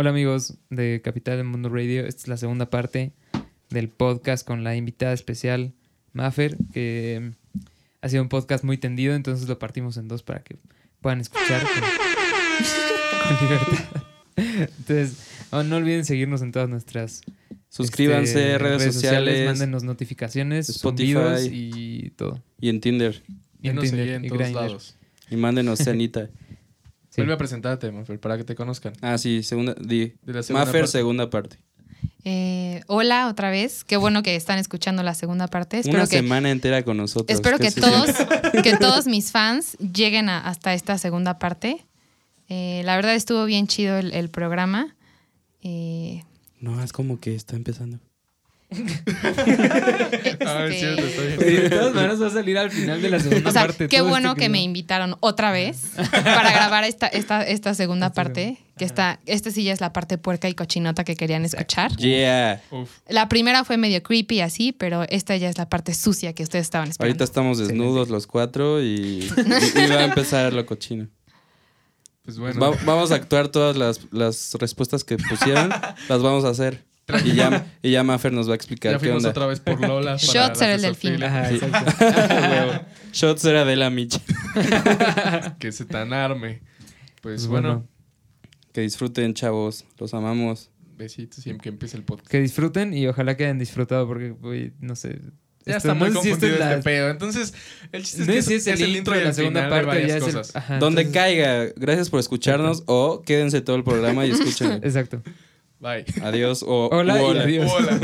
Hola amigos de Capital del Mundo Radio. Esta es la segunda parte del podcast con la invitada especial Maffer, que mm, ha sido un podcast muy tendido, entonces lo partimos en dos para que puedan escuchar con, con libertad. Entonces, oh, no olviden seguirnos en todas nuestras Suscríbanse, este, redes, sociales, mándenos notificaciones, Spotify. y todo. y en Tinder. Y en Tinder en y todos lados. Y mándenos cenita. Sí. Vuelve a presentarte, Mafer, para que te conozcan. ah, sí, segunda. Di. De la segunda Maffer, parte. segunda parte. Eh, hola otra vez. Qué bueno que están escuchando la segunda parte. Espero Una que, semana entera con nosotros. espero ¿Qué que todos, que todos mis fans lleguen a- hasta esta segunda parte. Eh, la verdad estuvo bien chido el, el programa. Eh, No, es como que está empezando. Ah, es este, cierto, está bien. Sí, de todas maneras va a salir al final de la segunda O sea, parte. qué bueno esto que me no- invitaron otra vez para grabar esta, esta, esta segunda parte. Que está, esta sí ya es la parte puerca y cochinota que querían escuchar. Yeah. Uf. La primera fue medio creepy así, pero esta ya es la parte sucia que ustedes estaban esperando. Ahorita estamos desnudos los cuatro y, y- y va a empezar lo cochino. Pues bueno. Va- vamos a actuar todas las, las respuestas que pusieron, las vamos a hacer. Y ya, y ya Maffer nos va a explicar ya qué onda. otra vez por Lola. para Shots era el delfín. Ajá. Shots era de la Micha. Que se tan arme. Pues, Pues bueno, bueno. Que disfruten, chavos. Los amamos. besitos siempre que empiece el podcast. Que disfruten y ojalá que hayan disfrutado porque, güey, no sé. Ya esto- está muy no confundido es la- este pedo. Entonces, el chiste No es que es, el intro de y la segunda de parte o ya el... cosas. Ajá, Donde entonces- caiga. Gracias por escucharnos o quédense todo el programa y escuchen. Exacto. Bye. Adiós o Hola y adiós. Hola.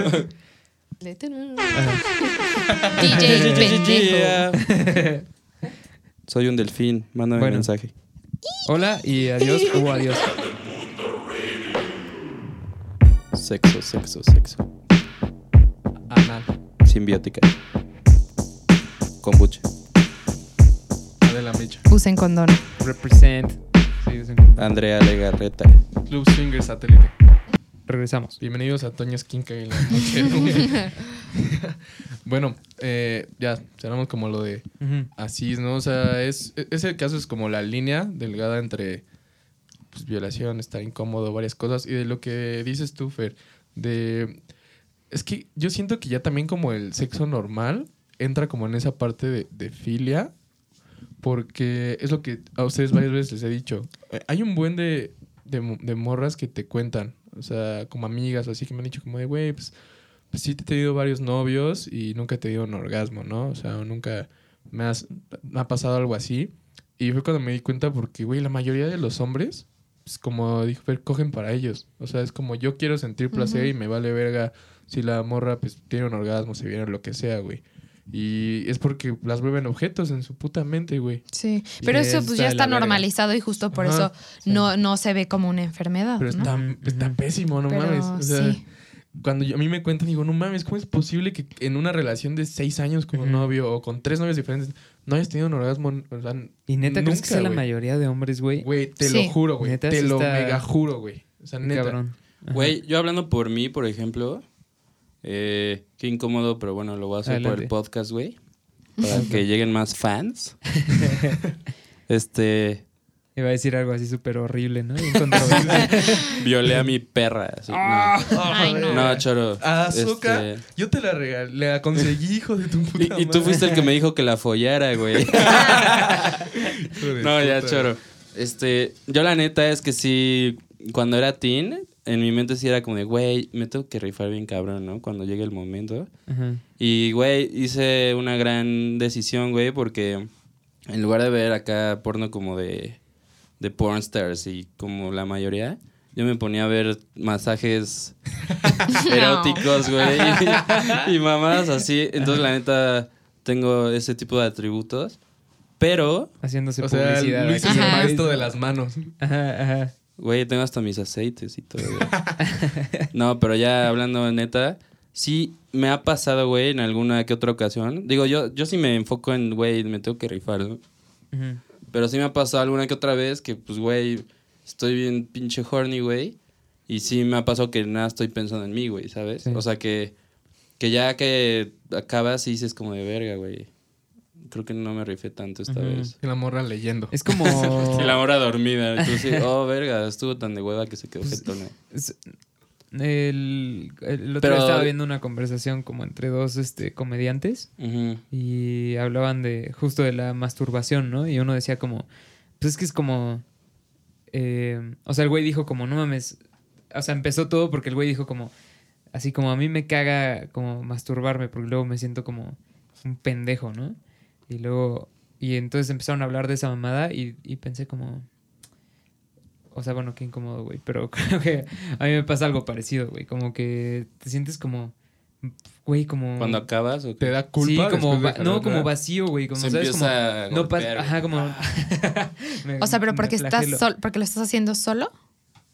DJ pendejo. Soy un delfín. Mándame Bueno. un mensaje. Hola y adiós o adiós. Sexo, sexo, sexo. Anal. Simbiótica. Kombucha. Adela Micha. Usen condón. Represent. Sí, usen- Andrea Legarreta. Club Swinger Satélite. Regresamos. Bienvenidos a Toño Esquinca y la noche. bueno, eh, ya, cerramos como lo de Ujú. así, ¿no? O sea, es, ese caso es como la línea delgada entre pues, violación, estar incómodo, varias cosas. Y de lo que dices tú, Fer, de... Es que yo siento que ya también como el sexo normal entra como en esa parte de, de filia, porque es lo que a ustedes varias veces les he dicho. Eh, Hay un buen de, de, de morras que te cuentan, o sea, como amigas o así que me han dicho como de, güey, pues, pues sí te he tenido varios novios y nunca he tenido un orgasmo, ¿no? O sea, nunca me, has- me ha pasado algo así. Y fue cuando me di cuenta porque, güey, la mayoría de los hombres, pues como dijo, cogen para ellos. O sea, es como yo quiero sentir placer y me vale verga si la morra pues tiene un orgasmo, se viene lo que sea, güey. Y es porque las vuelven objetos en su puta mente, güey. Sí, Y pero eso pues ya está verga. normalizado y justo por Ajá, eso no, no se ve como una enfermedad. Pero ¿no? está, pésimo, no Pero mames. O sea, sí. cuando yo- a mí me cuentan, digo, no mames, ¿cómo es posible que en una relación de seis años con un novio o con tres novios diferentes no hayas tenido un orgasmo? O sea, ¿Y neta crees que nunca, sea la mayoría de hombres, güey? Güey, te Sí. lo juro, güey. Neta, Te lo está- mega juro, güey. O sea, neta. Cabrón. Güey, yo hablando por mí, por ejemplo, eh, qué incómodo, pero bueno, lo voy a hacer por el podcast, güey. Para que lleguen más fans. este, Iba a decir algo así súper horrible, ¿no? Violé a mi perra. así, no. Ay, no. No, choro. Azúcar. Este, Yo te la regalé, la conseguí, hijo de tu puta y, y tú madre. fuiste el que me dijo que la follara, güey. No, ya, choro. Este, yo la neta es que sí, cuando era teen, en mi mente sí era como de, güey, me tengo que rifar bien cabrón, ¿no? Cuando llegue el momento. Ajá. Y, güey, hice una gran decisión, güey, porque en lugar de ver acá porno como de, de pornstars y como la mayoría, yo me ponía a ver masajes eróticos, güey, y, y mamadas así. Entonces, la neta, tengo ese tipo de atributos. Pero, Haciéndose O sea, publicidad. Luis es el maestro de las manos. Ajá, ajá. Güey, tengo hasta mis aceites y todo. güey. No, pero ya hablando neta, sí me ha pasado, güey, en alguna que otra ocasión. Digo, yo, yo sí me enfoco en, güey, me tengo que rifar, ¿no? Pero sí me ha pasado alguna que otra vez que, pues, güey, estoy bien pinche horny, güey. Y sí me ha pasado que nada estoy pensando en mí, güey, ¿sabes? Sí. O sea, que, que ya que acabas y dices como de verga, güey. Creo que no me rifé tanto esta vez. Y la morra leyendo. Es como... Y la hora dormida. Entonces, oh, verga, estuvo tan de hueva que se quedó jetona. Es- El, el otro Pero- día estaba viendo una conversación como entre dos este, comediantes y hablaban de justo de la masturbación, ¿no? Y uno decía como, pues es que es como, eh, o sea, el güey dijo como, no mames, o sea, empezó todo porque el güey dijo como, así como a mí me caga como masturbarme porque luego me siento como un pendejo, ¿no? Y luego, y entonces empezaron a hablar de esa mamada y, y pensé como, o sea, bueno, qué incómodo, güey, pero creo que a mí me pasa algo parecido, güey, como que te sientes como, güey, como... Cuando acabas, ¿o qué? ¿Te da culpa? Sí, como, de no, como vacío, güey, como, se ¿sabes? Como, empieza a no pasa, golpear, ajá, como... Me- O sea, pero porque estás sol, porque lo estás haciendo solo.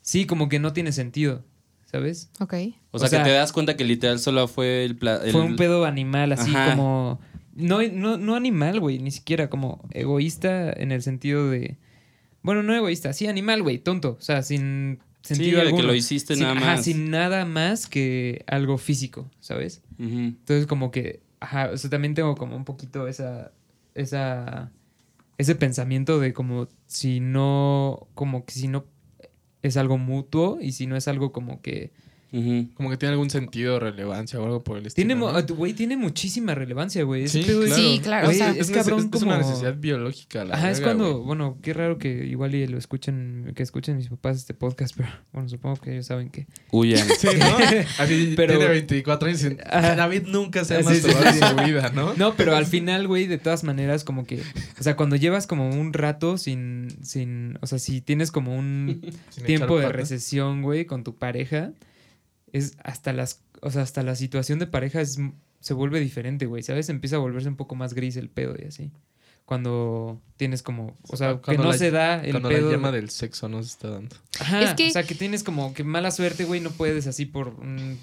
Sí, como que no tiene sentido, ¿sabes? Ok. O sea, O sea, que te das cuenta que literal solo fue el... pla- el- Fue un pedo animal, así Ajá. como... No, no, no animal, güey, ni siquiera como egoísta en el sentido de... Bueno, no egoísta, sí animal, güey, tonto. O sea, sin Sí, sentido de que alguno. lo hiciste Sin- nada ajá, más. sin nada más que algo físico, ¿sabes? Entonces como que, ajá, o sea, también tengo como un poquito esa, esa, ese pensamiento de como si no, como que si no es algo mutuo y si no es algo como que... Ujú. Como que tiene algún sentido relevancia o algo por el estilo. Tiene, ¿no? güey, tiene muchísima relevancia, güey. Sí, es- claro. Sí, claro, Güey, o sea, es, una- cabrón es como... una necesidad biológica. La Ajá, es verga, cuando, güey. bueno, qué raro que igual y lo escuchen, que escuchen mis papás este podcast, pero bueno, supongo que ellos saben que... Huyan. Sí, ¿no? Así Pero- tiene 24 años y. David nunca se ha Sí, sí, masturbado sí. en su vida, ¿no? No, pero al final, güey, de todas maneras, como que, o sea, cuando llevas como un rato sin, sin, o sea, si tienes como un tiempo de recesión, güey, con tu pareja, es hasta las, o sea, hasta la situación de pareja es, se vuelve diferente, güey, ¿sabes? Empieza a volverse un poco más gris el pedo y así. Cuando tienes como, o sea, que no la- se da el Cuando pedo. la llama del sexo no se está dando. Ajá, Es que- o sea, que tienes como que mala suerte, güey, no puedes así por un-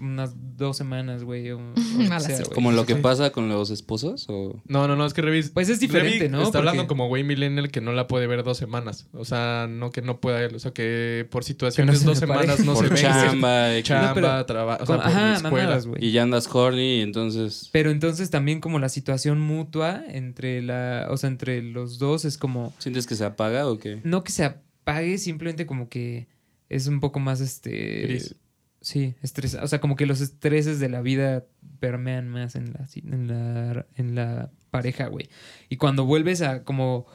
unas dos semanas, güey. o- o lo que Mala sea, suerte. güey. Como lo que pasa con los esposos o... No, no, no, es que Revis. Pues es diferente, ¿no? Está hablando como güey millennial que no la puede ver dos semanas. O sea, no que no pueda él. O sea, que por Que situaciones no se dos semanas no por se ven. chamba. Chamba, No, trabajo. O sea, por ajá, escuela. mamadas, güey. y ya andas horny y entonces... Pero entonces también como la situación mutua entre la, o sea, entre los dos es como ¿Sientes que se apaga o qué? no que se apague, simplemente como que es un poco más este Gris. Sí, estrés, o sea, como que los estreses de la vida permean más en la en la en la pareja, güey. Y cuando vuelves a como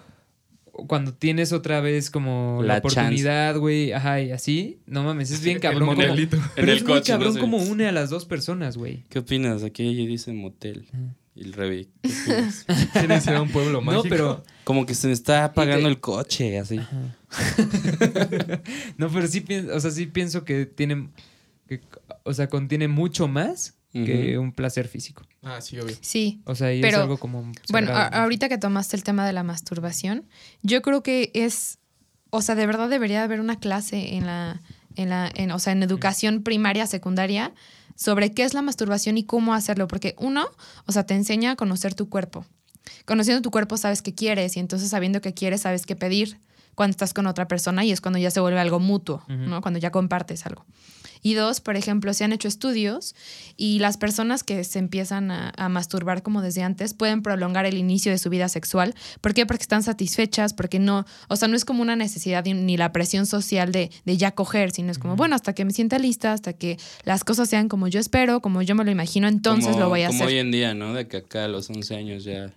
cuando tienes otra vez como la, La oportunidad, güey, ajá, y así, no mames, es bien El cabrón como modelito. pero el es muy coche, ¿no? cabrón como une a las dos personas, güey. ¿Qué opinas? Aquí ella dice motel. Ajá. Y el. ¿Quieres ir a un pueblo mágico? No, pero Como que se me está apagando te- el coche, así. no, pero sí pienso, o sea, sí pienso que tiene, que, o sea, contiene mucho más que un placer físico. Ah, sí, obvio. Sí. O sea, y Pero, es algo como Bueno, ahorita que tomaste el tema de la masturbación, yo creo que es, o sea, de verdad debería haber una clase en la, en la, en, o sea, en educación primaria, secundaria, sobre qué es la masturbación y cómo hacerlo, porque uno, o sea, te enseña a conocer tu cuerpo. Conociendo tu cuerpo sabes qué quieres y entonces sabiendo qué quieres sabes qué pedir cuando estás con otra persona y es cuando ya se vuelve algo mutuo. ¿no? Cuando ya compartes algo. Y dos, por ejemplo, se han hecho estudios y las personas que se empiezan a, a masturbar como desde antes pueden prolongar el inicio de su vida sexual. ¿Por qué? Porque están satisfechas, porque no, o sea, no es como una necesidad ni- la presión social de, de ya coger, sino es como, bueno, hasta que me sienta lista, hasta que las cosas sean como yo espero, como yo me lo imagino, entonces como, lo voy a como hacer. hoy en día, ¿no? De que acá a los 11 años ya...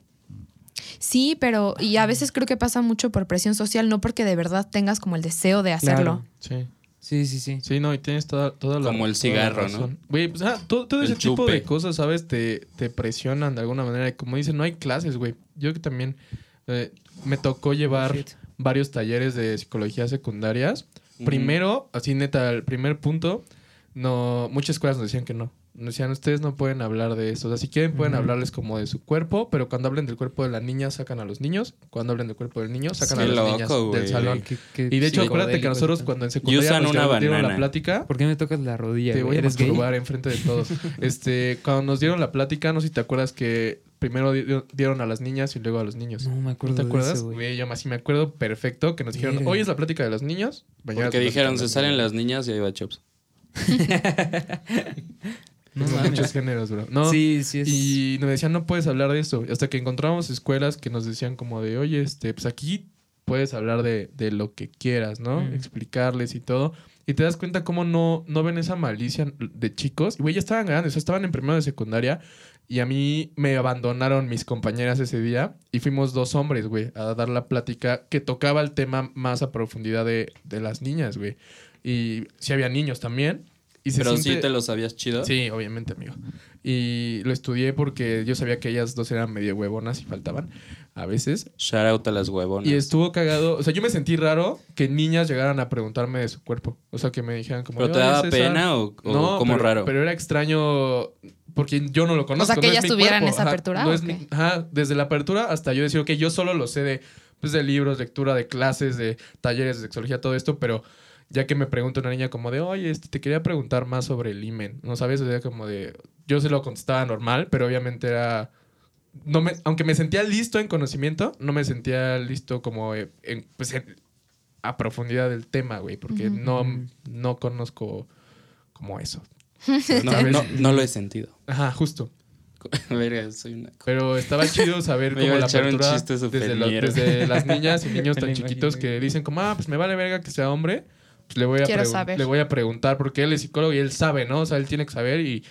Sí, pero y a veces creo que pasa mucho por presión social, no porque de verdad tengas como el deseo de hacerlo. Claro. Sí. Sí, sí, sí. Sí, no, y tienes toda, toda la Como el cigarro, ¿no? Güey, pues, ah, todo, todo ese tipo de cosas, ¿sabes? Te, te presionan de alguna manera. Y como dicen, no hay clases, güey. Yo que también eh, me tocó llevar varios talleres de psicología secundarias. Primero, así neta, el primer punto, no, muchas escuelas nos decían que no. Nos decían, ustedes no pueden hablar de eso. O sea, si quieren pueden hablarles como de su cuerpo, pero cuando hablen del cuerpo de la niña, sacan a los niños. Cuando hablen del cuerpo del niño, sacan Qué a las loco, niñas del salón. Y de hecho, acuérdate que nosotros cuando en secundaria nos una dieron, la plática, ¿Por qué me tocas la rodilla? te voy a masturbar enfrente de todos. este, cuando nos dieron la plática, no sé si te acuerdas que primero di- dieron a las niñas y luego a los niños. No me ¿No acuerdo te de acuerdas? eso, güey. Güey, yo más sí me acuerdo perfecto que nos dijeron, hoy es la plática de los niños. mañana Porque dijeron, se de salen niños". las niñas y ahí va Chops. No muchos géneros, bro. No, Sí, sí es. Y nos decían, no puedes hablar de esto. Hasta que encontramos escuelas que nos decían como de, oye, este, pues aquí puedes hablar de, de lo que quieras, ¿no? Mm. Explicarles y todo. Y te das cuenta cómo no, no ven esa malicia de chicos. Y güey, ya estaban grandes, o sea, estaban en primero de secundaria. Y a mí me abandonaron mis compañeras ese día. Y fuimos dos hombres, güey, a dar la plática que tocaba el tema más a profundidad de, de las niñas, güey. Y sí había niños también. Y se Pero sí te lo sabías chido. Sí, obviamente, amigo. Y lo estudié porque yo sabía que ellas dos eran medio huevonas y faltaban a veces. Shout out a las huevonas. Y estuvo cagado. O sea, yo me sentí raro que niñas llegaran a preguntarme de su cuerpo. O sea, que me dijeran como... ¿Pero te "Oye, daba César". pena o, o No, como pero- raro? Pero era extraño porque yo no lo conozco. sea, que no ellas tuvieran cuerpo. esa Ajá, apertura, no ¿o es qué? mi- ajá, desde la apertura hasta yo decir, ok, yo solo lo sé de, pues, de libros, lectura, de clases, de talleres de sexología, todo esto, pero ya que me pregunta una niña como de, oye, este, te quería preguntar más sobre el imen, ¿no sabes? O sea, como de, yo se lo contestaba normal, pero obviamente era... No me, aunque me sentía listo en conocimiento, no me sentía listo como eh, en, pues, en- a profundidad del tema, güey, porque no, no conozco como eso. No, no, no lo he sentido. Ajá, justo. Verga, soy una... Pero estaba chido saber a la apertura desde, desde las niñas y niños tan chiquitos que dicen como, ah, pues me vale verga que sea hombre. Pues le voy a, saber. le voy a preguntar porque él es psicólogo y él sabe, ¿no? O sea, él tiene que saber y,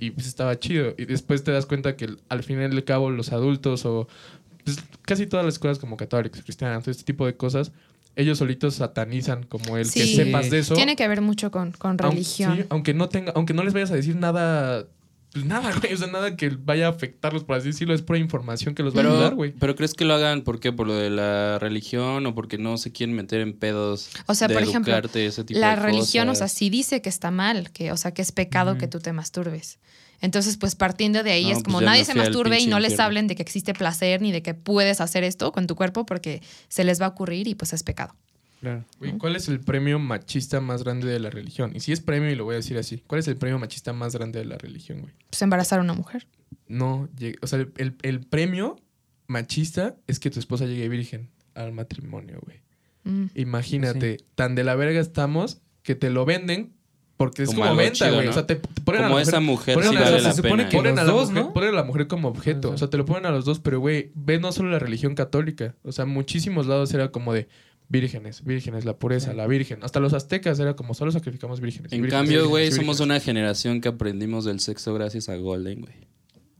y pues estaba chido. Y después te das cuenta que al final del cabo los adultos o pues, casi todas las escuelas como católicas, cristianas, este tipo de cosas, ellos solitos satanizan como el que sepas de eso. Tiene que ver mucho con, con Aunque- religión. sí, aunque no tenga, aunque no les vayas a decir nada, pues nada, güey, o sea, nada que vaya a afectarlos, por así decirlo, es pura información que los va a ayudar, güey. pero ¿crees que lo hagan por qué? ¿Por lo de la religión o porque no se quieren meter en pedos O sea, de por ejemplo, educarte, ese tipo La de religión, o sea, sí dice que está mal, que, o sea, que es pecado que tú te masturbes. Entonces, pues partiendo de ahí No, es pues como nadie se masturbe y no les infierno. hablen de que existe placer ni de que puedes hacer esto con tu cuerpo porque se les va a ocurrir y pues es pecado. Claro. Güey, ¿Cuál es el premio machista más grande de la religión? Y si es premio, y lo voy a decir así, ¿cuál es el premio machista más grande de la religión, güey? Pues embarazar a una mujer. No, o sea, el, el- premio machista es que tu esposa llegue virgen al matrimonio, güey. Mm. Imagínate, tan de la verga estamos que te lo venden porque es Como venta, chido, güey. ¿no? O sea, te, te ponen a Como la esa mujer, mujer ponen sí a la- vale se la supone pena. que ponen los a la dos, mujer, ¿no? ponen a la mujer como objeto. O sea, te lo ponen a los dos, pero güey, ve no solo la religión católica. O sea, muchísimos lados era como de vírgenes, vírgenes, la pureza, Sí. la virgen. Hasta los aztecas era como solo sacrificamos vírgenes. En vírgenes, cambio, güey, somos una generación que aprendimos del sexo gracias a Golden, güey.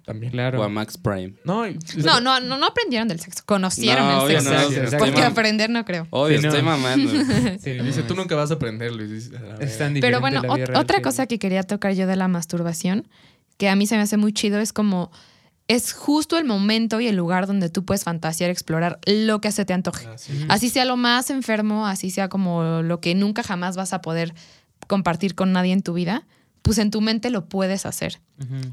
También. Claro. O a Max Prime. No, No, no, no, no aprendieron del sexo, conocieron No, el sexo. no. Porque aprender no creo. Obvio, Sí, no. estoy mamando. Sí, Dice, tú nunca vas a aprender, Luis. A es tan Pero bueno, la vida ot- real otra que- cosa que quería tocar yo de la masturbación, que a mí se me hace muy chido, es como es justo el momento y el lugar donde tú puedes fantasear, explorar lo que se te antoje. Así sea lo más enfermo, así sea como lo que nunca jamás vas a poder compartir con nadie en tu vida, pues en tu mente lo puedes hacer.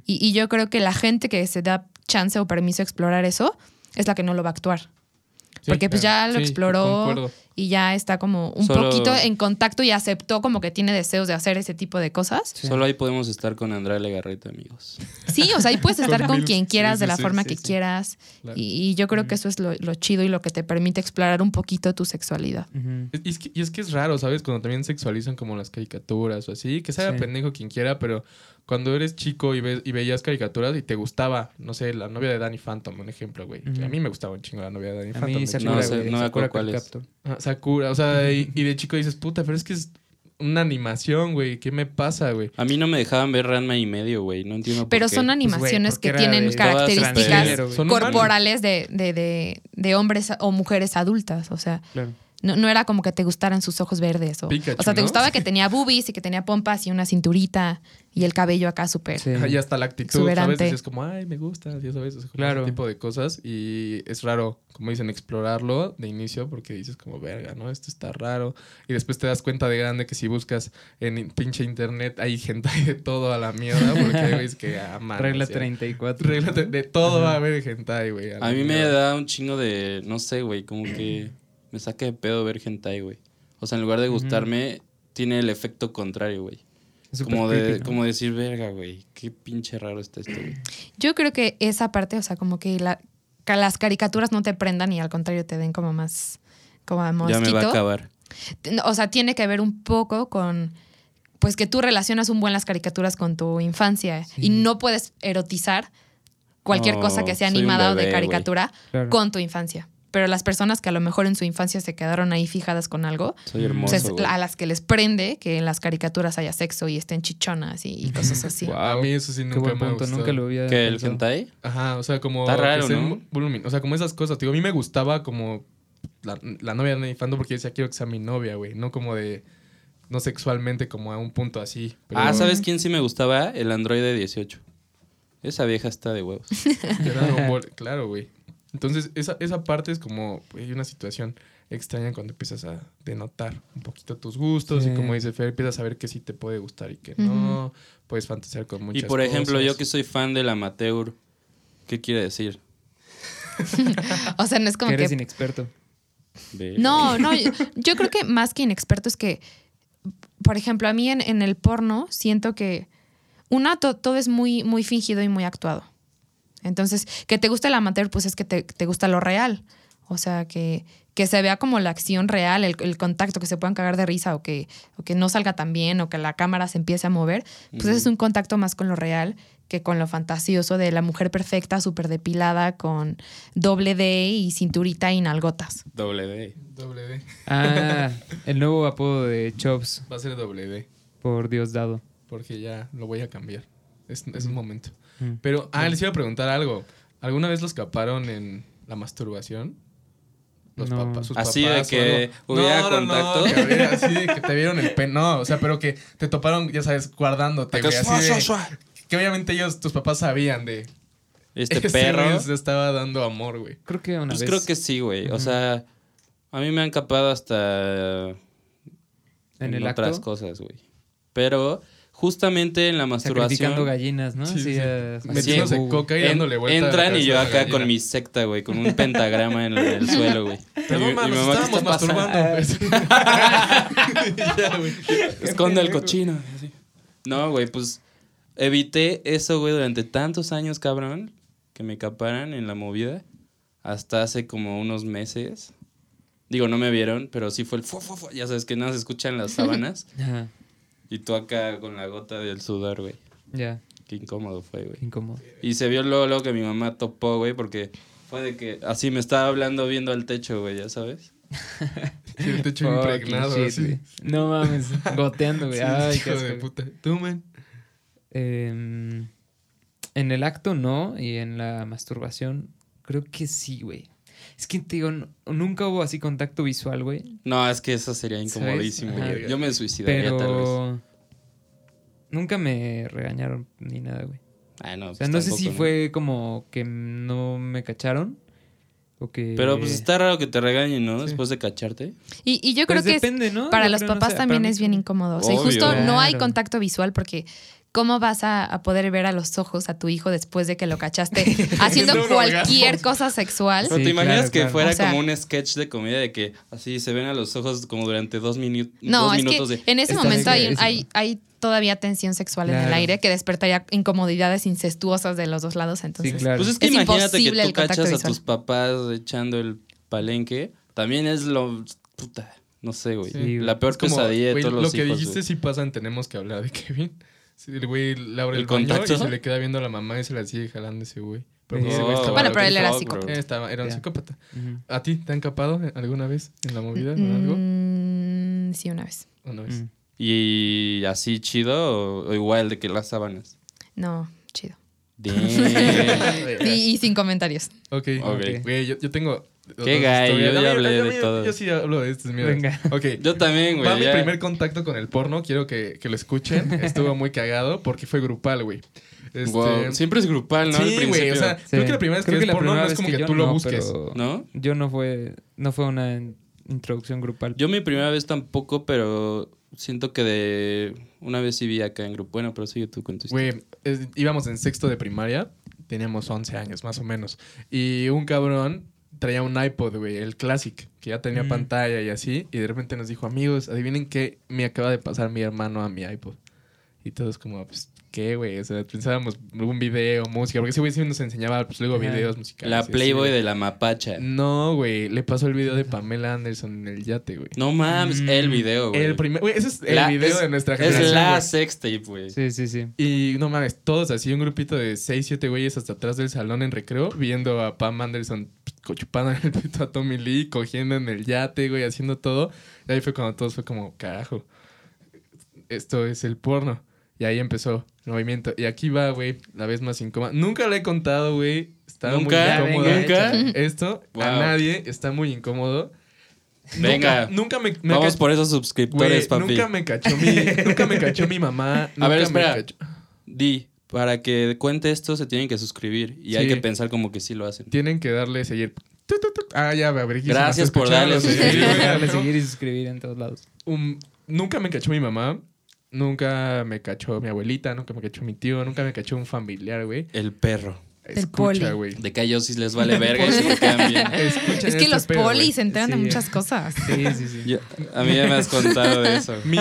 Y, y yo creo que la gente que se da chance o permiso de explorar eso es la que no lo va a actuar. Sí, Porque pues ya lo Sí, exploró y ya está como un Solo- poquito en contacto y aceptó como que tiene deseos de hacer ese tipo de cosas. Sí. Solo ahí podemos estar con Andrea Legarreta, amigos. Sí, o sea, ahí puedes estar con quien quieras, sí, de la sí, forma sí, que sí. quieras. Claro. Y, y yo creo que eso es lo, lo chido y lo que te permite explorar un poquito tu sexualidad. Y es, que, y es que es raro, ¿sabes? Cuando también sexualizan como las caricaturas o así, que sea Sí. pendejo quien quiera, pero cuando eres chico y, ves, y veías caricaturas y te gustaba, no sé, la novia de Danny Phantom, un ejemplo, güey. Ujú. A mí me gustaba un chingo la novia de Danny A Phantom. mí Sakura, No güey, no me Sakura acuerdo cuál es. Ajá, Sakura, o sea, y, y de chico dices, puta, pero es que es una animación, güey. ¿Qué me pasa, güey? A mí no me dejaban ver Ranma y medio, güey. No entiendo por Pero qué. son güey, animaciones que tienen de- características corporales de, de, de, de hombres o mujeres adultas. O sea, Claro. No, no era como que te gustaran sus ojos verdes. O, Pikachu, o sea, te ¿no? gustaba que tenía boobies y que tenía pompas y una cinturita y el cabello acá súper. Sí. Y hasta la actitud, Exuberante. ¿sabes? Es como, ay, me gusta, ya sabes, o sea, como Claro. ese tipo de cosas. Y es raro, como dicen, explorarlo de inicio porque dices como, verga, ¿no? Esto está raro. Y después te das cuenta de grande que si buscas en in- pinche internet hay gente de todo a la mierda porque hay güeyes que aman. Regla así, 34. Regla de todo va a haber hentai, güey. la A mí me da un chingo de. No sé, güey. Como que me saca de pedo ver hentai, güey. O sea, en lugar de gustarme, tiene el efecto contrario, güey. Como, de, creepy, ¿no? como decir, verga, güey. Qué pinche raro está esto, güey. Yo creo que esa parte, o sea, como que, la, que las caricaturas no te prendan y al contrario te den como más, como Ya mosquito. me va a acabar. O sea, tiene que ver un poco con, pues que tú relacionas un buen las caricaturas con tu infancia y no puedes erotizar cualquier cosa que sea animada o de caricatura Claro. con tu infancia. Pero las personas que a lo mejor en su infancia se quedaron ahí fijadas con algo, Soy hermoso, pues es güey. a las que les prende que en las caricaturas haya sexo y estén chichonas y, y cosas así. A mí eso sí Qué nunca buen me punto, gustado. nunca lo había ¿Qué, el hentai? Ajá, o sea, como. Está raro, que ¿no? volumin- O sea, como esas cosas. Digo, a mí me gustaba como la, la novia de mi fandom porque decía quiero que sea mi novia, güey. No como de. No sexualmente, como a un punto así. Pero- Ah, ¿sabes quién sí me gustaba? El androide 18. Esa vieja está de huevos. de Dragon Ball, Claro, güey. Entonces, esa, esa parte es como. Hay una situación extraña cuando empiezas a denotar un poquito tus gustos Sí. y como dice Fer, empiezas a ver que sí te puede gustar y que no. Puedes fantasear con muchas y por ejemplo, yo que soy fan del amateur, ¿qué quiere decir? O sea, no es como Que que eres inexperto. No, no, yo, yo creo que más que inexperto es que, por ejemplo, a mí en, en el porno siento que una, to- todo es muy, muy fingido y muy actuado. Entonces, que te gusta el amateur, pues es que te, te gusta lo real. O sea, que, que se vea como la acción real, el, el contacto, que se puedan cagar de risa o que, o que no salga tan bien o que la cámara se empiece a mover. Pues ese es un contacto más con lo real que con lo fantasioso de la mujer perfecta, súper depilada, con doble D y cinturita y nalgotas. Doble D. Doble D. Ah, el nuevo apodo de Chops, Va a ser doble D. por Dios dado. Porque ya lo voy a cambiar. Es, es un momento. Mm. Pero, ah, les iba a preguntar algo. ¿Alguna vez los caparon en la masturbación? Los No. papás, sus Así de papás que hubiera No, no, no, contacto. que hubiera- así de que te vieron el pen. No, o sea, pero que te toparon, ya sabes, guardándote, güey. Así de, que obviamente ellos, tus papás sabían de... Este perro. se estaba dando amor, güey. Creo que una Pues vez. creo que sí, güey. O sea, a mí me han capado hasta en el otras acto. cosas, güey. Pero justamente en la masturbación gallinas, ¿no? Sí, sí. así, Metiéndose coca y en- dándole vuelta. a la entran y yo acá gallina. con mi secta, güey, con un pentagrama en el suelo, güey. Perdón, nos mamá, ¿qué estábamos masturbando. Ya, güey. Esconde el cochino. así. No, güey, pues evité eso, güey, durante tantos años, cabrón, que me caparan en la movida. Hasta hace como unos meses. Digo, no me vieron, pero sí fue el fu, fu, fu. Ya sabes que nada se escuchan las sábanas. Ajá, y tú acá con la gota del sudor, güey. ya, Qué incómodo fue, güey. incómodo. Y se vio luego, luego que mi mamá topó, güey, porque fue de que así me estaba hablando viendo al techo, güey, ya sabes. Sí, el techo Fucking impregnado, shit, así. No mames, goteando, güey. Sí, Ay, hijo qué de puta. ¿Tú, man? Em, en el acto no, y en la masturbación creo que sí, güey. Es que te digo, nunca hubo así contacto visual, güey. No, es que eso sería incomodísimo, Ajá. güey. Yo me suicidaría tal vez. Pero nunca me regañaron ni nada, güey. Ah, no, O sea, pues no sé si fue como que no me cacharon o que... Pero pues está raro que te regañen, ¿no? Sí. Después de cacharte. Y, y yo creo Pues que es- depende, ¿no? para Yo los creo, no papás sé, también es bien incómodo. O sea, y Obvio. justo no hay contacto visual porque ¿cómo vas a, a poder ver a los ojos a tu hijo después de que lo cachaste haciendo cualquier cosa sexual? Pero Sí, te imaginas claro, que claro. fuera O sea- como un sketch de comedia de que así se ven a los ojos como durante dos, minu- No, dos es minutos que de... en ese momento hay, verguísima. hay, hay todavía tensión sexual en el aire que despertaría incomodidades incestuosas de los dos lados. Entonces, Sí, claro. Pues es que Es imagínate que tú cachas a tus papás echando el palenque. También es lo... Puta, no sé, güey. Sí, La peor pesadilla de todos Lo los que hijos, dijiste güey. sí pasa en Tenemos que hablar de Kevin. Sí, el güey le abre ¿El el, baño contacto? y se le queda viendo a la mamá y se la sigue jalando ese güey. Pero Sí. ese güey estaba- Bueno, pero él era psicópata. estaba- era un psicópata. ¿A ti te han capado alguna vez en la movida o algo? Mm, sí, una vez. Una vez. Mm. ¿Y así chido o, o igual de que las sábanas? No, chido. Y, y sin comentarios. Ok. Ok. Güey, yo, yo tengo. Qué gay, yo ya hablé de todo. Yo sí hablo de estos, mira. Venga. Ok. Yo también, Va güey. mi ya. primer contacto con el porno. Quiero que, que lo escuchen. Estuvo muy cagado porque fue grupal, güey. Este, Wow, Siempre es grupal, ¿no? Sí, güey. O sea, Sí. creo que la primera vez Creo que, la ves porno primera no es vez como que, yo tú lo no, busques. pero ¿No? Yo no fue, no fue una in- introducción grupal. Yo mi primera vez tampoco, pero siento que de... Una vez sí vi acá en grupo. Bueno, pero sigue tú con tu historia. Güey, es- íbamos en sexto de primaria. Teníamos 11 años, más o menos. Y un cabrón traía un iPod, güey, el Classic, que ya tenía Mm. pantalla y así. Y de repente nos dijo, amigos, adivinen qué me acaba de pasar mi hermano a mi iPod. Y todos como, pues, ¿qué, güey? O sea, pensábamos un video, música, porque ese güey sí nos enseñaba, pues, luego Ajá. videos musicales. La así, Playboy de la mapacha. No, güey, le pasó el video de Pamela Anderson en el yate, güey. No mames, Mm. el video, güey. El primer, güey, ese es el La- video es- de nuestra Es generación. la güey. sextape, güey. Sí, sí, sí. Y no mames, todos así, un grupito de 6, 7 güeyes hasta atrás del salón en recreo, viendo a Pam Anderson chupando en el pito a Tommy Lee, cogiendo en el yate, güey, haciendo todo. Y ahí fue cuando todos fue como, carajo, esto es el porno. Y ahí empezó el movimiento. Y aquí va, güey, la vez más incómoda. Nunca le he contado, güey. Estaba ¿Nunca? muy incómodo. ¿Nunca? Esto a nadie está muy incómodo. Venga. Nunca, nunca me, me Vamos por esos suscriptores, papi. nunca me cachó mi, nunca me cachó mi mamá. A ver, espera. Di, para que cuente esto se tienen que suscribir. Y hay que pensar como que sí lo hacen. Tienen que darle seguir. Ah, ya, a ver. Gracias por darle güey. darle seguir y suscribir en todos lados. Um, nunca me cachó mi mamá. Nunca me cachó mi abuelita. Nunca me cachó mi tío. Nunca me cachó un familiar, güey. El perro. Poli. Escucha, güey. De que a ellos sí les vale verga y se lo. Escuchen Es que este los pedo, güey. polis se enteran de Sí. muchas cosas. Sí, sí, sí. Yo- a mí ya me has contado de eso. Mi,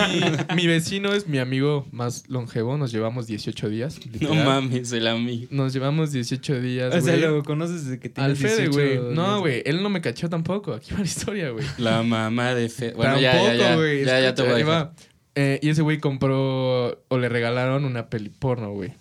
mi vecino es mi amigo más longevo. Nos llevamos 18 días. No literal. mames, el amigo. Nos llevamos 18 días, O sea, güey. lo conoces desde que tienes Al Fede, 18 güey. No, días. güey. Él no me cachó tampoco. Aquí va la historia, güey. La mamá de Fe. Bueno, Tampoco, ya, ya, ya. güey. Ya, ya te voy a Escucha, ahí dejar. va. Eh, y ese güey compró o le regalaron una peli porno, güey.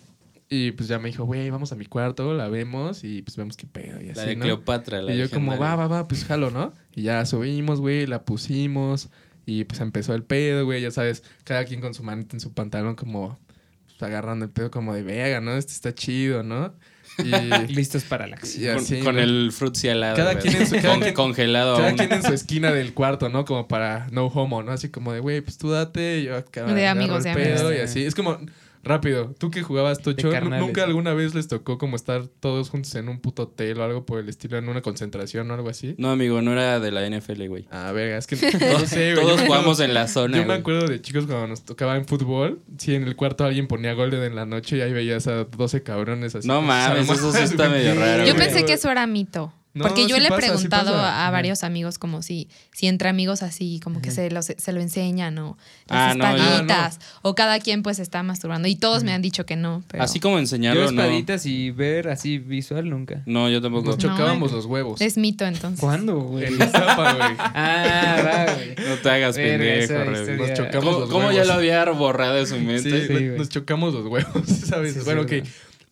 Y pues ya me dijo, güey, vamos a mi cuarto, la vemos y pues vemos qué pedo y así, La de ¿no? Cleopatra. La y yo como, va, va, va, pues jalo, ¿no? Y ya subimos, güey, la pusimos y pues empezó el pedo, güey, ya sabes, cada quien con su manita en su pantalón como pues, agarrando el pedo como de vega, ¿no? Este está chido, ¿no? Y, Listos para la acción. y Con, así, con el frutzi al lado. Cada quien en su- cada Con- quien- congelado Cada aún. quien en su esquina del cuarto, ¿no? Como para no homo, ¿no? Así como de, güey, pues tú date, yo acá. De amigos, el de pedo amigos. Y así. Es como, rápido, tú que jugabas Tocho, De ¿nu- carnales. ¿nunca alguna vez les tocó como estar todos juntos en un puto hotel o algo por el estilo, en una concentración o algo así? No, amigo, no era de la NFL, güey. Ah, verga, es que no sé, güey. Todos jugamos en la zona. Yo me acuerdo de chicos cuando nos tocaba en fútbol, si en el cuarto alguien ponía Golden en la noche y ahí veías a 12 cabrones así. No mames, eso sí está medio raro, Yo pensé que eso era mito. No, porque yo sí le he pasa, preguntado a varios amigos como si, si entre amigos así como que se, lo, se lo enseñan o Ah, las no, yo- espaditas o cada quien pues está masturbando y todos me han dicho que no. Pero Así como Yo enseñarlo, no. espaditas y ver así visual nunca. No, yo tampoco. Nos No, chocábamos los huevos. es mito entonces. ¿Cuándo, güey? En Iztapa, güey. Ah, va, güey. No te hagas pendejo. Nos chocamos ¿Cómo, los cómo huevos. ya lo había borrado de su mente? Sí, nos- chocamos los huevos, ¿sabes? Bueno, ok.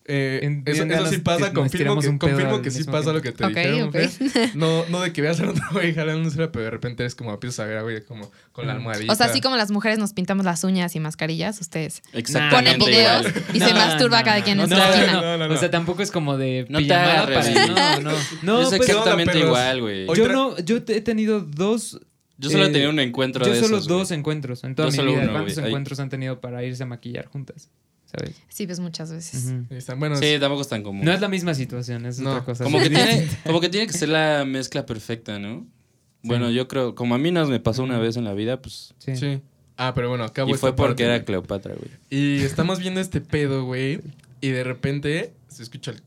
Eh, eso, eso sí pasa, confirmo que, confirmo que sí pasa tiempo. lo que te Ok, dijeron, ok. Fer. No, no de que veas a otro güey jalándosela, pero de repente eres como empiezas a ver a güey como con la Mm. almohadita. O sea, así como las mujeres nos pintamos las uñas y mascarillas, ustedes ponen videos igual. y se masturba cada quien en su no, esquina. no, No, no, O no. sea, tampoco es como de No te pijamada hagas, para... No, no. No, es pues, exactamente perros? igual, güey. Yo no, yo he tenido dos... Yo solo he eh, tenido un encuentro yo de solo esos, dos güey. encuentros en toda Yo mi solo vida. uno, ¿Cuántos güey. Encuentros han tenido para irse a maquillar juntas? ¿Sabes? Sí, pues muchas veces. Están, bueno, Sí, tampoco es tan común. No es la misma situación, es No, otra cosa. como, que tiene, como que tiene que ser la mezcla perfecta, ¿no? Bueno, yo creo, como a mí nos me pasó una vez en la vida, pues... Sí. sí. Ah, pero bueno, acabo Y fue parte, porque era. Cleopatra, güey. Y estamos viendo este pedo, güey. Y de repente se escucha el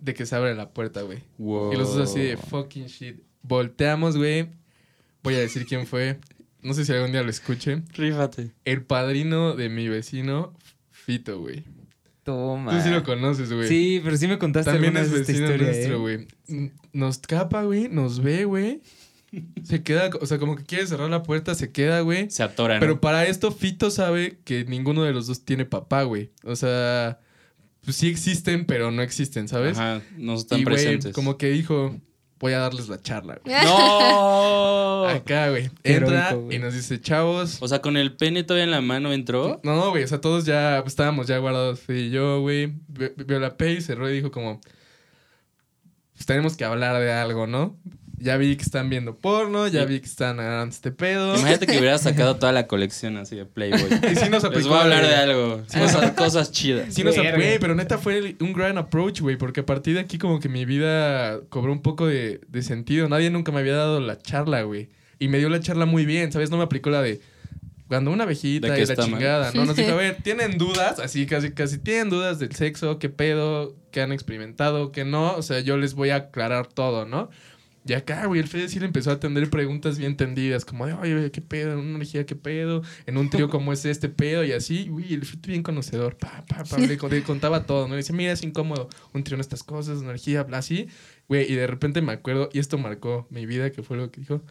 de que se abre la puerta, güey. Wow. Y los dos así de fucking shit. Volteamos, güey. Voy a decir quién fue. No sé si algún día lo escuchen. Rífate. El padrino de mi vecino, Fito, güey. Toma. Tú sí lo conoces, güey. Sí, pero sí me contaste También es vez esta vecino historia, nuestro, ¿eh? güey. Nos capa, güey. Nos ve, güey. Se queda, o sea, como que quiere cerrar la puerta, se queda, güey. Se atora, ¿no? Pero para esto, Fito sabe que ninguno de los dos tiene papá, güey. O sea, pues sí existen, pero no existen, ¿sabes? Ajá, no están y, presentes. como que dijo, voy a darles la charla, güey. ¡No! Acá, güey. Entra heroico, güey. y nos dice, chavos. O sea, con el pene todavía en la mano entró. No, no, güey. O sea, todos ya pues, estábamos ya guardados. Fui yo, güey. Vio la P y cerró y dijo como... Pues tenemos que hablar de algo, ¿no? Ya vi que están viendo porno, ya Sí. vi que están agarrando este pedo. Imagínate que hubiera sacado toda la colección así de Playboy. Y sí nos Les aplicó voy a la hablar de- algo. Cosas, cosas chidas. Sí nos güey, pero neta fue un gran approach, güey, porque a partir de aquí como que mi vida cobró un poco de, de sentido. Nadie nunca me había dado la charla, güey. Y me dio la charla muy bien, ¿sabes? No me aplicó la de cuando una abejita y la está mal. chingada, ¿no? Nos dijo, a ver, ¿tienen dudas? Así casi, casi, ¿tienen dudas del sexo? ¿Qué pedo? ¿Qué han experimentado? ¿Qué no? O sea, yo les voy a aclarar todo, ¿no? Y acá, güey, el Fede sí le empezó a atender preguntas bien tendidas, como de, oye, ¿qué pedo? En una energía, ¿qué pedo? En un trío, ¿cómo es este pedo? Y así, güey, el Fede bien conocedor, pa, pa, pa, le, le contaba todo, ¿no? Le decía, mira, es incómodo un trío en estas cosas, energía, bla, así. Güey, y de repente me acuerdo, y esto marcó mi vida, que fue lo que dijo,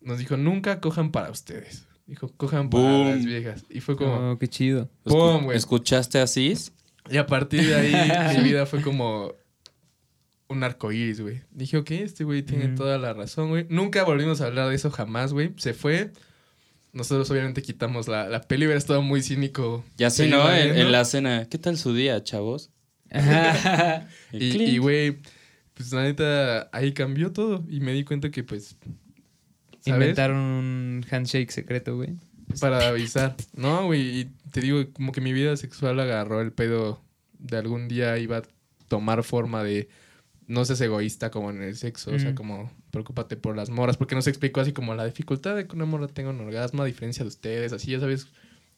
nos dijo, nunca cojan para ustedes. Dijo, cojan para Boom. las viejas. Y fue como, Oh, qué chido. ¿Escuchaste así? Y a partir de ahí, mi vida fue como un arco iris, güey. Dije, ok, este güey tiene toda la razón, güey. Nunca volvimos a hablar de eso jamás, güey. Se fue. Nosotros obviamente quitamos la, la peli, hubiera estado muy cínico. Ya sí, seguir ¿no? En, la cena. ¿Qué tal su día, chavos? Y, güey, pues la neta, ahí cambió todo. Y me di cuenta que, pues, ¿sabes? Inventaron un handshake secreto, güey. Para avisar. No, güey, y te digo, como que mi vida sexual agarró el pedo de algún día iba a tomar forma de no seas egoísta como en el sexo, o sea, Mm. como preocúpate por las moras, porque nos explicó así como la dificultad de que una mora tenga un orgasmo a diferencia de ustedes, así ya sabes.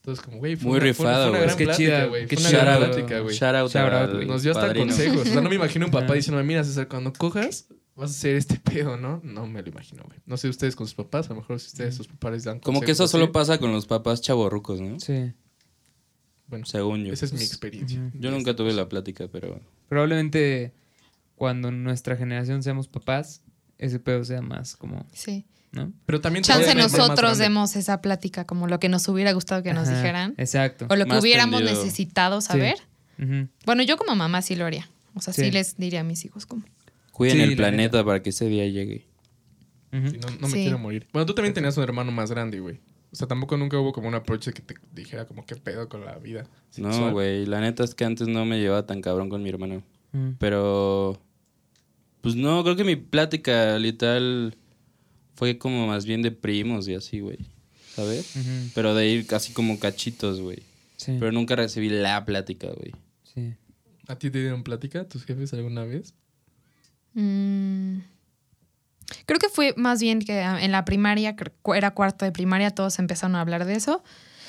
Entonces, como, güey, fue Muy una, rifado, güey. gran Qué plática, chida, güey. qué Fue una chida. plática, güey. Nos dio hasta padrino. consejos. O sea, no me imagino un papá Ajá. diciendo, mira, César, cuando cojas, vas a hacer este pedo, ¿no? No me lo imagino, güey. No sé ustedes con sus papás, a lo mejor si ustedes, sus papás les dan Como que eso consejos solo pasa con los papás chavorrucos, ¿no? Sí. Bueno, Según yo. esa es mi experiencia. Ujú. Yo nunca tuve la plática, pero... Probablemente cuando en nuestra generación seamos papás, ese pedo sea más como, Sí. ¿no? Pero también Chance nosotros demos esa plática como lo que nos hubiera gustado que nos dijeran. Exacto. O lo que hubiéramos tendido. necesitado saber. Bueno, yo como mamá sí lo haría. O sea, sí, Sí. les diría a mis hijos como. Cuiden Sí, el la planeta para que ese día llegue. Sí, no, no me Sí. quiero morir. Bueno, tú también tenías un hermano más grande, güey. O sea, tampoco nunca hubo como un approach que te dijera como qué pedo con la vida. No, güey. La neta es que antes no me llevaba tan cabrón con mi hermano. Pero... Pues no, creo que mi plática literal fue como más bien de primos y así, güey. ¿Sabes? Pero de ir casi como cachitos, güey. Sí. Pero nunca recibí la plática, güey. sí. ¿A ti te dieron plática tus jefes alguna vez? mm, Creo que fue más bien que en la primaria, era cuarto de primaria, todos empezaron a hablar de eso.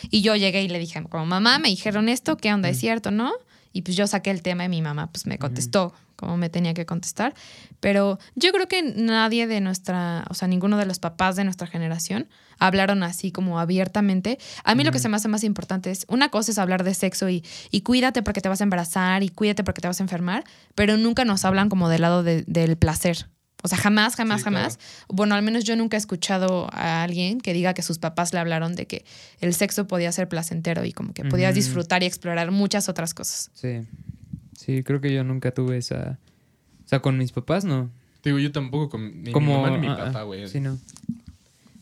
Y yo llegué y le dije, como mamá, me dijeron esto, ¿qué onda? ¿Es cierto, no? Y pues yo saqué el tema y mi mamá pues me contestó como me tenía que contestar. Pero yo creo que nadie de nuestra, o sea, ninguno de los papás de nuestra generación hablaron así como abiertamente. A mí lo que se me hace más importante es, una cosa es hablar de sexo y, y cuídate porque te vas a embarazar y cuídate porque te vas a enfermar, pero nunca nos hablan como del lado de- del placer. O sea, jamás, jamás, Sí, claro. jamás. Bueno, al menos yo nunca he escuchado a alguien que diga que sus papás le hablaron de que el sexo podía ser placentero y como que podías disfrutar y explorar muchas otras cosas. Sí. Sí, creo que yo nunca tuve esa... O sea, con mis papás no. Digo, yo tampoco con ni como, mi mamá ni mi ah, papá, ah, güey. Sí, no.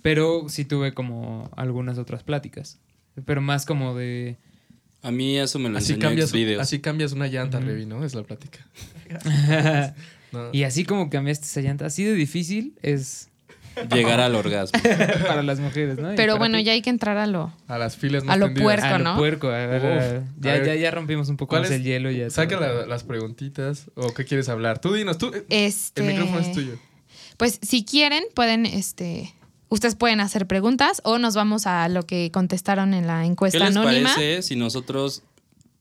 Pero sí tuve como algunas otras pláticas. Pero más como de... A mí eso me lo Así enseñó cambias, así cambias una llanta. Revi, ¿no? Es la plática. No. y así como cambiaste esa llanta, así de difícil es Llegar al orgasmo. para las mujeres, ¿no? Pero bueno, ti. ya hay que entrar a lo... A las filas más A lo tendidas. puerco. Ah, lo ¿no? puerco. A ver, Uf, a- a ya, ver. ya, ya rompimos un poco ¿Cuál más es? el hielo. Ya Saca la- las preguntitas. ¿O qué quieres hablar? Tú dinos, tú. eh, Este, El micrófono es tuyo. Pues si quieren, pueden, este... Ustedes pueden hacer preguntas o nos vamos a lo que contestaron en la ¿Qué encuesta les anónima. parece si nosotros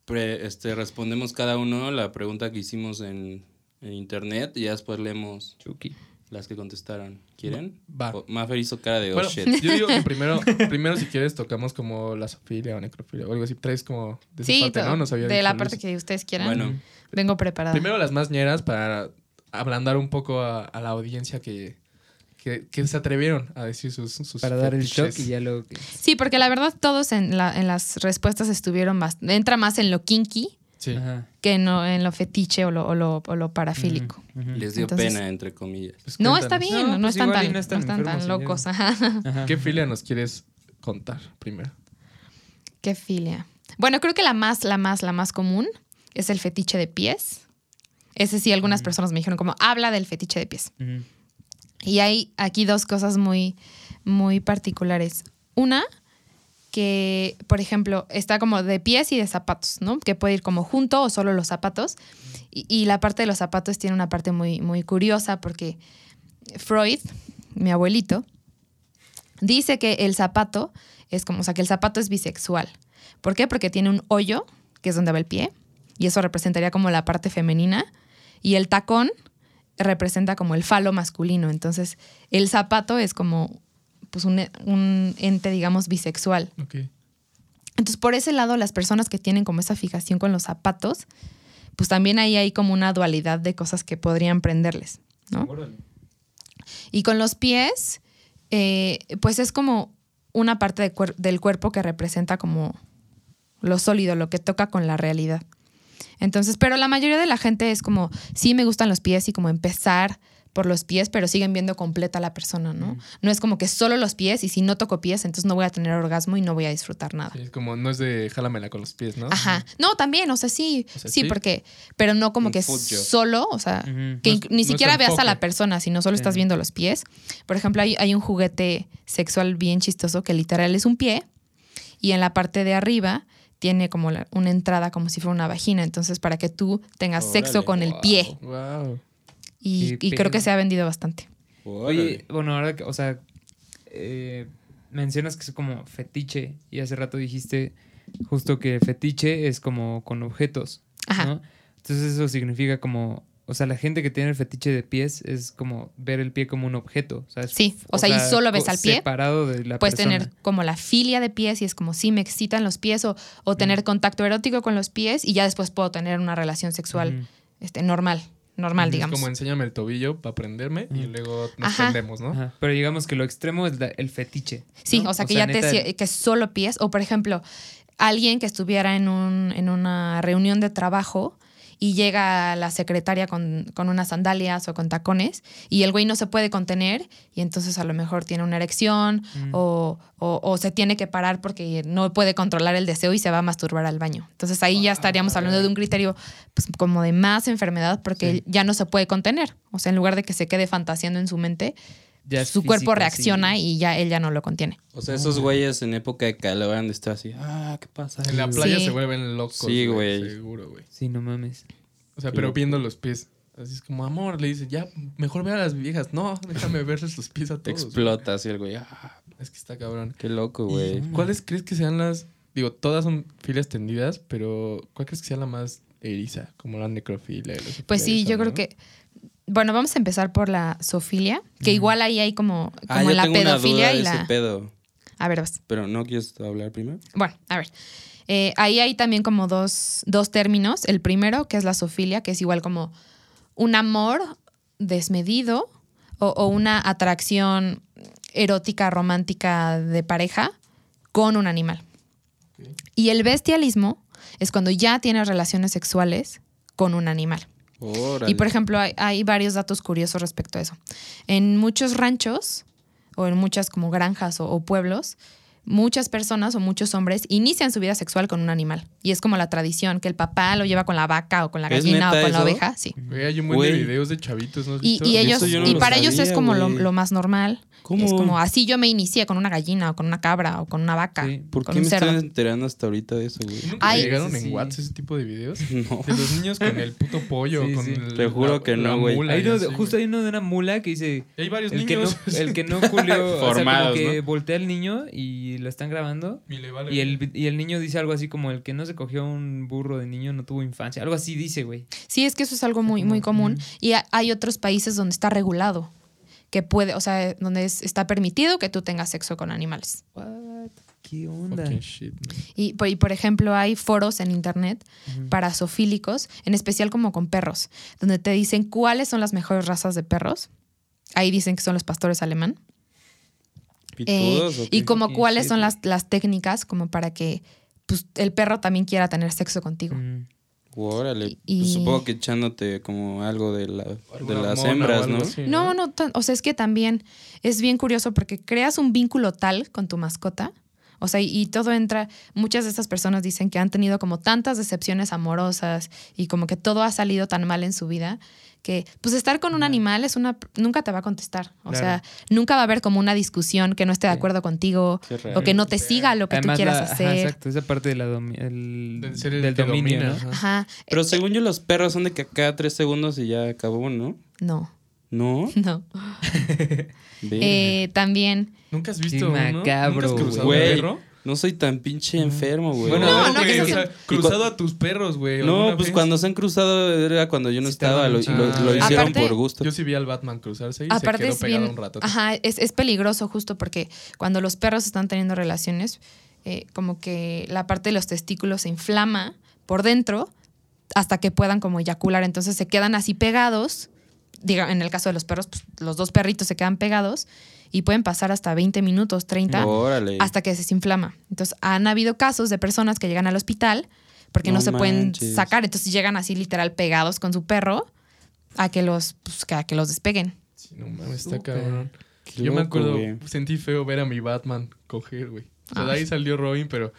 pre- este, respondemos cada uno la pregunta que hicimos en, en internet y ya después leemos Chucky. las que contestaron? ¿Quieren? Va. O- Maffer hizo cara de oh Bueno, shit. yo digo que primero, primero si quieres tocamos como la sofilia o necrofilia o algo así. Traes como de esa Sí, parte, to- ¿no? Nos había de dicho la Luis. parte que ustedes quieran. Bueno, Vengo preparada. Primero las más ñeras para ablandar un poco a, a la audiencia que, que, que se atrevieron a decir sus, sus Para dar el fetiches. shock y ya luego que... Sí, porque la verdad todos en, la- en las respuestas estuvieron más... Entra más en lo kinky Sí. Que no en lo fetiche o lo, o lo, o lo parafílico. Les dio Entonces- pena, entre comillas. Pues No, está bien, No, no, pues están tan, no están no están tan enfermos, locos. Ajá. Ajá. ¿Qué filia nos quieres contar primero? Qué filia. Bueno, creo que la más, la más, la más común es el fetiche de pies. Ese sí, algunas personas me dijeron como, habla del fetiche de pies. Y hay aquí dos cosas muy, muy particulares. Una, que, por ejemplo, está como de pies y de zapatos, ¿no? Que puede ir como junto o solo los zapatos. Y, la parte de los zapatos tiene una parte muy, muy curiosa porque Freud, mi abuelito, dice que el zapato es como, o sea, que el zapato es bisexual. ¿Por qué? Porque tiene un hoyo, que es donde va el pie, y eso representaría como la parte femenina, y el tacón representa como el falo masculino. Entonces, el zapato es como pues un, un ente, digamos, bisexual. Entonces, por ese lado, las personas que tienen como esa fijación con los zapatos, pues también ahí hay como una dualidad de cosas que podrían prenderles, ¿no? Y con los pies, eh, pues es como una parte de cuer- del cuerpo que representa como lo sólido, lo que toca con la realidad. Entonces, pero la mayoría de la gente es como, sí me gustan los pies y como empezar por los pies, pero siguen viendo completa la persona, ¿no? No es como que solo los pies y si no toco pies, entonces no voy a tener orgasmo y no voy a disfrutar nada. Sí, es como, no es de jálamela con los pies, ¿no? Ajá. No, también, o sea, sí, O sea, sí, sí. porque, pero no como Un que solo, o sea, que No ni no siquiera veas a la persona, sino solo estás viendo los pies. Por ejemplo, hay, hay un juguete sexual bien chistoso que literal es un pie y en la parte de arriba tiene como la- una entrada como si fuera una vagina. Entonces, para que tú tengas sexo con el pie. Wow. Y, creo que se ha vendido bastante. Oye, bueno, ahora que, o sea, eh, mencionas que es como fetiche y hace rato dijiste justo que fetiche es como con objetos, Ajá. ¿no? Entonces eso significa como, o sea, la gente que tiene el fetiche de pies es como ver el pie como un objeto, ¿sabes? Sí, o sea, y solo ves al pie. Separado de la Puedes persona. tener como la filia de pies y es como si me excitan los pies o, o tener contacto erótico con los pies y ya después puedo tener una relación sexual Ujú. este, normal, normal, Es digamos. como enséñame el tobillo para prenderme y luego nos Ajá. prendemos, ¿no? Ajá, Pero digamos que lo extremo es la- el fetiche. Sí, ¿no? o sea, que ya te neta, cie- que solo pies. O por ejemplo, alguien que estuviera en, un, en una reunión de trabajo y llega la secretaria con, con unas sandalias o con tacones y el güey no se puede contener y entonces a lo mejor tiene una erección Mm. o, o- o se tiene que parar porque no puede controlar el deseo y se va a masturbar al baño. Entonces ahí ya estaríamos hablando de un criterio pues, como de más enfermedad porque Sí. ya no se puede contener. O sea, en lugar de que se quede fantaseando en su mente, ya su cuerpo reacciona sí. y ya él ya no lo contiene. O sea, esos güeyes en época de calor han de estar así, ah, ¿qué pasa? En la playa Sí. se vuelven locos. Sí, güey. Seguro, güey. Sí, no mames. O sea, Qué pero loco. viendo los pies. Así es como, amor, le dice, ya, mejor ve a las viejas. No, déjame verles los pies a Te todos. explota así el güey. Ah. Es que está cabrón. qué loco, ¿Y güey. ¿Cuáles crees que sean las...? Digo, todas son filias tendidas, pero ¿cuál crees que sea la más eriza? Como la necrofilia. Pues sí, yo creo que. Bueno, vamos a empezar por la zoofilia, que igual ahí hay como, Ah, como yo la tengo una pedofilia duda de y ese la. pedo. A ver, vas. Pero ¿no quieres hablar primero? Bueno, a ver. Eh, ahí hay también como dos, dos términos. El primero, que es la zoofilia, que es igual como un amor desmedido o, o una atracción erótica, romántica de pareja con un animal. Y el bestialismo es cuando ya tienes relaciones sexuales con un animal. Y por ejemplo, hay, varios datos curiosos respecto a eso. En muchos ranchos o en muchas como granjas o pueblos, muchas personas o muchos hombres inician su vida sexual con un animal. Y es como la tradición, que el papá lo lleva con la vaca o con la ¿Es gallina o con la oveja. Sí. Güey, hay un buen de videos de chavitos, ¿no has Y, visto? y ellos, no y para ellos es como lo, más normal. ¿Cómo? Es como así yo me inicié con una gallina o con una cabra o con una vaca. Sí. ¿Por con qué un me cerdo. estoy enterando hasta ahorita de eso, güey? ¿Nunca Ay. llegaron en. WhatsApp ese tipo de videos? No. De los niños con el puto pollo, Sí, con sí. el- Te juro que no, güey. Hay justo hay uno de una mula que dice hay varios el que, no, niños. el que no culió, o sea, Formados, como que voltea al niño y lo están grabando Y le vale. y el, y el niño dice algo así como el que no se cogió un burro de niño no tuvo infancia, algo así dice, güey. Sí, es que eso es algo muy, muy común. Y ha- hay otros países donde está regulado, que puede, o sea, donde es- está permitido que tú tengas sexo con animales. What? ¿Qué onda? Shit. Y por, y, por ejemplo, hay foros en internet para zoofílicos, en especial como con perros, donde te dicen cuáles son las mejores razas de perros. Ahí dicen que son los pastores alemán. Eh, ¿Pitudos o y como cuáles son las, las técnicas como para que pues, el perro también quiera tener sexo contigo. Mm. Órale. Y- Pues supongo que echándote como algo de, la, de las hembras, ¿no? así, No, no, o sea, es que también es bien curioso porque creas un vínculo tal con tu mascota. O sea, y, y todo entra, muchas de estas personas dicen que han tenido como tantas decepciones amorosas y como que todo ha salido tan mal en su vida que pues estar con un animal es una nunca te va a contestar. O Claro. sea, nunca va a haber como una discusión que no esté de Sí. acuerdo contigo o que no te siga lo que Además, tú quieras la- ajá, hacer. exacto, esa parte de la domi- el- Del ser el del que dominio, domina, ¿no? ajá. Ajá. Pero Eh, según yo, los perros son de que cada tres segundos y ya acabó, ¿no? No, ¿No? no. Eh, también ¿Nunca has visto uno? macabro, ¿Nunca has cruzado güey. un perro? No soy tan pinche enfermo, güey. Bueno, No, no, güey, que o se- sea, cruzado a tus perros, güey. No, ¿alguna pues vez? cuando se han cruzado era cuando yo no Sí estaba. Lo, hicieron Aparte, por gusto. Yo sí vi al Batman cruzarse y se Aparte quedó es pegado bien, un rato. ajá, es, es peligroso justo porque cuando los perros están teniendo relaciones, eh, como que la parte de los testículos se inflama por dentro hasta que puedan como eyacular. Entonces se quedan así pegados. Diga, en el caso de los perros, pues, los dos perritos se quedan pegados y pueden pasar hasta 20 minutos, 30, Órale. hasta que se desinflama. Entonces han habido casos de personas que llegan al hospital porque no, No se pueden sacar. Entonces llegan así literal pegados con su perro a que los, pues, que- a que los despeguen. Sí, no mames, está Súper. cabrón. Qué Yo me acuerdo, güey. sentí feo ver a mi Batman coger, güey. O sea, de Ah. ahí salió Robin, pero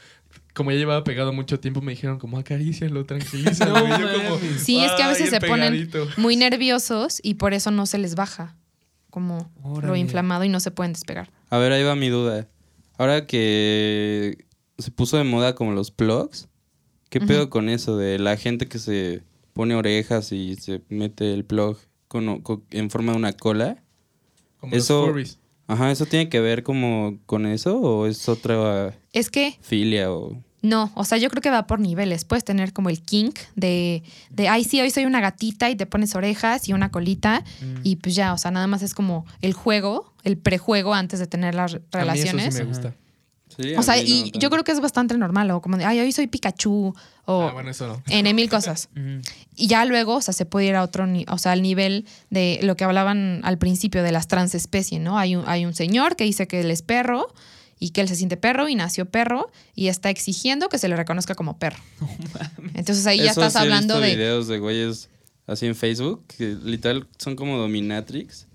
como ya llevaba pegado mucho tiempo, me dijeron como acarícialo, tranquilízalo. No como. Sí, es que a "Ay, veces se ponen pegadito". muy nerviosos y por eso no se les baja como lo Órale. inflamado y no se pueden despegar. A ver, ahí va mi duda. Ahora que se puso de moda como los plugs, ¿qué pedo con eso de la gente que se pone orejas y se mete el plug con- con- en forma de una cola? Como los Eso- furries. Ajá, ¿eso tiene que ver como con eso o es otra Es que filia o...? No, o sea, yo creo que va por niveles. Puedes tener como el kink de, de ay, sí, hoy soy una gatita y te pones orejas y una colita Mm. y pues ya, o sea, nada más es como el juego, el prejuego antes de tener las A mí relaciones. eso sí me gusta. Sí, O a sea, no y yo creo que es bastante normal, o como de, ay, hoy soy Pikachu, o Ah, bueno, eso no. N mil cosas. Y ya luego, o sea, se puede ir a otro, ni- o sea, al nivel de lo que hablaban al principio de las transespecies, ¿no? Hay un, hay un señor que dice que él es perro y que él se siente perro y nació perro y está exigiendo que se le reconozca como perro. Entonces ahí ya Eso estás sí he hablando visto de... videos de güeyes así en Facebook que literal son como dominatrix.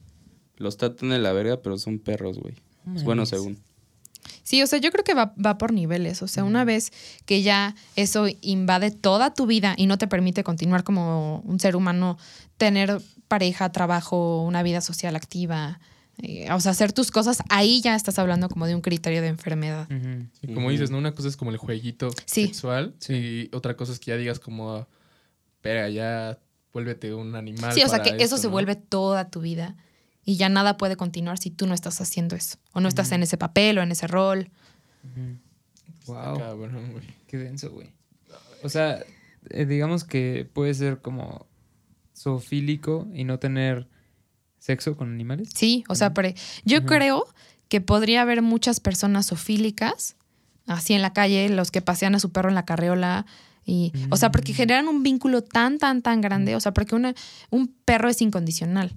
Los tratan de la verga, pero son perros, güey. Es bueno según. Sí, o sea, yo creo que va, va por niveles. O sea, una vez que ya eso invade toda tu vida y no te permite continuar como un ser humano, tener pareja, trabajo, una vida social activa, o sea, hacer tus cosas, ahí ya estás hablando como de un criterio de enfermedad. Sí, como dices, ¿no? Una cosa es como el jueguito Sí. sexual Sí. y otra cosa es que ya digas como, espera, ya vuélvete un animal. Sí, o sea, que eso se vuelve toda tu vida y ya nada puede continuar si tú no estás haciendo eso, o no estás en ese papel o en ese rol. Wow. cabrón, güey. Qué denso, güey. O sea, eh, digamos que puede ser como zoofílico y no tener sexo con animales. Sí, o sea, pero yo creo que podría haber muchas personas zoofílicas, así en la calle, los que pasean a su perro en la carreola. Y, O sea, porque Mm. generan un vínculo tan, tan, tan grande. O sea, porque una, un perro es incondicional.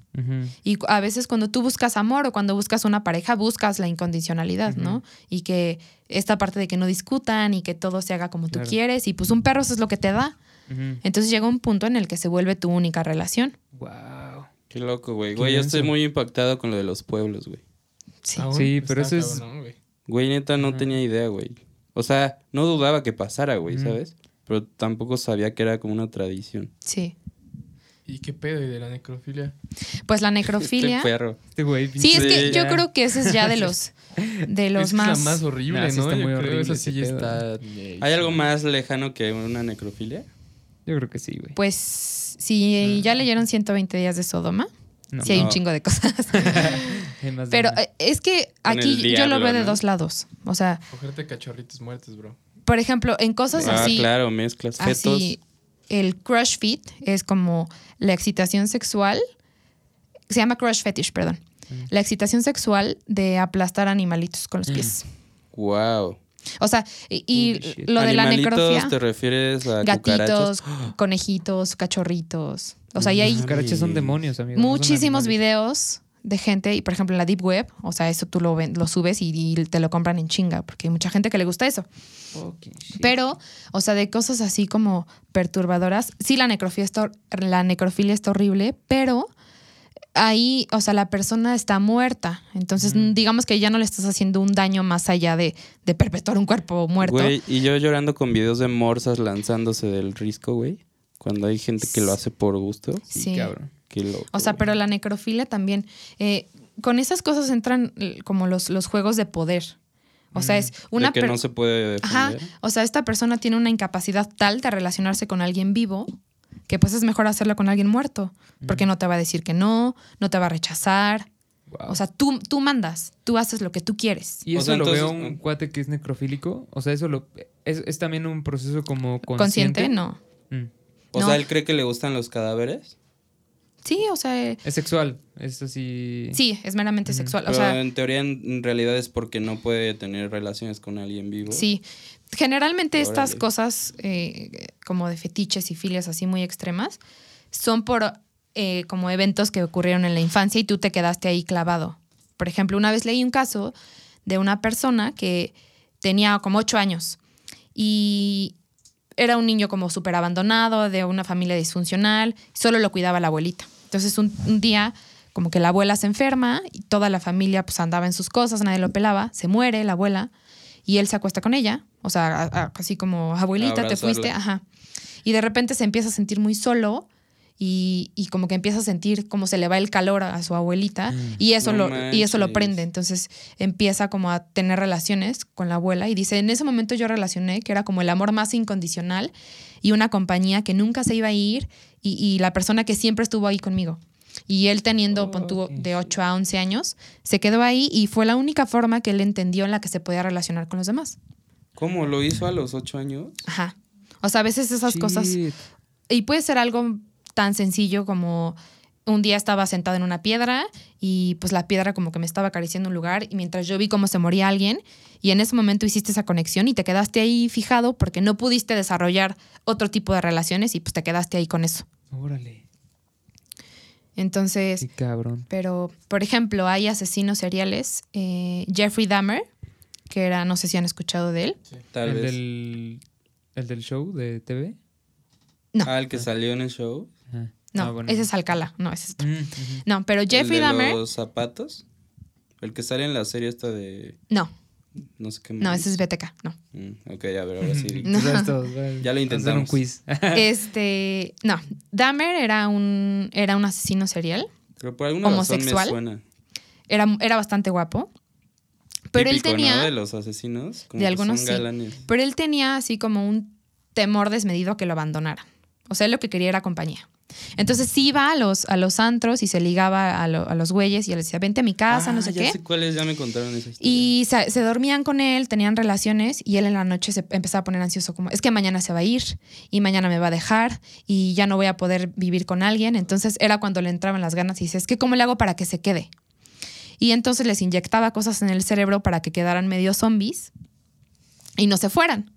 Y a veces cuando tú buscas amor o cuando buscas una pareja, buscas la incondicionalidad, ¿no? Y que esta parte de que no discutan y que todo se haga como Claro. tú quieres. Y pues un perro eso es lo que te da. Entonces llega un punto en el que se vuelve tu única relación. Wow. Qué loco, güey. Güey, yo estoy muy impactado con lo de los pueblos, güey. Sí. Aún Sí, pero está eso es- cabrón, güey. Güey, neta, no Ajá. tenía idea, güey. O sea, no dudaba que pasara, güey. ¿sabes? Pero tampoco sabía que era como una tradición. Sí. ¿Y qué pedo y de la necrofilia? Pues la necrofilia. Este perro. Este güey. Sí, es que Sí, yo creo que ese es ya de los de los es que más, Es la más horrible, Nah, sí ¿no? está Yo muy creo horrible sí está... ¿Hay algo más lejano que una necrofilia? Yo creo que sí, güey. pues si ya leyeron 120 días de Sodoma, No. sí hay un chingo de cosas. Pero eh, es que aquí yo lo veo de ¿no? dos lados. O sea, Cogerte cachorritos muertos, bro. por ejemplo, en cosas ah, así, claro, mezclas fetos. así el crush fit es como la excitación sexual, se llama crush fetish, perdón. Mm. La excitación sexual de aplastar animalitos con los pies. Wow. O sea, y, lo de la ¿Animalitos necrofia, te refieres a gatitos, cucarachas? conejitos, cachorritos. O sea, y hay. Cucarachas son demonios, amigo. no son muchísimos videos de gente, y por ejemplo en la Deep Web, o sea, eso tú lo, ven- lo subes y, y te lo compran en chinga, porque hay mucha gente que le gusta eso. Pero, o sea, de cosas así como perturbadoras, sí la necrofilia está, la necrofilia está horrible, pero ahí, o sea, la persona está muerta. Entonces, digamos que ya no le estás haciendo un daño más allá de, de perpetuar un cuerpo muerto. Güey, y yo llorando con videos de morsas lanzándose del risco, güey. Cuando hay gente que lo hace por gusto. Sí, sí. cabrón. Qué loco. O sea, güey. pero la necrofilia también. eh, con esas cosas entran eh, como los, los juegos de poder. O sea, es una de que no se puede Ajá. O sea, esta persona tiene una incapacidad tal de relacionarse con alguien vivo que pues es mejor hacerlo con alguien muerto. Porque no te va a decir que no, no te va a rechazar. Wow. O sea, tú, tú mandas, tú haces lo que tú quieres. y o eso sea, lo veo un cuate que es necrofílico. O sea, eso lo es, es también un proceso como consciente. Consciente, no. Mm. O No. sea, ¿él cree que le gustan los cadáveres? Sí, o sea, eh, Es sexual. Es así. sí, es meramente sexual. O Pero sea, en teoría, en realidad es porque no puede tener relaciones con alguien vivo. Sí, generalmente estas cosas eh, como de fetiches y filias así muy extremas son por eh, como eventos que ocurrieron en la infancia y tú te quedaste ahí clavado. Por ejemplo, una vez leí un caso de una persona que tenía como ocho años y era un niño como súper abandonado, de una familia disfuncional, solo lo cuidaba la abuelita. Entonces un, un día como que la abuela se enferma y toda la familia pues andaba en sus cosas, nadie lo pelaba, se muere la abuela y él se acuesta con ella, o sea, a- a- así como abuelita, te fuiste, ajá. Y de repente se empieza a sentir muy solo y, y como que empieza a sentir como se le va el calor a su abuelita Mm. y eso, No lo, y eso lo prende. Entonces empieza como a tener relaciones con la abuela y dice, en ese momento yo relacioné que era como el amor más incondicional y una compañía que nunca se iba a ir y, y la persona que siempre estuvo ahí conmigo. Y él teniendo, pon tú, Ok, de sí. 8 a 11 años, se quedó ahí y fue la única forma que él entendió en la que se podía relacionar con los demás. ¿Cómo? ¿Lo hizo a los ocho años? Ajá. O sea, a veces esas cosas Shit. y puede ser algo tan sencillo como un día estaba sentado en una piedra y pues la piedra como que me estaba acariciando un lugar y mientras yo vi cómo se moría alguien y en ese momento hiciste esa conexión y te quedaste ahí fijado porque no pudiste desarrollar otro tipo de relaciones y pues te quedaste ahí con eso. Órale. Entonces, Qué cabrón. pero por ejemplo, hay asesinos seriales, eh, Jeffrey Dahmer, que era, no sé si han escuchado de él. Tal el vez. del. El del show de TV. No. Ah, el que salió en el show. Ajá. No, Ah, bueno. ese es Alcala, no, ese es otro. Mm. No, pero Jeffrey el de Dahmer, los zapatos. El que sale en la serie esta de. no, No sé qué no, más. ese es BTK, no. Mm, ok, a ver, ahora sí. No. Ya lo Hacer intentamos. un quiz. Este, no, Dahmer era un, era un asesino serial, Pero por alguna razón me Homosexual. suena. era, era bastante guapo, pero Típico, él tenía, ¿no? De los asesinos. Como De algunos son sí. pero él tenía así como un temor desmedido a que lo abandonaran. O sea, él lo que quería era compañía. Entonces sí iba a los, a los antros y se ligaba a, lo- a los güeyes y él decía, vente a mi casa, no Ah, sé ya qué. sé cuáles, ya me contaron esa historia. Y se, se dormían con él, tenían relaciones y él en la noche se empezaba a poner ansioso como, es que mañana se va a ir y mañana me va a dejar y ya no voy a poder vivir con alguien. Entonces era cuando le entraban las ganas y dice, es que ¿cómo le hago para que se quede? Y entonces les inyectaba cosas en el cerebro para que quedaran medio zombies y no se fueran.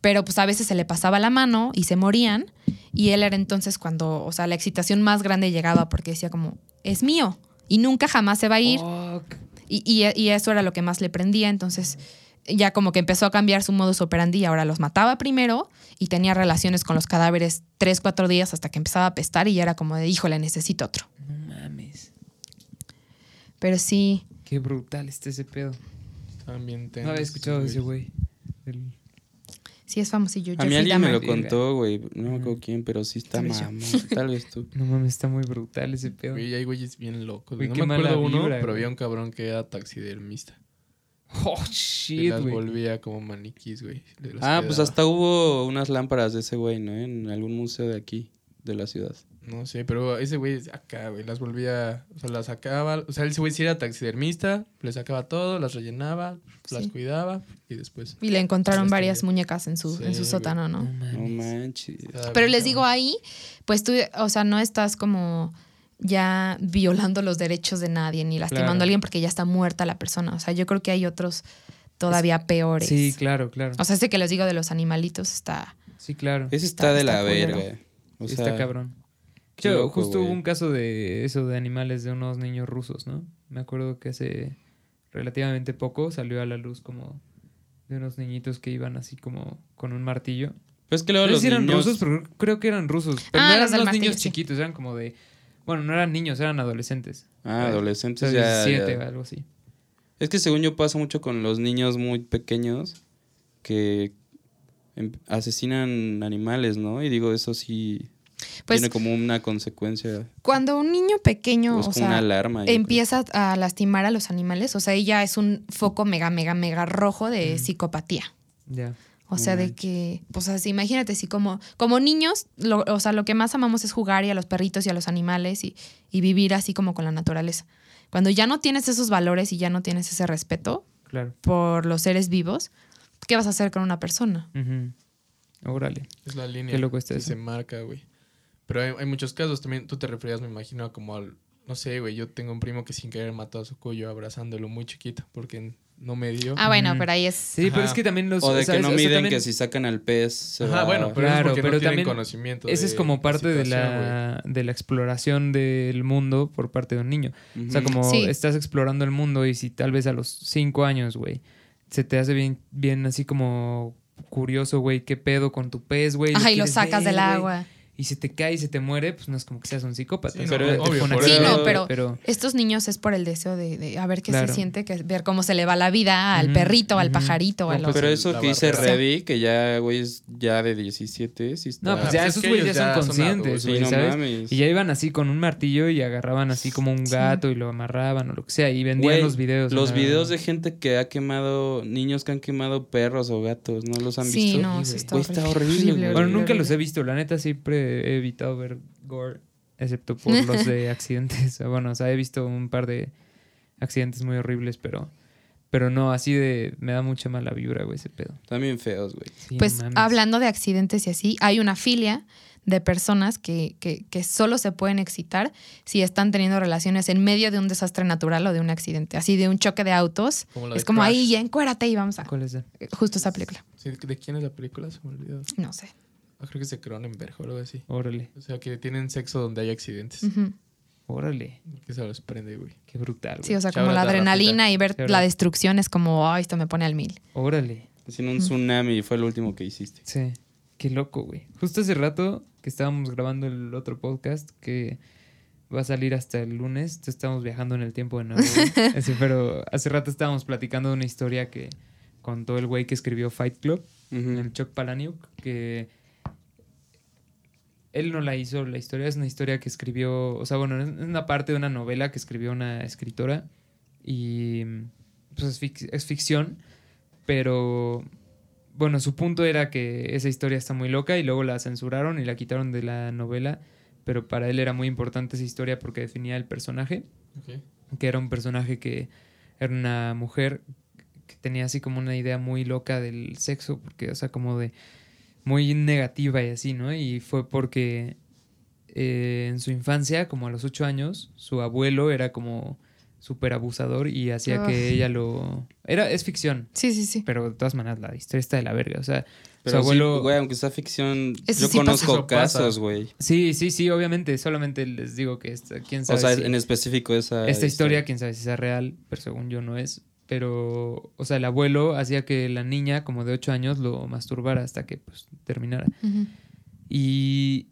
Pero pues a veces se le pasaba la mano y se morían y él era entonces cuando, o sea, la excitación más grande llegaba porque decía como, es mío y nunca jamás se va a ir. Y, y- y eso era lo que más le prendía. Entonces, ya como que empezó a cambiar su modus operandi y ahora los mataba primero y tenía relaciones con los cadáveres tres, cuatro días hasta que empezaba a apestar y ya era como de, híjole, necesito otro. No mames. Pero sí, Qué brutal está ese pedo. También No había escuchado de ese güey. Sí es famosillo. A mí Jeffrey alguien me lo contó, güey. No me acuerdo quién, pero sí está yo. mamón. Tal vez tú. No mames, está muy brutal ese pedo. Güey, hay güeyes bien locos. Güey, güey. qué No me acuerdo uno, vibra, pero güey. había un cabrón que era taxidermista. Oh, Y shit, las güey. volvía como maniquís, güey. Las Ah, pues hasta hubo unas lámparas de ese güey, ¿no? En algún museo de aquí, de la ciudad. No sé, pero ese güey acá, güey, las volvía, o sea, las sacaba, o sea, ese güey sí era taxidermista, le sacaba todo, las rellenaba, las cuidaba y después. Y le encontraron Las varias tenía. muñecas en su, Sí, en su güey. sótano, ¿no? No manches. Pero les digo ahí, pues tú, o sea, no estás como ya violando los derechos de nadie ni lastimando Claro. a alguien porque ya está muerta la persona. O sea, yo creo que hay otros todavía peores. Sí, claro, claro. O sea, este que les digo de los animalitos está. Sí, claro. Ese está, Está- de está la culero. verga. O sea, está cabrón. Qué Yo, loco, justo hubo un caso de eso de animales de unos niños rusos, ¿no? Me acuerdo que hace relativamente poco salió a la luz como de unos niñitos que iban así como con un martillo. Pues que luego No sé los si eran niños... rusos, pero creo que eran rusos. Pero Ah, no los eran martillo, niños sí. chiquitos, eran como de... Bueno, no eran niños, eran adolescentes. Ah, O sea, adolescentes ya, 17 ya. o algo así. Es que según yo pasa mucho con los niños muy pequeños que em- asesinan animales, ¿no? Y digo, eso sí Pues tiene como una consecuencia. cuando un niño pequeño, es o como una alarma. creo. empieza a lastimar a los animales, o sea, ella es un foco mega, mega, mega rojo de Mm. psicopatía. Ya. O sea, de que, pues así, imagínate, si como, como niños, lo- o sea, lo que más amamos es jugar y a los perritos y a los animales y, y vivir así como con la naturaleza. Cuando ya no tienes esos valores y ya no tienes ese respeto Claro. por los seres vivos, ¿qué vas a hacer con una persona? Órale. Es la línea. Que eso. se marca, güey. Pero hay, hay muchos casos. También tú te referías, me imagino, a como al. No sé, güey. Yo tengo un primo que sin querer mató a su cuyo abrazándolo muy chiquito porque no me dio. Ah, bueno, pero ahí es... Sí, pero Ajá. es que también los. O de que no O sea, miden también- que si sacan al pez se Ajá, va- bueno, pero Claro, es porque pero no tienen también conocimiento. Ese es como parte de la, de la exploración del mundo por parte de un niño. O sea, como Sí. estás explorando el mundo y si tal vez a los cinco años, güey, se te hace bien, bien así como curioso, güey, qué pedo con tu pez, güey. Ajá, y lo sacas ver, del agua. Y se te cae y se te muere, pues no es como que seas un psicópata. Sí, no, obvio, Sí, no, pero, pero estos niños es por el deseo de, de a ver qué Claro. se siente, que ver cómo se le va la vida al perrito, al ujú. pajarito, No, a los... pues, Pero eso que dice. Revi, que ya, güey, es ya de 17, sí está... No, pues Ah, ya pues es esos güeyes ya ya son son conscientes, adultos, Sí, güey, no ¿sabes? mames. Y ya iban así con un martillo y agarraban así como un Sí. gato y lo amarraban o lo que sea y vendían Güey, los videos. Los ¿no? videos de gente que ha quemado, niños que han quemado perros o gatos, ¿no los han visto? no, Sí, güey. está horrible. Bueno, nunca los he visto, la neta siempre he evitado ver gore, excepto por los de accidentes. Bueno, o sea, he visto un par de accidentes muy horribles, pero pero no, así de me da mucha mala vibra, güey, ese pedo. También feos, güey. Sí, Pues mames. hablando de accidentes y así, hay una filia de personas que, que, que solo se pueden excitar si están teniendo relaciones en medio de un desastre natural o de un accidente, así de un choque de autos. Como la es de como Crash. ahí, ya encuérate y vamos a... ¿Cuál es ese? Justo esa película. Sí, ¿De quién es la película? Se me olvidó. No sé. Ah, creo que es de Cronenberg o algo así. Órale, O sea, que tienen sexo donde hay accidentes. Órale, Que se los prende, güey. qué brutal. Sí, güey. o sea, como la adrenalina y ver la destrucción es como, ay, esto me pone al mil. Órale. Haciendo un tsunami fue lo último que hiciste. Sí, qué loco, güey. Justo hace rato que estábamos grabando el otro podcast que va a salir hasta el lunes, entonces estamos viajando en el tiempo de nuevo. Así, pero hace rato estábamos platicando de una historia que contó el güey que escribió Fight Club, el Chuck Palahniuk, que él no la hizo, la historia es una historia que escribió, o sea, bueno, es una parte de una novela que escribió una escritora y pues es, fic- es ficción, pero bueno, su punto era que esa historia está muy loca y luego la censuraron y la quitaron de la novela, pero para él era muy importante esa historia porque definía el personaje, que era un personaje que era una mujer que tenía así como una idea muy loca del sexo, porque, o sea, como de muy negativa y así, ¿no? Y fue porque eh, en su infancia, como a los ocho años, su abuelo era como súper abusador y hacía que ella lo... Era, es ficción, Sí, sí, sí. pero de todas maneras la historia está de la verga, o sea, Pero su abuelo... sí, güey, aunque sea ficción, Eso yo sí conozco casos, güey. Sí, sí, sí, obviamente, solamente les digo que esta, quién O sabe sea, si- en específico esa esta historia, quién sabe si sea real, pero según yo no es. Pero, o sea, el abuelo hacía que la niña, como de 8 años, lo masturbara hasta que pues terminara. Y,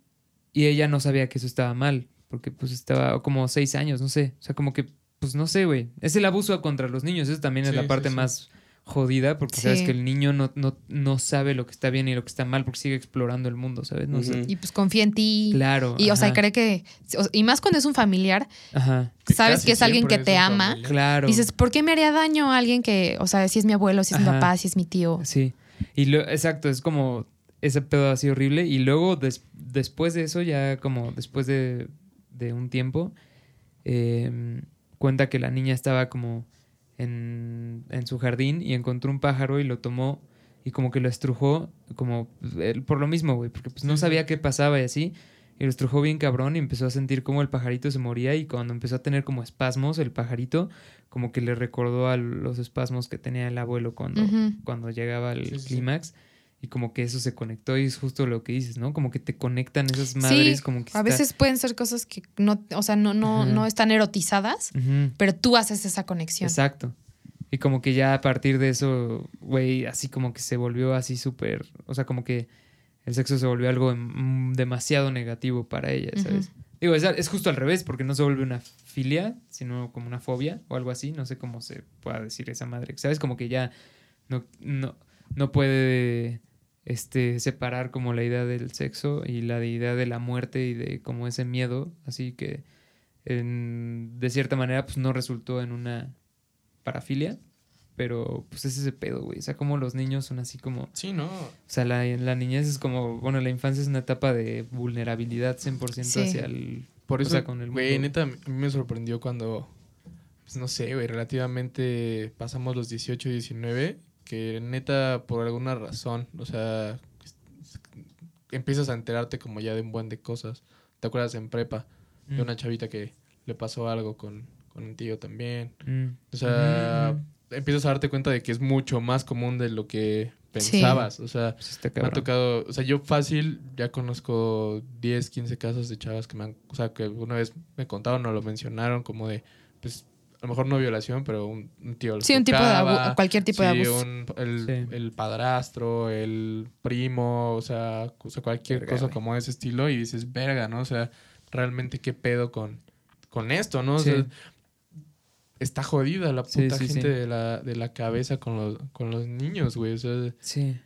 y ella no sabía que eso estaba mal, porque pues estaba como 6 años, no sé. O sea, como que, pues no sé, güey. Es el abuso contra los niños, eso también es la sí, parte sí. más jodida, porque sabes que el niño no, no, no sabe lo que está bien y lo que está mal, porque sigue explorando el mundo, ¿sabes? No sé. Ujú. Y pues confía en ti. Claro. Y, o sea, cree que... Y más cuando es un familiar, Ajá. Sabes que es alguien que te ama. familiar. Claro. Dices, ¿por qué me haría daño a alguien que, o sea, si es mi abuelo, si es mi papá, si es mi tío? Sí. Y lo, exacto, es como ese pedo así horrible. Y luego des- después de eso, ya como después de, de un tiempo, eh, cuenta que la niña estaba como en, en su jardín y encontró un pájaro y lo tomó y como que lo estrujó, como por lo mismo, güey, porque pues no sabía qué pasaba y así. Y lo estrujó bien cabrón y empezó a sentir como el pajarito se moría y cuando empezó a tener como espasmos el pajarito, como que le recordó a los espasmos que tenía el abuelo cuando, cuando llegaba el Sí, sí, sí. Y como que eso se conectó y es justo lo que dices, ¿no? Como que te conectan esas madres, Sí, como que A está- veces pueden ser cosas que no, o sea, no, no, Ajá. no están erotizadas, pero tú haces esa conexión. Exacto. Y como que ya a partir de eso, güey, así como que se volvió así súper, o sea, como que el sexo se volvió algo mm, demasiado negativo para ella, ¿sabes? Digo, es, es justo al revés, porque no se vuelve una filia, sino como una fobia o algo así, no sé cómo se pueda decir esa madre, ¿sabes? Como que ya no, no, no puede este, separar como la idea del sexo y la idea de la muerte y de como ese miedo, así que en- de cierta manera pues no resultó en una parafilia, pero pues es ese pedo, güey, o sea, como los niños son así como... Sí, no. O sea, la, la niñez es como, bueno, la infancia es una etapa de vulnerabilidad 100% Sí. hacia el... Por O eso, sea, con el güey, mundo. neta, a mí me sorprendió cuando pues no sé, güey, relativamente pasamos los 18, 19, que neta, por alguna razón, o sea, empiezas a enterarte como ya de un buen de cosas. ¿Te acuerdas en prepa de Mm. una chavita que le pasó algo con, con un tío también? Mm. O sea, Mm. empiezas a darte cuenta de que es mucho más común de lo que pensabas. O sea, Pues me ha tocado, o sea, yo fácil ya conozco 10, 15 casos de chavas que me han, o sea, que una vez me contaron o lo mencionaron como de, pues, a lo mejor no violación, pero un, un tío. Sí, un tipo de tocaba, abu- cualquier tipo de abuso. un- el, Sí. el padrastro, el primo, o sea, o sea, cualquier Verga, cosa como de ese estilo y dices, verga, ¿no? O sea, realmente qué pedo con, con esto, ¿no? O Sí. sea, está jodida la puta sí, gente sí. De, la, de la cabeza con los, con los niños, güey. O sea, Sí.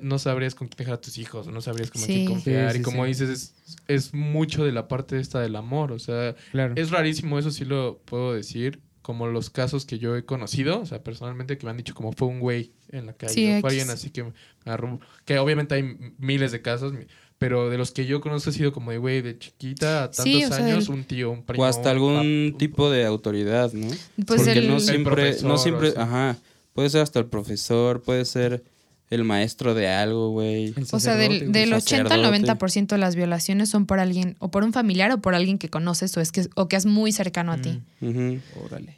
no sabrías con quién dejar a tus hijos, no sabrías con Sí. quién confiar. Sí, sí, y como sí. dices, es, es mucho de la parte esta del amor. O sea, Claro. es rarísimo, eso sí lo puedo decir. Como los casos que yo he conocido, o sea, personalmente que me han dicho como fue un güey en la calle. Sí, o fue alguien así que me agarró. Que obviamente hay miles de casos, pero de los que yo conozco ha sido como de güey, de chiquita a tantos Sí, o sea, años, el- un tío, un primo. O hasta algún tipo de autoridad, ¿no? Pues Porque el, no El siempre, profesor, no siempre, ajá, puede ser hasta el profesor, puede ser el maestro de algo, güey. El o sea, del, del 80 al sacerdote. 90% de las violaciones son por alguien, o por un familiar o por alguien que conoces o, es que, o que es muy cercano a ti. Mm. Ujú. Órale.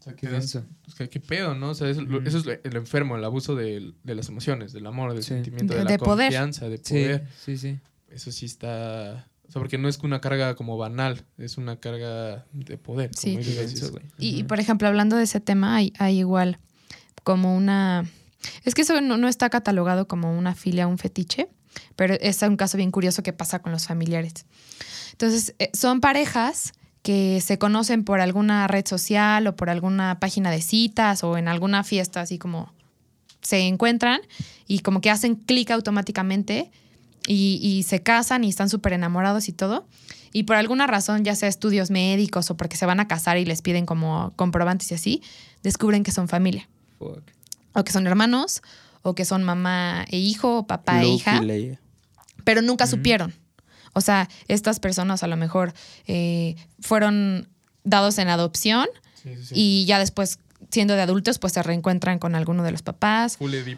O sea, Qué que es- denso. pues, ¿qué, qué pedo, ¿no? O sea, es lo- Ujú. eso es lo, lo enfermo, el abuso del- de, las emociones, del amor, del Sí. sentimiento, de, De- la de poder. confianza, de Sí, poder. sí, sí. Eso sí está... O sea, porque no es una carga como banal, es una carga de poder. Sí. como. Y, y, por ejemplo, hablando de ese tema, hay, hay igual como una... Es que eso no, no está catalogado como una filia un fetiche, pero es un caso bien curioso que pasa con los familiares. Entonces, eh, son parejas que se conocen por alguna red social o por alguna página de citas o en alguna fiesta, así como se encuentran y como que hacen clic automáticamente y, y se casan y están súper enamorados y todo. Y por alguna razón, ya sea estudios médicos o porque se van a casar y les piden como comprobantes y así, descubren que son familia. Fuck. O que son hermanos, o que son mamá e hijo, o papá e hija, y Leia. pero nunca supieron. O sea, estas personas a lo mejor eh, fueron dados en adopción Sí, sí, sí. y ya después, siendo de adultos, pues se reencuentran con alguno de los papás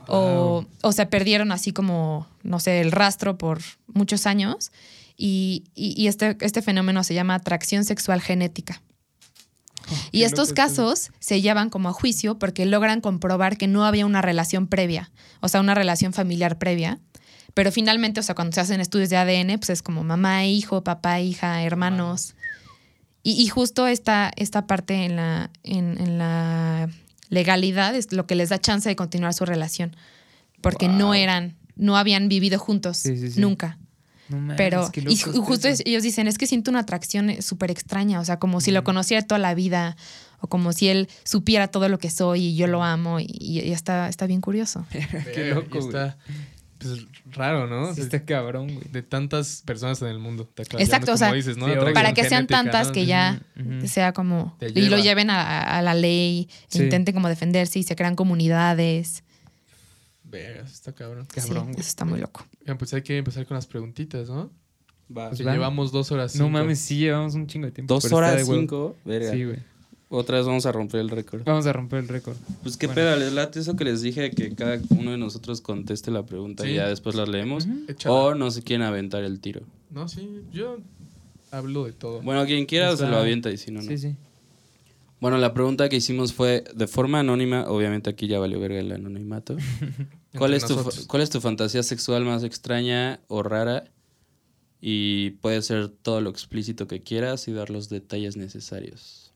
o, o se perdieron así como, no sé, el rastro por muchos años. Y, y- y este, este fenómeno se llama atracción sexual genética. y estos casos se llevan como a juicio porque logran comprobar que no había una relación previa, o sea, una relación familiar previa. Pero finalmente, o sea, cuando se hacen estudios de ADN, pues es como mamá, e hijo, papá, hija, hermanos. Y, y justo esta, esta parte en la, en, en la legalidad es lo que les da chance de continuar su relación. Porque no eran, no habían vivido juntos Sí, sí, sí. nunca. No Pero, y justo es- ellos dicen, es que siento una atracción eh, súper extraña, o sea, como si lo conociera toda la vida, o como si él supiera todo lo que soy y yo lo amo, y, y- está, está bien curioso. Qué loco, está pues, raro, ¿no? Sí está cabrón, güey. de tantas personas en el mundo. Te Exacto, o sea, como dices, ¿no? sí, Para que sean genética, tantas ¿no? que ya sea como... Y lo lleven a, la ley, e Sí. intenten como defenderse y se crean comunidades. Verga, está cabrón. Cabrón, sí, eso está muy loco. Bien, pues hay que empezar con las preguntitas, ¿no? Va. Pues llevamos dos horas. No cinco. mames, sí llevamos un chingo de tiempo. Dos horas cinco. Verga. Sí, güey. Otra vez vamos a romper el récord. Vamos a romper el récord. Pues qué Bueno. pedo, les late eso que les dije, que cada uno de nosotros conteste la pregunta Sí. y ya después la leemos. O no se quieren aventar el tiro. No, sí, yo hablo de todo. Bueno, quien quiera se lo avienta y si no, no. Sí, sí. Bueno, la pregunta que hicimos fue de forma anónima, obviamente aquí ya valió verga el anonimato. ¿Cuál es, tu. ¿Cuál es tu fantasía sexual más extraña o rara? Y puede ser todo lo explícito que quieras y dar los detalles necesarios.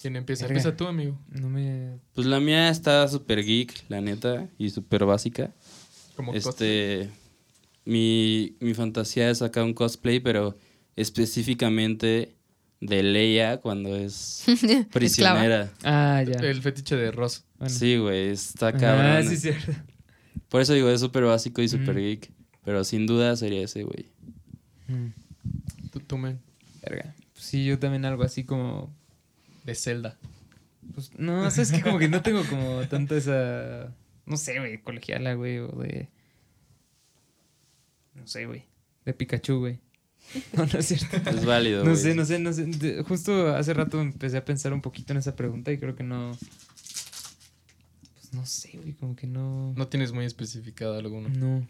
¿Quién empieza? Empieza tú, amigo. No me. Pues la mía está súper geek, la neta, y súper básica. Como Este, mi, mi fantasía es sacar un cosplay, pero específicamente de Leia cuando es prisionera. Ah, ya. El fetiche de Ross. Bueno. Sí, güey, está Ah, cabrón. sí, cierto. Por eso digo, es súper básico y súper Mm. geek. Pero sin duda sería ese, güey. Mm, Tú, tú, verga. Pues sí, yo también algo así como. De Zelda. Pues no, o sea, es que como que no tengo como tanta esa. No sé, güey, colegiala, güey, o de. No sé, güey. De Pikachu, güey. No, no es cierto. Es válido. No güey. sé, no sé, no sé. Justo hace rato empecé a pensar un poquito en esa pregunta y creo que no. No sé, güey, como que no. No tienes muy especificado alguno. No.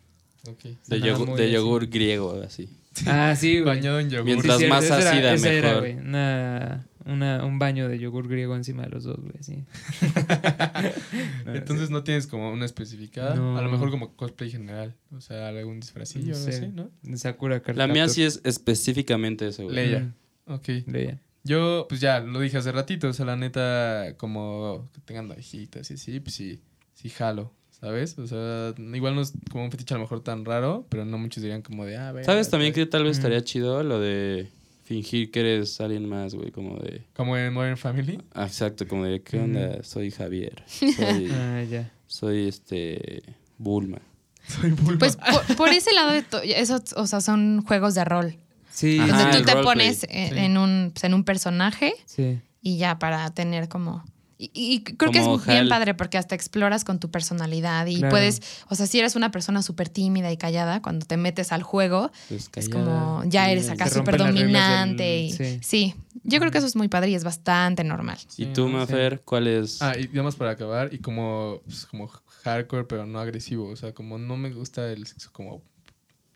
Ok. De, yogur, de así. yogur griego, así. Ah, sí, güey. Bañado en yogur. Mientras Sí, más era- ácida, era, mejor. güey, una, una, un baño de yogur griego encima de los dos, güey, sí. No, Entonces no tienes como una especificada. No. A lo mejor como cosplay general. O sea, algún disfrazillo o algo Sí. así, ¿no? de Sakura Card La mía sí es específicamente eso, güey. Leia. Mm, Ok. Leia. Yo, pues ya, lo dije hace ratito. O sea, la neta, como que tengan orejitas y así, pues sí, sí jalo. ¿Sabes? O sea, igual no es como un fetiche a lo mejor tan raro, pero no muchos dirían como de, ah, ver. ¿Sabes también que tal vez Mm. estaría chido lo de fingir que eres alguien más, güey? Como de. Como en Modern Family. Ah, exacto, como de, ¿qué Mm. onda? Soy Javier. Soy, Ah, ya. soy este. Bulma. Soy Bulma. Pues por, por ese lado, de eso, o sea, son juegos de rol. Sí, Ajá, tú te pones en, Sí. en un, pues, en un personaje sí. y ya para tener como... Y, y creo que es bien padre porque hasta exploras con tu personalidad y Claro. puedes, o sea, si eres una persona súper tímida y callada, cuando te metes al juego, Pues, es como ya eres acá súper dominante. del- y- sí. sí. yo creo que eso es muy padre y es bastante normal. ¿Y tú. Mafer, cuál es? Ah, y digamos para acabar, y como, pues, como hardcore, pero no agresivo. O sea, como no me gusta el sexo como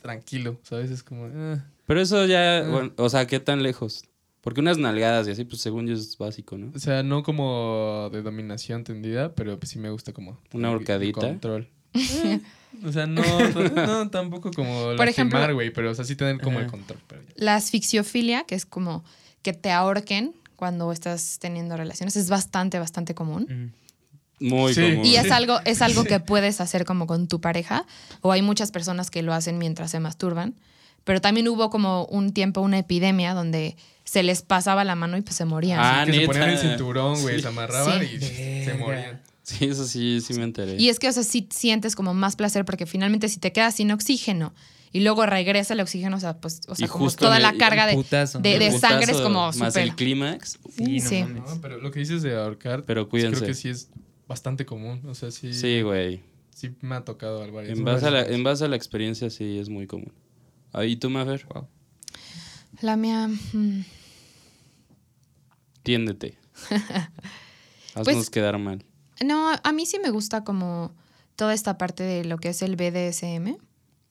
tranquilo, ¿sabes? Es como... eh. Pero eso ya, Ah. bueno, o sea, ¿qué tan lejos? Porque unas nalgadas y así, pues según yo es básico, ¿no? O sea, no como de dominación tendida, pero pues sí me gusta como... Una horcadita. Control. O sea, no, no tampoco como Por ejemplo- lastimar, güey, pero o sea, sí tener como el control. Pero. La asfixiofilia, que es como que te ahorquen cuando estás teniendo relaciones, es bastante, bastante común. Mm. Muy Sí. común. Y es algo, es algo que puedes hacer como con tu pareja, o hay muchas personas que lo hacen mientras se masturban, pero también hubo como un tiempo, una epidemia donde se les pasaba la mano y pues se morían. Ah, que se ponían el cinturón, güey, Sí. se amarraban Sí. y se morían. Sí, eso sí, sí me enteré. Y es que, o sea, sí sientes como más placer porque finalmente si te quedas sin oxígeno y luego regresa el oxígeno, o sea, pues, o sea, como justo toda la carga de... Putazo. de- de sangre es como Más el clímax. Sí, no Sí. No, pero lo que dices de ahorcar, Pero pues, cuídense. creo que sí es bastante común. O sea, sí, Sí, güey. sí me ha tocado al varias En base, a la, en base a la experiencia, sí es muy común. Ahí tú, Mafer, Wow. La mía... mm, tiéndete. Haznos Pues- quedar mal. No, a mí sí me gusta como toda esta parte de lo que es el BDSM.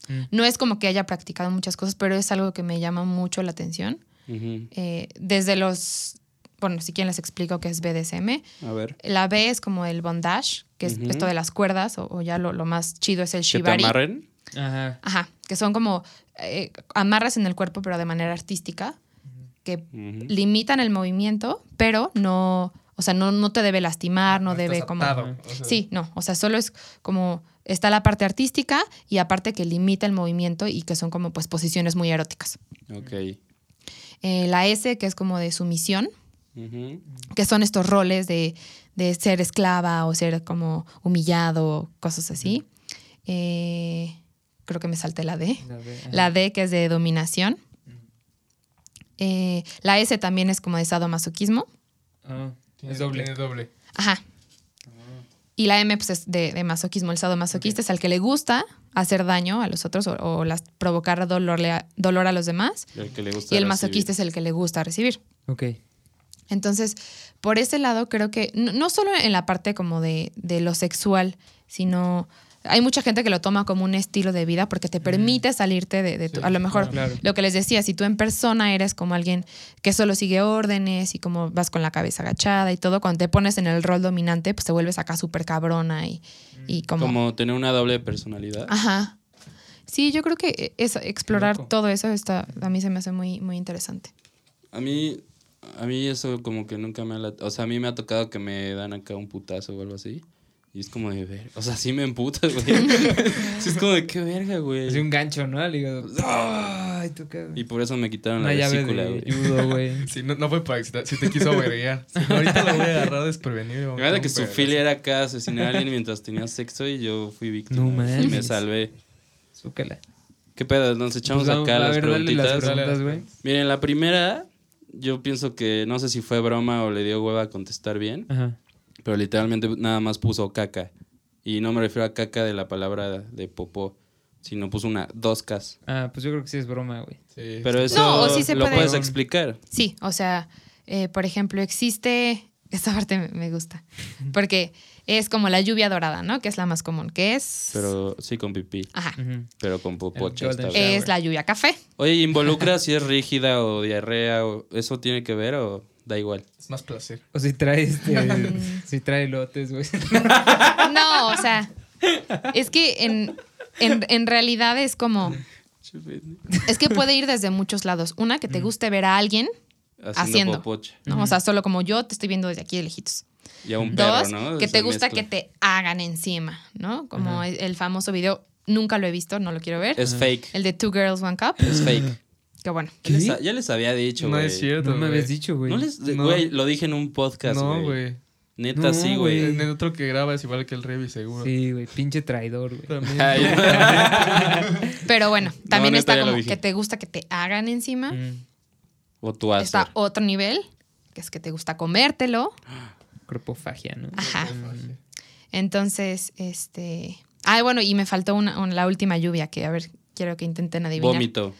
Mm. No es como que haya practicado muchas cosas, pero es algo que me llama mucho la atención. Eh, desde los... Bueno, si quieren les explico qué es BDSM. A ver. La B es como el bondage, que es esto de las cuerdas, o, o ya lo, lo más chido es el ¿Que te shibari. amarren? Ajá. Ajá, que son como eh, amarras en el cuerpo, pero de manera artística, que limitan el movimiento, pero no, o sea, no, no te debe lastimar, no, debe estás como... atado, o sea, Sí, no, o sea, solo es como está la parte artística y aparte que limita el movimiento y que son como pues posiciones muy eróticas. Ok. Eh, la S, que es como de sumisión, que son estos roles de, de ser esclava o ser como humillado, cosas así. Eh, creo que me salté la D. La D, que es de dominación. Eh, la S también es como de sadomasoquismo. Ah, Tiene, es doble. tiene doble. Ajá. Y la M, pues es de, de masoquismo. El sadomasoquista es al que le gusta hacer daño a los otros o, o las, provocar dolor, dolor a los demás. Y el que le gusta Y el masoquista es el que le gusta recibir. Ok. Entonces, por ese lado, creo que no, no solo en la parte como de, de lo sexual, sino hay mucha gente que lo toma como un estilo de vida porque te permite salirte de, de tu- Sí, a lo mejor claro. lo que les decía, si tú en persona eres como alguien que solo sigue órdenes y como vas con la cabeza agachada y todo, cuando te pones en el rol dominante, pues te vuelves acá súper cabrona y, y como... Como tener una doble personalidad. Ajá. Sí, yo creo que es, explorar loco. todo eso está, a mí se me hace muy, muy interesante. A mí, a mí eso como que nunca me ha... O sea, a mí me ha tocado que me dan acá un putazo o algo así. Y es como de ver... O sea, sí me emputa, güey. sí es como de qué verga, güey. Es un gancho, ¿no? Al hígado. Ay, tú qué. Y por eso me quitaron Una la llave vesícula, güey. judo, güey. Sí, no, no fue para excitar, si te quiso verguear. Si no, ahorita lo voy a agarrar desprevenido. dar que su filia era acá asesinar a alguien mientras tenía sexo y yo fui víctima. No güey, y me mames. salvé. Zúcala. ¿Qué pedo? Nos echamos Pues acá a las ver, dale las preguntitas. preguntas, güey. Miren, la primera, yo pienso que no sé si fue broma o le dio hueva a contestar bien, Ajá. Pero literalmente nada más puso caca. Y no me refiero a caca de la palabra de popó. sino puso una 2K. Ah, pues yo creo que sí es broma, güey. Sí. Pero eso No, o sí se lo puede. puedes explicar. Sí, o sea, eh, por ejemplo, existe. Esta parte me- gusta. Porque es como la lluvia dorada, ¿no? Que es la más común. Que es. Pero sí con pipí, Ajá. Ujú. pero con popocha. Es la lluvia café. Oye, ¿involucra si es rígida o diarrea? O ¿Eso tiene que ver o da igual? Es más placer. O si trae este. si trae lotes, güey. No, o sea. Es que en, en, en realidad es como. Es que puede ir desde muchos lados. Una, que te guste ver a alguien, Haciendo, Haciendo. ¿no? O sea, solo como yo te estoy viendo desde aquí de lejitos. Y a un Dos, perro, ¿no? que te gusta mezcla. que te hagan encima, ¿no? Como el, el famoso video, nunca lo he visto, no lo quiero ver. Es fake. El de Two Girls, One Cup. Es fake. Que bueno. Ya les, ya les había dicho, No güey. es cierto. No me habías dicho, güey. No les... No. Güey, lo dije en un podcast, No, güey. Neta, No, sí, güey. En el otro que graba es igual que el Revi, seguro. Sí, güey. Pinche traidor, güey. Pero bueno, también está como que te gusta que te hagan encima. Mm. o tú haces. Está otro nivel, que es que te gusta comértelo. Cropofagia, ¿no? Ajá. Entonces, este. Ah, bueno, y me faltó una, una- la última lluvia, que a ver, quiero que intenten adivinar. Vómito.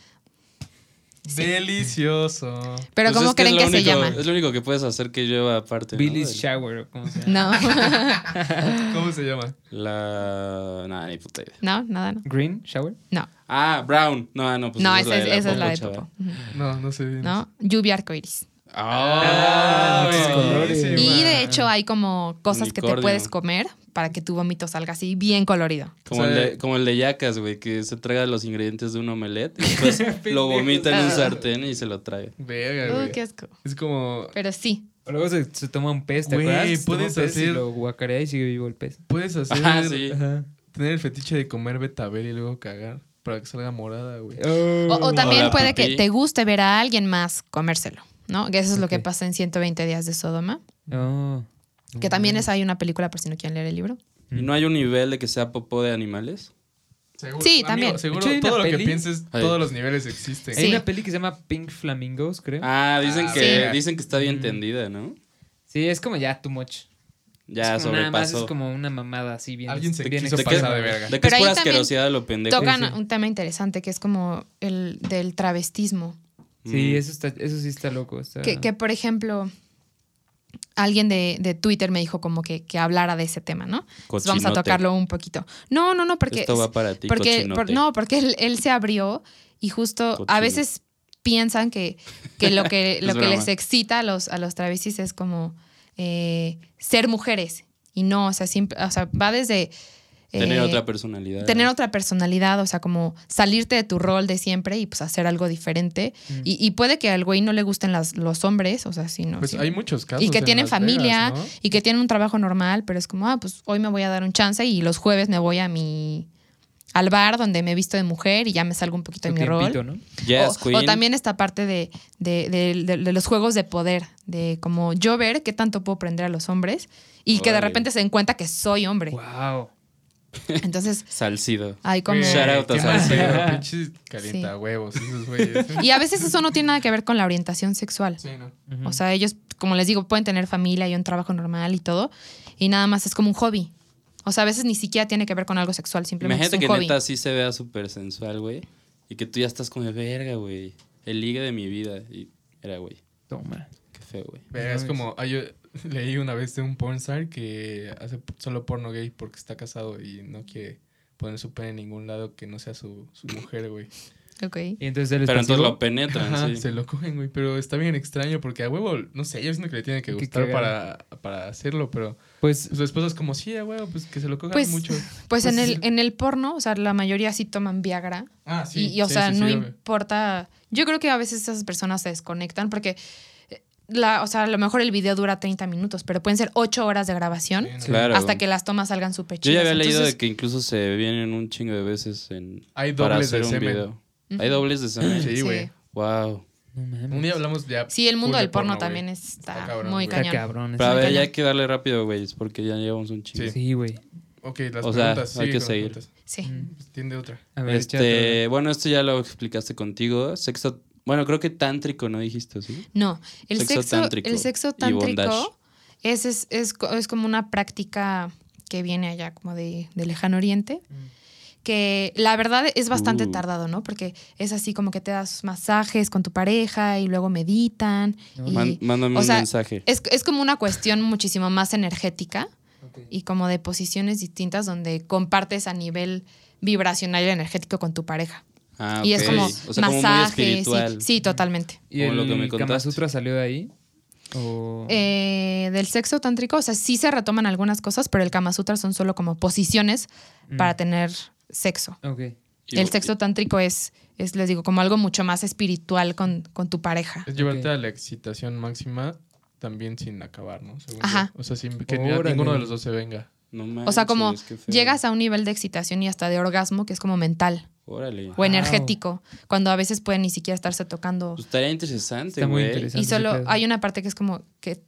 Delicioso. Pero Pues ¿cómo es creen es que se llama? Es lo único que puedes hacer que lleva aparte. ¿no? Billy's Del- Shower, o ¿cómo se llama? No, ¿Cómo se llama? La. Nada, ni puta idea. no, nada, no. Green Shower. No, Ah, Brown. No, no, pues no, esa esa es, esa es la de Popo. No, no sé bien. ¿No? Lluvia arcoiris. Ah, buenísima. Y de hecho hay como cosas que te puedes comer para que tu vómito salga así bien colorido. Como, O sea, el de, como el de Yacas, güey, que se traga los ingredientes de un omelette y después lo vomita en un sartén y se lo trae. Verga, Uy, güey. qué asco. Es como. Pero sí. Luego se, se toma un pez, ¿te Güey, acuerdas? Toma puedes y hacer- lo guacarea y sigue vivo el pez. Puedes hacer. Ah, sí. Ajá. Tener el fetiche de comer betabel y luego cagar. Para que salga morada, güey. O, o también puede que te guste ver a alguien más comérselo, ¿no? Que eso es lo que pasa en 120 días de Sodoma. Oh. Que también es, hay una película por si no quieren leer el libro. ¿Y no hay un nivel de que sea popó de animales? Seguro, Sí, amigo, también. Seguro, hecho, todo lo que pienses, Ay. todos los niveles existen. Hay Sí. una peli que se llama Pink Flamingos, creo. Ah, dicen Ah, que sí. dicen que está bien Mm. tendida, ¿no? Sí, es como ya too much. Ya es como nada más sobrepasó. es como una mamada así bien. Alguien se bien quiso ¿De qué, pasar de verga. de que Pero es pura asquerosidad lo pendejo. Tocan sí. un tema interesante que es como el del travestismo. Sí, Mm. eso está, eso sí está loco. está- Que, que, por ejemplo, alguien de, de Twitter me dijo como que, que hablara de ese tema, ¿no? Entonces vamos a tocarlo un poquito. No, no, no, porque... Esto va para ti, porque, por- no, porque él, él se abrió y justo a veces piensan que, que lo que, lo que les excita a los, a los travestis es como eh, ser mujeres. Y no, o sea, siempre, o sea, va desde... Tener eh, otra personalidad. tener otra personalidad, o sea, como salirte de tu rol de siempre y pues hacer algo diferente. Mm. Y, y puede que al güey no le gusten las, los hombres, o sea, sí, no. Pues sí. hay muchos casos. y que en tienen Las familia Vegas, ¿no? y que tienen un trabajo normal, pero es como, ah, pues hoy me voy a dar un chance y los jueves me voy a mi al bar donde me he visto de mujer y ya me salgo un poquito de mi rol. tiempito, ¿no? Yes, o, Queen. o también esta parte de, de- de- de- de los juegos de poder, de como yo ver qué tanto puedo prender a los hombres y que de repente se den cuenta que soy hombre. Wow. Entonces Salcido. hay como... Shout out a pedo, Pinches calienta huevos, esos güeyes. Y a veces eso no tiene nada que ver con la orientación sexual. Sí, ¿no? O sea, ellos, como les digo, pueden tener familia y un trabajo normal y todo, y nada más es como un hobby. O sea, a veces ni siquiera tiene que ver con algo sexual, simplemente Imagínate es que un hobby. neta así se vea súper sensual, güey. Y que tú ya estás como de verga, güey. El ligue de mi vida. Y era, güey. Toma. Qué feo, güey. Es como, yo leí una vez de un pornstar que hace solo porno gay porque está casado y no quiere poner su pene en ningún lado que no sea su, su mujer, güey. Ok. Y entonces él es Pero entonces lo penetran, Ajá, sí. Se lo cogen, güey, pero está bien extraño porque a huevo, no sé, yo siento que le tiene que gustar para, para hacerlo, pero Pues su esposa es como, sí, a huevo, pues que se lo cojan Pues, mucho. Pues en Pues, el, en el porno, o sea, la mayoría sí toman Viagra. Ah, y, y, o sí, sea, sí, sí, no importa. Yo creo que a veces esas personas se desconectan porque, la, o sea, a lo mejor el video dura 30 minutos, pero pueden ser 8 horas de grabación Sí, no. Claro. hasta que las tomas salgan súper Yo ya chidas. había leído de que incluso se vienen un chingo de veces en Hay para hacer de un semen. video. Hay dobles de semen. Sí, güey. Wow. No. Un día hablamos ya. Sí, el mundo del porno, también Está está, cabrón, muy. Está cañón. cabrón. Pero a ver, cañón. ya hay que darle rápido, güey, porque ya llevamos un chingo. Sí. Sí, güey. Ok, las O sea, preguntas. hay que seguir. preguntas. Sí. Pues, Tiende otra. A ver, Este, bueno, esto ya lo explicaste contigo. Sexo, bueno, creo que tántrico, ¿no dijiste, sí? No, el Sexo sexo, tántrico el sexo tántrico es, es, es, es como una práctica que viene allá como de, de lejano oriente, que la verdad es bastante Uh. tardado, ¿no? Porque es así como que te das masajes con tu pareja y luego meditan. No. y- Man- mándame o un sea, mensaje. es, es como una cuestión muchísimo más energética y como de posiciones distintas donde compartes a nivel vibracional y energético con tu pareja. Ah, Y es como O sea, como muy masajes. espiritual. sí, sí, totalmente. ¿Y el lo que me Kama. Sutra salió de ahí? ¿O... Eh, del sexo tántrico, o sea, sí se retoman algunas cosas, pero el Kama Sutra son solo como posiciones Mm. para tener sexo. El sexo tántrico es, es, les digo, como algo mucho más espiritual con, con tu pareja. Es llevarte a la excitación máxima también sin acabar, ¿no? Según Ajá. yo. O sea, sin que Órale. ninguno de los dos se venga. No O sea, como llegas a un nivel de excitación y hasta de orgasmo que es como mental Órale. o Wow. energético, cuando a veces pueden ni siquiera estarse tocando. Pues estaría interesante, Está muy güey. interesante. Y solo hay una parte que es como que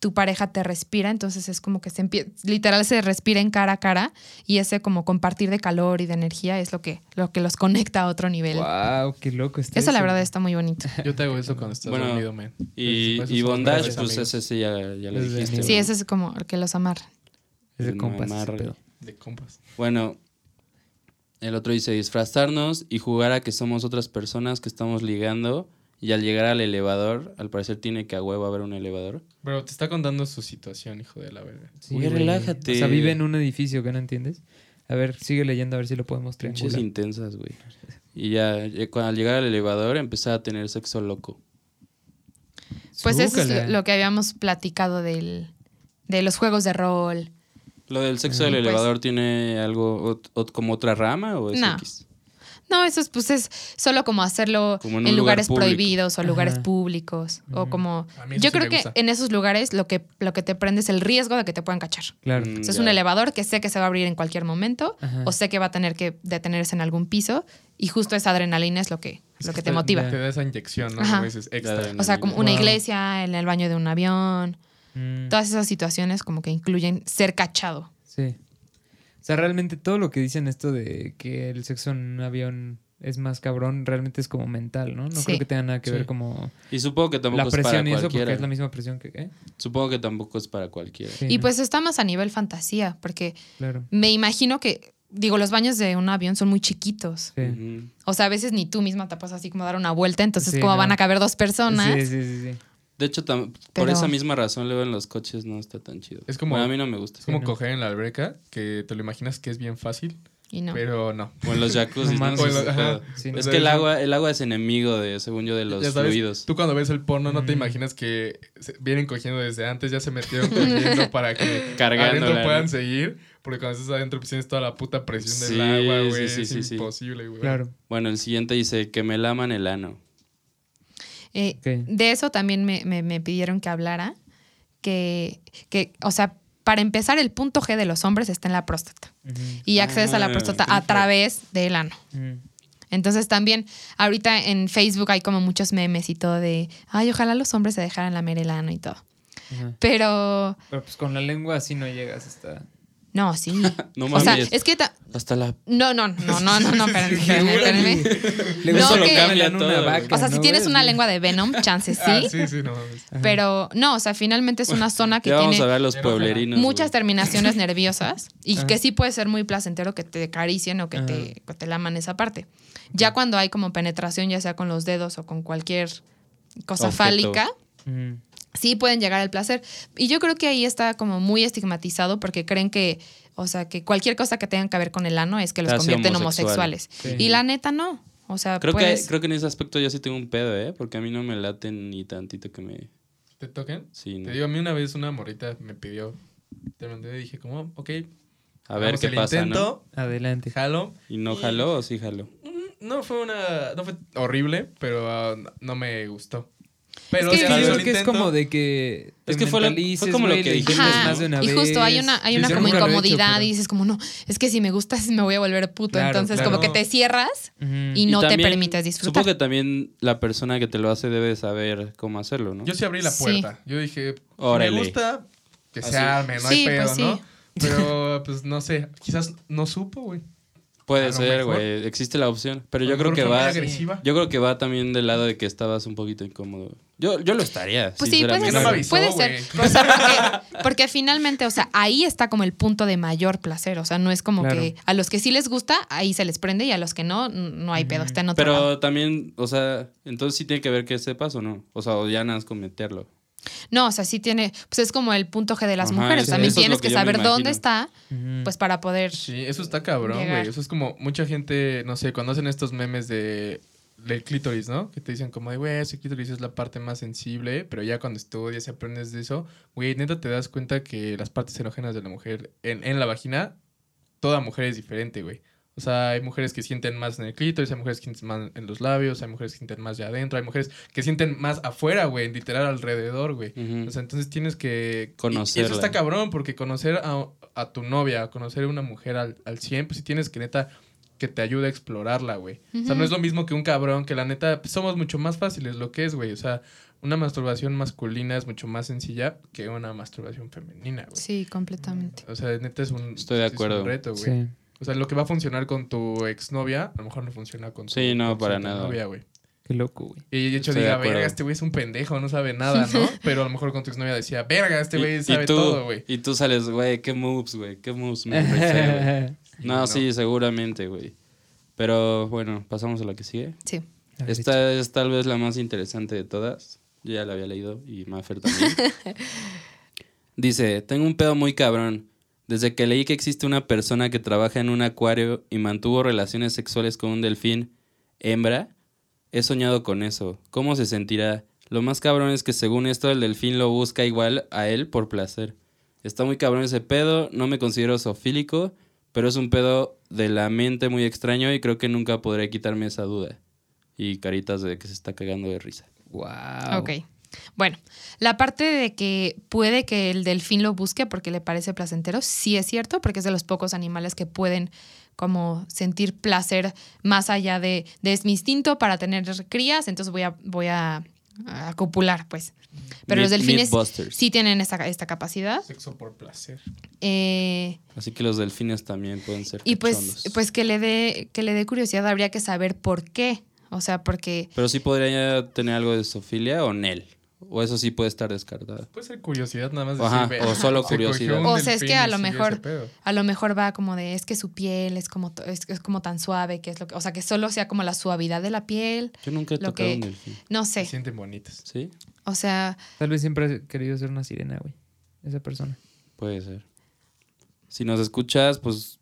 tu pareja te respira, entonces es como que se empieza, literal se respira en cara a cara y ese como compartir de calor y de energía es lo que, lo que los conecta a otro nivel. Wow, qué loco está Eso la eso. verdad está muy bonito. Yo te hago eso cuando estás Bueno, dormido, man. Y, Pues, y esos son bondage, pues amigos ese sí ya, ya lo dijiste. Sí, ¿no? ese es como el que los amarra. Es de compas. De compas. Bueno, el otro dice disfrazarnos y jugar a que somos otras personas que estamos ligando. Y al llegar al elevador, al parecer tiene que a huevo haber un elevador. Pero te está contando su situación, hijo de la verga. Sí, güey. relájate. O sea, vive en un edificio que no entiendes. A ver, sigue leyendo a ver si lo podemos triangular. intensas, güey. Y ya, al llegar al elevador, empezaba a tener sexo loco. Pues eso es lo que habíamos platicado del, de los juegos de rol. ¿Lo del sexo del Pues- elevador tiene algo ot- ot- como otra rama o es No. X? No, eso es, pues es solo como hacerlo Como en, en un lugar lugares público. prohibidos o lugares Ajá. públicos. O como. Yo sí creo que en esos lugares lo que, lo que te prende es el riesgo de que te puedan cachar. Claro. Mm, O sea, es un elevador que sé que se va a abrir en cualquier momento Ajá. o sé que va a tener que detenerse en algún piso y justo esa adrenalina es lo que, lo que te motiva. Te da esa inyección, ¿no? Ajá. Como dices, extra. O sea, como una Wow. iglesia, en el baño de un avión, Mm, todas esas situaciones como que incluyen ser cachado. sí. O sea, realmente todo lo que dicen esto de que el sexo en un avión es más cabrón, realmente es como mental, ¿no? No Sí. creo que tenga nada que Sí. ver como Y supongo que tampoco la es para presión y eso, porque es la misma presión que... ¿eh? Supongo que tampoco es para cualquiera. Sí, Y ¿no? pues está más a nivel fantasía, porque Claro. me imagino que, digo, los baños de un avión son muy chiquitos. O sea, a veces ni tú misma te puedes así como dar una vuelta, entonces Sí, ¿cómo no. van a caber dos personas? Sí, sí, sí, sí. De hecho, tam- por esa misma razón luego en los coches no está tan chido. Es como- Bueno, a mí no me gusta. Es como Sí, ¿no? coger en la alberca, que te lo imaginas que es bien fácil, Y no. pero no. O en los jacuzzis, No ¿no? Sí, Es que el agua, el agua es enemigo de, según yo, de los Ya sabes, fluidos. Tú cuando ves el porno no te Mm. imaginas que se- vienen cogiendo desde antes, ya se metieron cogiendo para que adentro ¿no? puedan seguir. Porque cuando estás adentro pues tienes toda la puta presión Sí, del agua, güey. sí, sí, es imposible, güey. Claro. Bueno, el siguiente dice que me laman el ano. Eh. De eso también me, me- me pidieron que hablara, que, que, o sea, para empezar, el punto G de los hombres está en la próstata. Y accedes a la Ah, próstata a través del ano. Entonces también, ahorita en Facebook hay como muchos memes y todo de, ay, ojalá los hombres se dejaran lamer el ano y todo. Ajá. Pero, Pero pues con la lengua así no llegas hasta... no, sí. No o sea, es que... ta- Hasta la... No, no, no, no, no, no, espérenme, espérenme, espérenme. Luego No, que- cambian una vaca, O sea, si ¿no, tienes güey? una lengua de Venom, chances sí. Ah, sí, sí, no mames. Pero no, o sea, finalmente es una zona que Ya vamos tiene a ver los pueblerinos. muchas güey. terminaciones nerviosas y Ajá. que sí puede ser muy placentero que te acaricien o que te, que te laman esa parte. Ya cuando hay como penetración, ya sea con los dedos o con cualquier cosa Objeto. fálica, Ujú. Sí pueden llegar al placer. Y yo creo que ahí está como muy estigmatizado porque creen que, o sea, que cualquier cosa que tenga que ver con el ano es que los hace convierte en homosexual. homosexuales. Sí. Y la neta no. O sea, Creo, puedes- que, creo que en ese aspecto yo sí tengo un pedo, ¿eh? Porque a mí no me laten ni tantito que me... ¿Te toquen? Sí, no. Te digo, a mí una vez una morrita me pidió, te mandé y dije como, ok, A ver qué pasa, ¿no? intento, Adelante. jalo. ¿Y no jaló o sí jaló? No fue una, no fue horrible, pero ah, no me gustó. Pero Es que- el que es como de que te Es que fue la- fue mentalices, como lo que Ajá. más de una y justo hay vez. una, hay una como nunca lo he hecho, incomodidad pero- y dices como, no, es que si me gustas me voy a volver puto. Claro, Entonces claro. como que te cierras y no te también, permites disfrutar. Supongo que también la persona que te lo hace debe saber cómo hacerlo, ¿no? Yo sí abrí la Sí. puerta. Yo dije, Órale. me gusta que se arme, no Sí, hay pedo, pues sí. ¿no? Pero, pues, no sé, quizás no supo, güey. Puede ser, güey. Existe la opción. Pero yo creo que va. agresiva. Yo creo que va también del lado de que estabas un poquito incómodo. Yo, yo lo estaría. Pues sí, puede no me ser, avisó, puede ser. O sea, porque, porque finalmente, o sea, ahí está como el punto de mayor placer. O sea, no es como Claro. que a los que sí les gusta, ahí se les prende y a los que no, no hay pedo. Está en otro lado. Pero también, o sea, entonces sí tiene que ver que sepas o no. O sea, o ya nada más con meterlo. No, o sea, sí tiene, pues es como el punto G de las Ajá, mujeres. También tienes que, saber dónde está, pues para poder. Sí, eso está cabrón, güey. Eso es como mucha gente, no sé, cuando hacen estos memes de del clítoris, ¿no? Que te dicen como de, güey, ese clítoris es la parte más sensible, pero ya cuando estudias y aprendes de eso, güey, neta te das cuenta que las partes erógenas de la mujer en, en la vagina, toda mujer es diferente, güey. O sea, hay mujeres que sienten más en el clítoris, hay mujeres que sienten más en los labios, hay mujeres que sienten más de adentro, hay mujeres que sienten más afuera, güey, literal alrededor, güey. O sea, entonces tienes que... Conocerla. eso está cabrón, porque conocer a, a tu novia, conocer a una mujer al, al 100, pues sí tienes que neta que te ayude a explorarla, güey. O sea, no es lo mismo que un cabrón, que la neta pues, somos mucho más fáciles, lo que es, güey. O sea, una masturbación masculina es mucho más sencilla que una masturbación femenina, güey. Sí, completamente. O sea, neta es un, Estoy de es un reto, güey. Sí. O sea, lo que va a funcionar con tu exnovia, a lo mejor no funciona con tu, Sí, no, con para nada. novia, güey. Qué loco, güey. Y de hecho Estoy diga, verga, este güey es un pendejo, no sabe nada, ¿no? Pero a lo mejor con tu exnovia decía, verga, este güey sabe tú- todo, güey. Y tú sales, güey, qué moves, güey, qué moves me. No, No. sí, seguramente, güey. Pero bueno, pasamos a la que sigue. Sí. Esta es tal vez la más interesante de todas. Yo ya la había leído y Maffer también. Dice, tengo un pedo muy cabrón. Desde que leí que existe una persona que trabaja en un acuario y mantuvo relaciones sexuales con un delfín hembra, he soñado con eso. ¿Cómo se sentirá? Lo más cabrón es que según esto el delfín lo busca igual a él por placer. Está muy cabrón ese pedo, no me considero zoofílico, pero es un pedo de la mente muy extraño y creo que nunca podré quitarme esa duda. Y caritas de que se está cagando de risa. Wow. Ok. Bueno, la parte de que puede que el delfín lo busque porque le parece placentero, sí es cierto, porque es de los pocos animales que pueden como sentir placer más allá de, de es mi instinto para tener crías, entonces voy a, voy a, a copular, pues. Pero los delfines sí tienen esta, esta capacidad. Sexo por placer. Eh, Así que los delfines también pueden ser y pues, cachondos. pues que le dé, que le dé curiosidad, habría que saber por qué. O sea, porque Pero sí podría tener algo de zoofilia o Nel. O eso sí puede estar descartado. Puede ser curiosidad nada más. Ajá, decir, o "Ve, solo se curiosidad". O sea, es que a lo mejor- ese pedo". a lo mejor va como de es que su piel es como es, es como tan suave que es lo que o sea que solo sea como la suavidad de la piel Yo nunca he Lo tocado que- un delfín. no Se sé sienten bonitas. ¿Sí? o sea Tal vez siempre ha querido ser una sirena, güey. Esa persona. Puede ser. Si nos escuchas, pues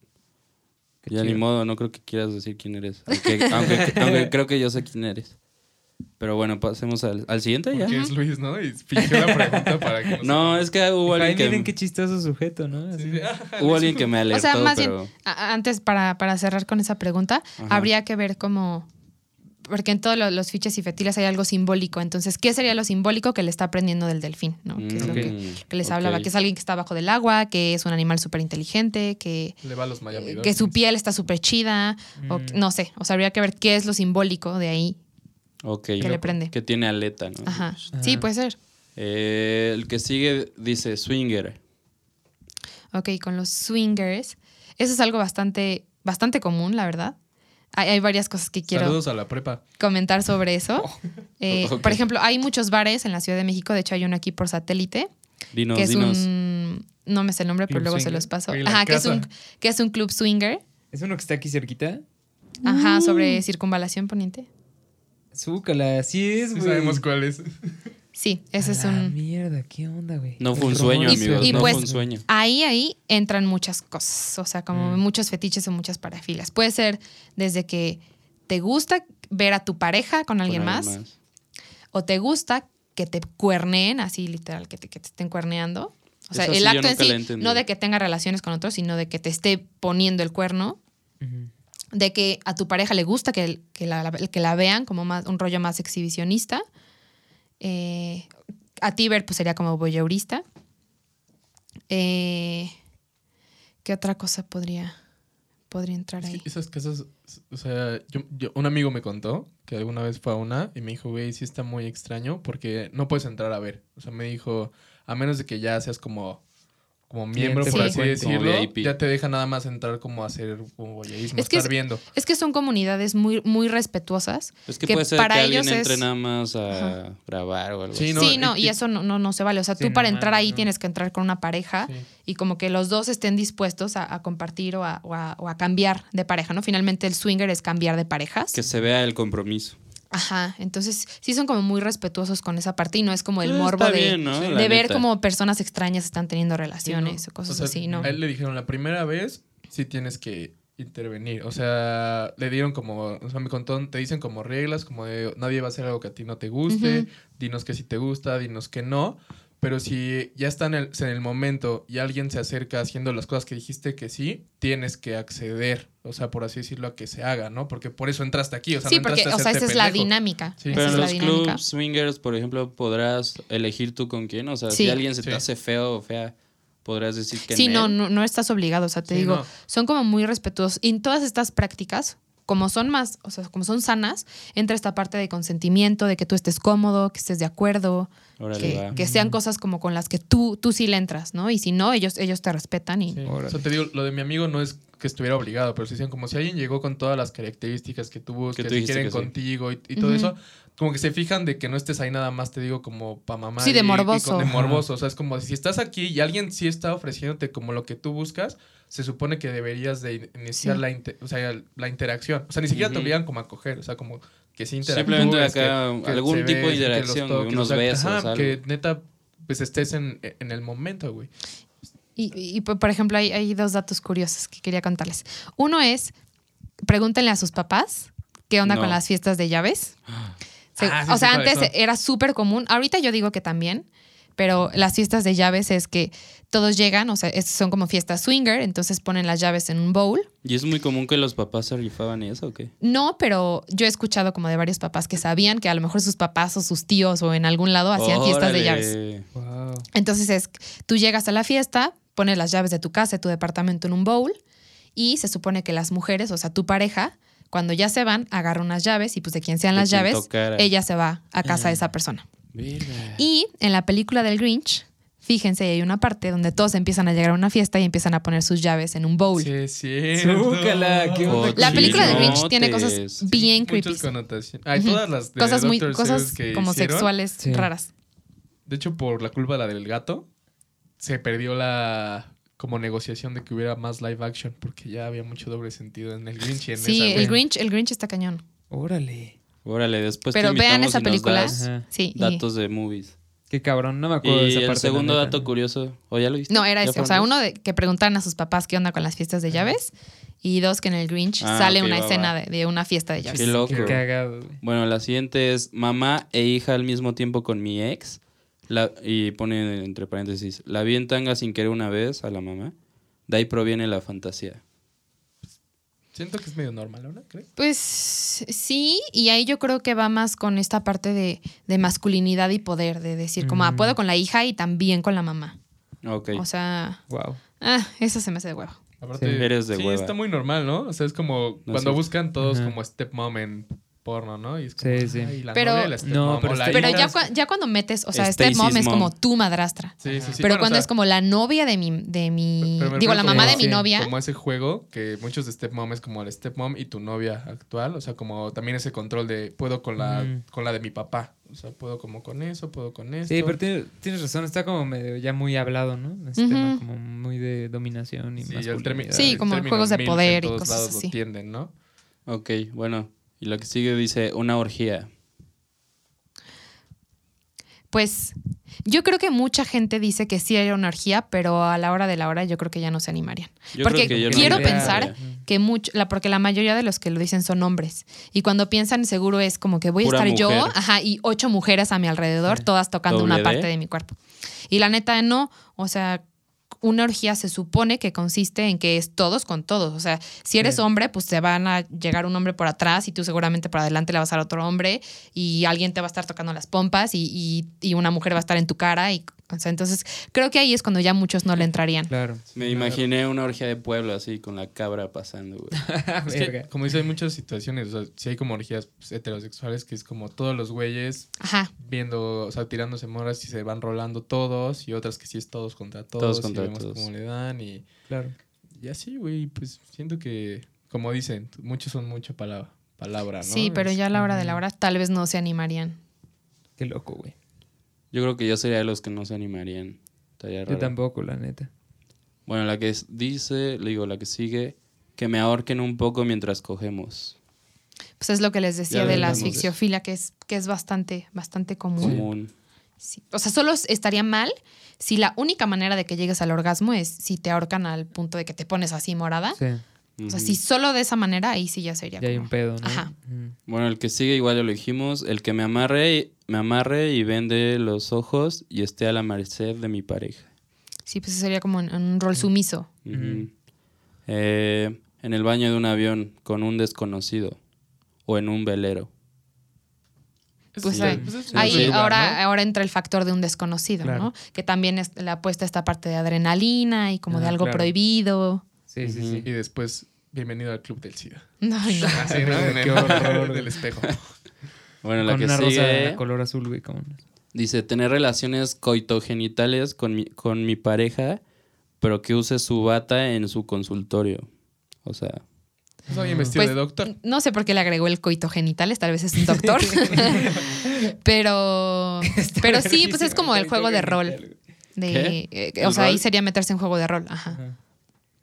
Qué ya ni modo, no creo que quieras decir quién eres. Aunque, aunque- aunque creo que yo sé quién eres. Pero bueno, pasemos al, al siguiente ya. Porque es Luis, ¿no? Y fingió la pregunta para que No, es que hubo Ay, alguien miren que, qué chistoso sujeto, ¿no? Así. Sí, ah, hubo alguien que me alertó, o sea más pero... bien a- antes para, para cerrar con esa pregunta Ajá. habría que ver cómo porque en todos lo- los fiches y fetiles hay algo simbólico entonces qué sería lo simbólico que le está aprendiendo del delfín no que es lo ok. que, que les Mm, hablaba que es alguien que está abajo del agua que es un animal súper inteligente que Le va a los Miami que su piel está súper chida o Mm. no sé o sea habría que ver qué es lo simbólico de ahí Ok. que le prende Que tiene aleta, ¿no? Ajá. Ajá. Sí, puede ser. Eh, el que sigue dice swinger. Ok, con los swingers. Eso es algo bastante, bastante común, la verdad. Hay, hay varias cosas que quiero Saludos a la prepa. comentar sobre eso. Eh. Por ejemplo, hay muchos bares en la Ciudad de México. De hecho, hay uno aquí por satélite, Dinos, que es dinos. un... No me sé el nombre, pero Club luego se swinger. los paso. Ajá, que es, un, que es un club swinger. ¿Es uno que está aquí cerquita? Ajá, sobre circunvalación poniente. Zúcala, sí es, Sí güey. sabemos cuál es. Sí, ese es A la un... mierda, ¿qué onda, güey? No fue un sueño, romance. amigos. Y no pues- fue un sueño. Ahí, ahí entran muchas cosas, o sea, como Mm. muchos fetiches o muchas parafilias. Puede ser desde que te gusta ver a tu pareja con alguien Con más, o te gusta que te cuerneen, así literal, que te, que te estén cuerneando. O sea, Eso el sí, acto en sí, no de que tenga relaciones con otros, sino de que te esté poniendo el cuerno, Ujú. De que a tu pareja le gusta que, que, la, que la vean como más, un rollo más exhibicionista. Eh, a ti ver, pues sería como voyeurista. Eh, ¿Qué otra cosa podría, podría entrar ahí? esas casas, o sea, yo, yo- un amigo me contó que alguna vez fue a una y me dijo, güey, sí está muy extraño porque no puedes entrar a ver. O sea, me dijo, a menos de que ya seas como como miembro, Cliente por así decirlo, ya te deja nada más entrar como a hacer como voyeurismo, Es que estar es- viendo. Es que son comunidades muy, muy respetuosas. Es que, que puede ser para que alguien ellos entre es- nada más a Ajá. grabar o algo Sí, así. no, sí, no, y- y eso no, no, no se vale. O sea, Sí, tú no para entrar ahí no. tienes que entrar con una pareja Sí. y como que los dos estén dispuestos a, a compartir o a, o a- o a cambiar de pareja, ¿no? Finalmente el swinger es cambiar de parejas. Que se vea el compromiso. Ajá, entonces sí son como muy respetuosos con esa parte y no es como el Eh, morbo de, bien, ¿no? de La ver neta. como personas extrañas están teniendo Sí, relaciones ¿no? o cosas O sea, así, ¿no? A él le dijeron la primera vez, sí tienes que intervenir. O sea, le dieron como, o sea, me contó, te dicen como reglas, como de nadie va a hacer algo que a ti no te guste, dinos que sí te gusta, dinos que no. Pero si ya está en el, en el momento y alguien se acerca haciendo las cosas que dijiste que sí, tienes que acceder, o sea, por así decirlo, a que se haga, ¿no? Porque por eso entraste aquí, o sea, sí, no porque, entraste a o sea, esa es la dinámica. Sí. Pero en los clubs swingers, por ejemplo, podrás elegir tú con quién. O sea, Sí. si alguien se te Sí. hace feo o fea, podrás decir que Sí, no, no, no estás obligado. O sea, te Sí, digo, no. son como muy respetuosos. Y en todas estas prácticas, como son más, o sea, como son sanas, entra esta parte de consentimiento, de que tú estés cómodo, que estés de acuerdo, que, sean cosas como con las que tú, tú sí le entras, ¿no? Y si no, ellos, ellos te respetan y. Sí. Órale. O sea, te digo, lo de mi amigo no es que estuviera obligado, pero se dicen como si alguien llegó con todas las características que tú buscas, tú que dijiste quieren que sí. contigo y, y todo eso, como que se fijan de que no estés ahí nada más, te digo, como pa' mamá. Sí, de y- y morboso. con- de morboso. O sea, es como si estás aquí y alguien sí está ofreciéndote como lo que tú buscas, se supone que deberías de in- iniciar Sí. la, inte- o sea, la interacción. O sea, ni siquiera te obligan como a coger, o sea, como que sí interactúes. Simplemente acá que algún tipo de interacción, toques, unos besos, ajá, algo. que neta, pues estés en, en el momento, güey. Y, y, por ejemplo, hay, hay dos datos curiosos que quería contarles. Uno es, pregúntenle a sus papás qué onda No. con las fiestas de llaves. Se- Ah, sí, o sea, antes era súper común. Ahorita yo digo que también, pero las fiestas de llaves es que todos llegan, o sea, son como fiestas swinger, entonces ponen las llaves en un bowl. ¿Y es muy común que los papás se rifaban eso o qué? No, pero yo he escuchado como de varios papás que sabían que a lo mejor sus papás o sus tíos o en algún lado hacían fiestas de llaves. Wow. Entonces es, tú llegas a la fiesta, pones las llaves de tu casa, de tu departamento en un bowl y se supone que las mujeres, o sea, tu pareja, cuando ya se van, agarra unas llaves y pues de quien sean De las quien llaves, tocara. ella se va a casa de esa persona. Y en la película del Grinch, fíjense, hay una parte donde todos empiezan a llegar a una fiesta y empiezan a poner sus llaves en un bowl. Sí, sí. Zúcala, qué onda La película del Grinch tiene cosas bien Muchas creepy. connotaciones. Hay todas las de Cosas muy, cosas que como hicieron. sexuales Sí. raras. De hecho, por la culpa de la del gato, se perdió la como negociación de que hubiera más live action, porque ya había mucho doble sentido en el Grinch y en Sí, esa, el. Grinch, el Grinch está cañón. Órale. Órale, después te Pero vean invitamos esa película. das. Sí. y- datos de movies. Qué cabrón, no me acuerdo de Y esa el parte. segundo dato curioso, ¿o ya lo viste? No, era ¿Ya ese. O sea, uno de que preguntaran a sus papás qué onda con las fiestas de llaves. Y dos, que en el Grinch Ah, sale una va, escena va. De, de una fiesta de llaves. Qué loco. Qué cagado, güey. Bueno, la siguiente es mamá e hija al mismo tiempo con mi ex. La, y pone entre paréntesis, la vi en tanga sin querer una vez a la mamá. De ahí proviene la fantasía. Siento que es medio normal, ¿no? ¿Crees? Pues sí, y ahí yo creo que va más con esta parte de, de masculinidad y poder, de decir, como, ah, Mm. puedo con la hija y también con la mamá. Ok. O sea, Wow. ah, eso se me hace de huevo. Aparte, Sí. Eres de sí, hueva. está muy normal, ¿no? O sea, es como No cuando sé. buscan todos Ajá. como stepmom en porno, ¿no? Y es como, Sí, sí. "Ay, la Pero- novia y la stepmom", No, pero este- ya, cua- ya cuando metes, o sea, Stacy's stepmom es mom. como tu madrastra. Sí, sí, sí. Pero Bueno, cuando o sea, es como la novia de mi, de mi pero digo, la mamá como- de mi sí, novia. Como ese juego que muchos de stepmom es como el stepmom y tu novia actual. O sea, como también ese control de puedo con la, Ujú. con la de mi papá. O sea, puedo como con eso, puedo con esto. Sí, pero tienes, tienes razón, está como medio ya muy hablado, ¿no? Este Ujú. tema como muy de dominación y Sí, masculinidad. Sí, como juegos de poder en y cosas lados así. Lo tienden, ¿no? Ok, bueno. Y lo que sigue dice una orgía. Pues yo creo que mucha gente dice que sí hay una orgía, pero a la hora de la hora yo creo que ya no se animarían. Yo Porque creo que yo no quiero pensar que mucho, la, porque la mayoría de los que lo dicen son hombres. Y cuando piensan, seguro es como que voy a estar yo, ajá, y ocho mujeres a mi alrededor, todas tocando ¿Doble una D? parte de mi cuerpo. Y la neta, no. O sea, una orgía se supone que consiste en que es todos con todos. O sea, si eres Sí. hombre, pues te van a llegar un hombre por atrás y tú seguramente por adelante le vas a dar otro hombre y alguien te va a estar tocando las pompas y, y- y una mujer va a estar en tu cara y O sea, entonces creo que ahí es cuando ya muchos no le entrarían. Claro. Me imaginé una orgía de pueblo así, con la cabra pasando, güey. Es que, Verga. como dice, hay muchas situaciones. O sea, si hay como orgías pues, heterosexuales que es como todos los güeyes Ajá. viendo, o sea, tirándose morras y se van rolando todos. Y otras que sí es todos contra todos. Todos contra y vemos todos. cómo le dan. Y, Claro. y así, güey. Pues siento que, como dicen, muchos son mucha palabra, palabra ¿no? Sí, pero Es- ya a la hora de la hora tal vez no se animarían. Qué loco, güey. Yo creo que yo sería de los que no se animarían. Estaría Yo raro. tampoco, la neta. Bueno, la que dice, le digo, la que sigue, que me ahorquen un poco mientras cogemos. Pues es lo que les decía Ya de la asfixiofilia, que es, que es bastante, bastante común. Común. Sí. O sea, solo estaría mal si la única manera de que llegues al orgasmo es si te ahorcan al punto de que te pones así morada. Sí. O sea, si solo de esa manera, ahí sí ya sería. Ya hay como- un pedo, ¿no? Ajá. Bueno, el que sigue igual ya lo dijimos, el que me amarre, me amarre y vende los ojos y esté a la merced de mi pareja. Sí, pues sería como en, en un rol sumiso. Eh, en el baño de un avión con un desconocido o en un velero. Es- Pues sí, ahí, pues ahí ahora, ¿no? ahora entra el factor de un desconocido, Claro. ¿no? Que también es, le apuesta esta parte de adrenalina y como de Ah, algo claro. prohibido. Sí, sí, sí. Y después, bienvenido al club del SIDA. No. Así, ¿no? En Qué horror. del espejo. Bueno, la Con que una rosa sigue color azul, güey. Como... dice tener relaciones coitogenitales con mi, con mi pareja, pero que use su bata en su consultorio. O sea, Soy vestido Pues, de doctor. No sé por qué le agregó el coito genitales, tal vez es un doctor. pero pero sí, pues es como el juego de rol. De, eh, ¿El o sea, ahí sería meterse en juego de rol. Ajá. Ajá.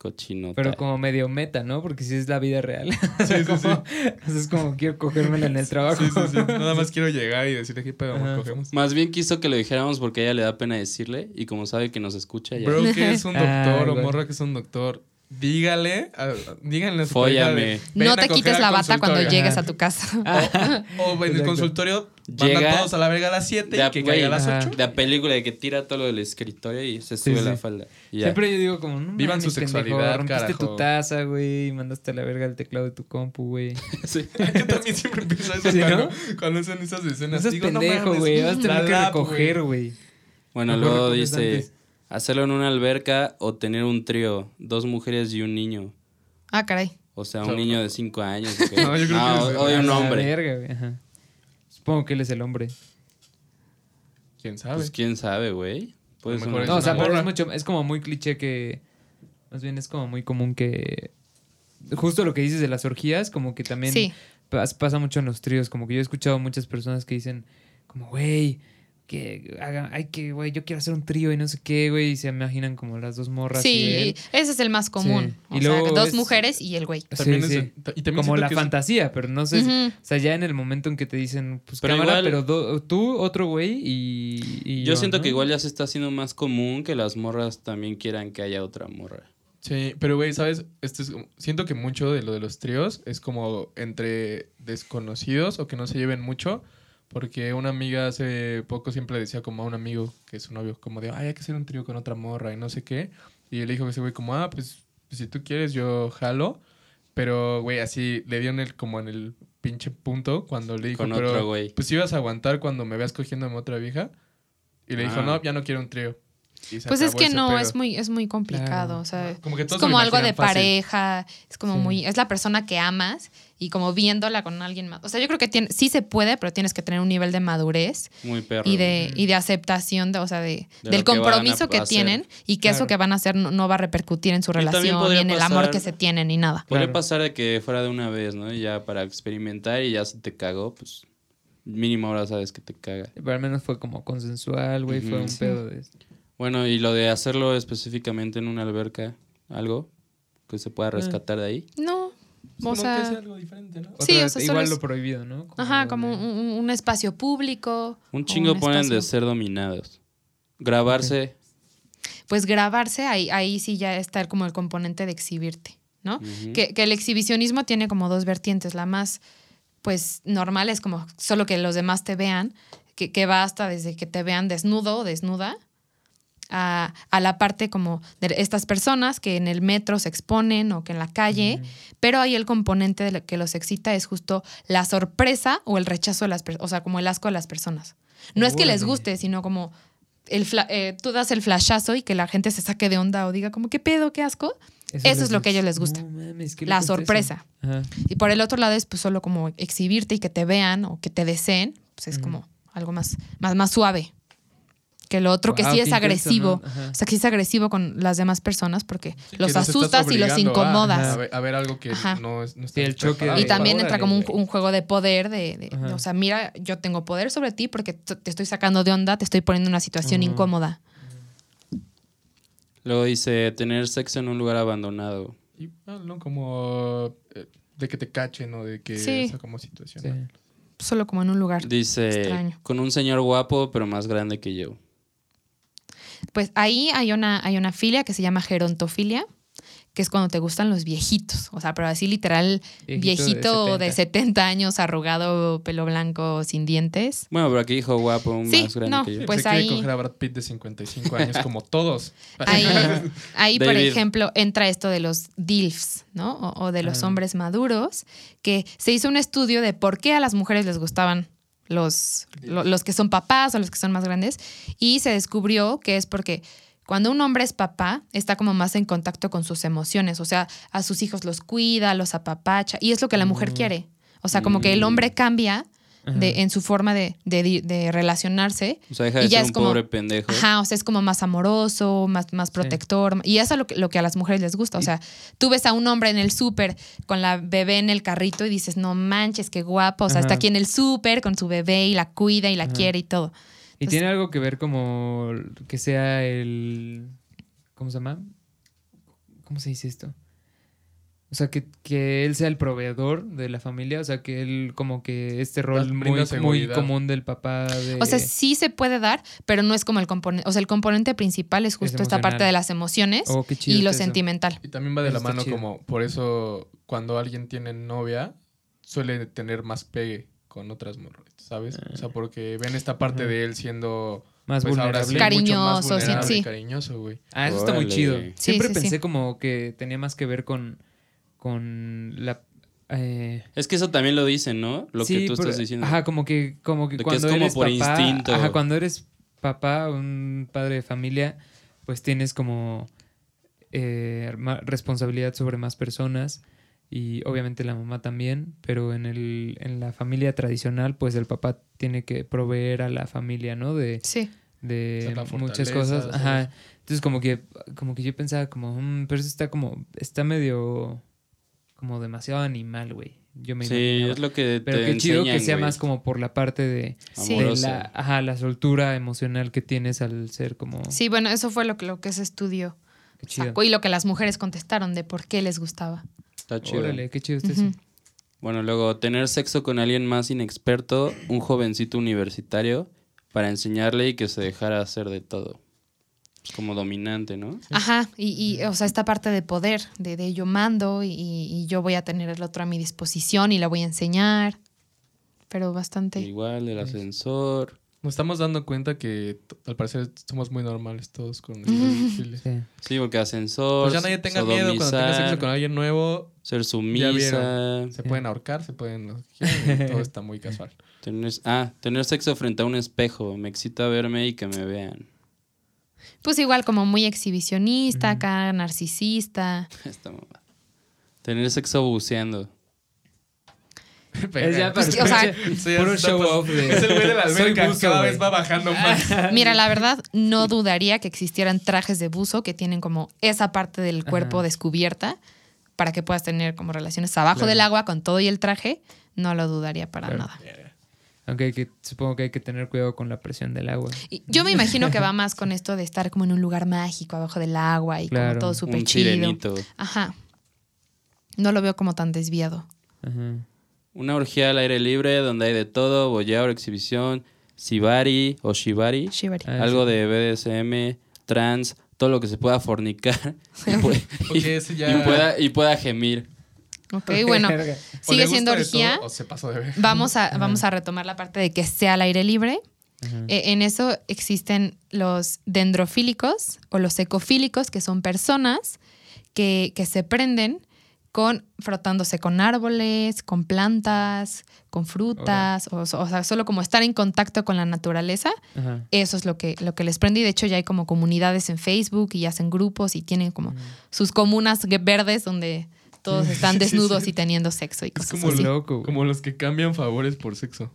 Cochinota. Pero como medio meta, ¿no? Porque si es la vida real. Sí, sí, sí. Como- Es como quiero cogérmela en el trabajo. Sí, sí, sí. Nada más quiero llegar y decirle qué pedo, amor, Ajá. cogemos. Más bien quiso que lo dijéramos porque a ella le da pena decirle y como sabe que nos escucha ya. Bro, que es un Ah, doctor o güey. morra que es un doctor. Dígale, a- díganle a su pareja Fóllame. de, "Ven No te quites la bata cuando consultorio". llegues a tu casa. O en el Exacto. Mandan Llega- todos a la verga a las 7 Ya, y que caiga a las ajá. 8. De la película de que tira todo lo del escritorio y se sube sí. la falda. Y ya. Siempre yo digo como, no Vivan su mames, pendejo, sexualidad, rompiste carajo. tu taza, güey, y mandaste a la verga el teclado de tu compu, güey. Sí. Yo también siempre empiezo eso Sí, cuando, ¿no? cuando son esas escenas. seas Digo, no pendejo, güey, vas a tener que recoger, güey. Bueno, luego dice hacerlo en una alberca o tener un trío, dos mujeres y un niño. Ah, caray. O sea, un niño no. de cinco años. ¿o qué? No, yo creo que es- o- o de un hombre. verga, güey, ajá. Supongo que él es el hombre. ¿Quién sabe? Pues quién sabe, güey. Puede ser mejor una- es No, o sea, pero es mucho, es como muy cliché que. Más bien es como muy común que. Justo lo que dices de las orgías, como que también Sí. pas- pasa mucho en los tríos. Como que yo he escuchado muchas personas que dicen, como, güey, que haga, ay, que, güey, yo quiero hacer un trío y no sé qué, güey. Y se imaginan como las dos morras. y Sí, él. ese es el más común. Sí. O Y sea, luego dos es- mujeres y el güey. También Sí, es- sí. y también como siento la que es- fantasía, pero no sé. O sea, ya en el momento en que te dicen, pues Pero cámara, igual- pero do- tú, otro güey y, y Yo siento ¿no? que igual ya se está haciendo más común que las morras también quieran que haya otra morra. Sí, pero güey, ¿sabes? Este es, siento que mucho de lo de los tríos es como entre desconocidos o que no se lleven mucho. Porque una amiga hace poco siempre decía como a un amigo que es su novio, como de, ay, hay que hacer un trío con otra morra y no sé qué. Y le dijo a ese güey como, ah, pues, pues, si tú quieres yo jalo. Pero, güey, así le dio en el, como en el pinche punto cuando le dijo, Con pero, otro güey. pues ibas a aguantar cuando me veas cogiéndome otra vieja. Y le dijo, Ah. no, ya no quiero un trío. Pues es que no, pedo. es muy, es muy complicado. Claro. O sea, Como que es como algo de fácil. pareja, es como Sí. muy, es la persona que amas y como viéndola con alguien más. O sea, yo creo que tiene, sí se puede, pero tienes que tener un nivel de madurez Muy perro. y de, y de aceptación, de, o sea, de, De del que compromiso que tienen y que eso que van a hacer no, no va a repercutir en su Y relación, ni en el amor que se tienen, ni nada. Podría Claro. pasar de que fuera de una vez, ¿no? Y ya para experimentar y ya se te cagó, pues mínimo ahora sabes que te caga. Pero al menos fue como consensual, güey. Fue un Sí. pedo de. Bueno, y lo de hacerlo específicamente en una alberca, algo que se pueda rescatar de ahí. No, o que sea, sea algo diferente, ¿no? Sí, o sea, solo igual es- lo prohibido, ¿no? ajá, como de- un, espacio público. Un chingo un ponen de ser dominados. Grabarse. Pues grabarse, ahí, ahí sí ya está como el componente de exhibirte, ¿no? que, que el exhibicionismo tiene como dos vertientes. La más, pues, normal es como solo que los demás te vean, que, que va hasta desde que te vean desnudo o desnuda, a, a la parte como de estas personas que en el metro se exponen o que en la calle, pero ahí el componente de lo que los excita es justo la sorpresa o el rechazo de las personas, o sea, como el asco de las personas. No es que les guste, sino como el eh, tú das el flashazo y que la gente se saque de onda o diga como, ¿qué pedo, qué asco? Eso es lo que a ellos les gusta. No mames, La sorpresa. Y por el otro lado es pues solo como exhibirte y que te vean o que te deseen, pues es como algo más, más, más suave. Que lo otro que sí es intenso, agresivo. O sea, que sí es agresivo con las demás personas porque Sí, los asustas y los incomodas. A, ver, a ver algo que Ajá. no es no Sí, el choque. Y también entra como un, juego de poder, de, o sea, mira, yo tengo poder sobre ti porque te estoy sacando de onda, te estoy poniendo en una situación incómoda. Luego dice tener sexo en un lugar abandonado. Y, ah, no, como eh, de que te cachen o de que Sí. esa como situación. Sí. Solo como en un lugar. Dice Extraño. con un señor guapo pero más grande que yo. Pues ahí hay una, hay una filia que se llama gerontofilia, que es cuando te gustan los viejitos. O sea, pero así literal, Viejito viejito, de de, 70. años, arrugado, pelo blanco, sin dientes. Bueno, pero aquí dijo guapo, un Sí, más grande no. que yo. Pues se quiere ahí- coger a Brad Pitt de 55 años como todos. Ahí, ahí por ejemplo, entra esto de los DILFs, ¿no? O, o de los Ah. hombres maduros, que se hizo un estudio de por qué a las mujeres les gustaban los, lo- los que son papás o los que son más grandes, y se descubrió que es porque cuando un hombre es papá, está como más en contacto con sus emociones, o sea, a sus hijos los cuida, los apapacha, y es lo que la mujer Mm. quiere. O sea, como que el Mm. hombre cambia. De, en su forma de, de- de relacionarse O sea, deja y de ya ser es un como- pobre pendejo. Ajá, o sea, es como más amoroso, más, más protector. Y eso es lo que, lo que a las mujeres les gusta. O sea, tú ves a un hombre en el súper con la bebé en el carrito y dices, no manches, qué guapa. O sea, está Ajá. aquí en el súper con su bebé y la cuida y la Ajá. quiere y todo. Y tiene algo que ver como que sea el... ¿Cómo se llama? ¿Cómo se dice esto? O sea, que, que él sea el proveedor de la familia. O sea, que él como que este rol muy, muy común del papá de... O sea, sí se puede dar, pero no es como el componente. O sea, el componente principal es justo esta parte de las emociones Oh, y lo eso. sentimental. Y también va de Eso la mano como, por eso cuando alguien tiene novia, suele tener más pegue con otras morritas, ¿sabes? O sea, porque ven esta parte de él siendo Más pues, ahora sí, vulnerable. mucho más Cariñoso, sí, vulnerable cariñoso, güey. Ah, eso está muy chido. Sí, Siempre sí, sí. pensé como que tenía más que ver con, con la... eh, Es que eso también lo dicen, ¿no? Lo sí, que tú por- estás diciendo. Ajá, como que, como que De que cuando es como eres por papá, instinto. Ajá, cuando eres papá, un padre de familia, pues tienes como eh, responsabilidad sobre más personas y obviamente la mamá también, pero en, el, en la familia tradicional, pues el papá tiene que proveer a la familia, ¿no? De, Sí. de Ser la muchas cosas. Ajá. Entonces como que, como que yo pensaba como, "Mm, pero eso está como, está medio, como demasiado animal, güey. Yo me sí, imaginaba. es lo que Pero te qué chido que sea güey. más como por la parte de, Sí. de la, ajá, la soltura emocional que tienes al ser como... Sí, bueno, eso fue lo que, lo que se estudió. qué chido. Sacó y lo que las mujeres contestaron de por qué les gustaba. Está chido. Órale, qué chido está Ujú. eso. Bueno, luego tener sexo con alguien más inexperto, un jovencito universitario, para enseñarle y que se dejara hacer de todo. Como dominante, ¿no? Ajá, y, y, o sea, esta parte de poder, de, de yo mando y, y yo voy a tener el otro a mi disposición y la voy a enseñar. Pero bastante. Igual, el ascensor. Nos estamos dando cuenta que al parecer somos muy normales todos con el. Sí. Sí, porque ascensor. Pues ya nadie tenga miedo cuando tenga sexo con alguien nuevo. Ser sumisa. Se pueden ahorcar, se pueden... todo está muy casual. Tener, ah, tener sexo frente a un espejo. Me excita verme y que me vean. Pues igual como muy exhibicionista, acá narcisista. Esta mamá. Tener sexo buceando. Es ya Pues, o sea, puro show pas- off de... Es el güey de la alberca, buzo, cada vez va bajando más. Mira, la verdad, no dudaría que existieran trajes de buzo que tienen como esa parte del cuerpo Ajá. descubierta para que puedas tener como relaciones abajo Claro. del agua con todo y el traje. No lo dudaría para Claro. nada. Aunque hay que, supongo que hay que tener cuidado con la presión del agua. Y yo me imagino que va más con esto de estar como en un lugar mágico abajo del agua y Claro, como todo súper un chido. sirenito. Ajá. No lo veo como tan desviado. Ajá. Una orgía al aire libre donde hay de todo, boyao, exhibición, shibari o shibari, Shibari. Ah, algo sí. de BDSM, trans, todo lo que se pueda fornicar ya- y pueda, y pueda gemir. Ok, bueno. Sigue siendo orgía. todo, o se pasó de ver. Vamos a, vamos a retomar la parte de que sea al aire libre. Eh, en eso existen los dendrofílicos o los ecofílicos, que son personas que, que se prenden con frotándose con árboles, con plantas, con frutas, o, o sea, solo como estar en contacto con la naturaleza. Ajá. Eso es lo que, lo que les prende. Y de hecho ya hay como comunidades en Facebook y hacen grupos y tienen como sus comunas verdes donde todos están Sí, sí, desnudos sí. y teniendo sexo y Es cosas como así. loco, güey. Como los que cambian favores por sexo.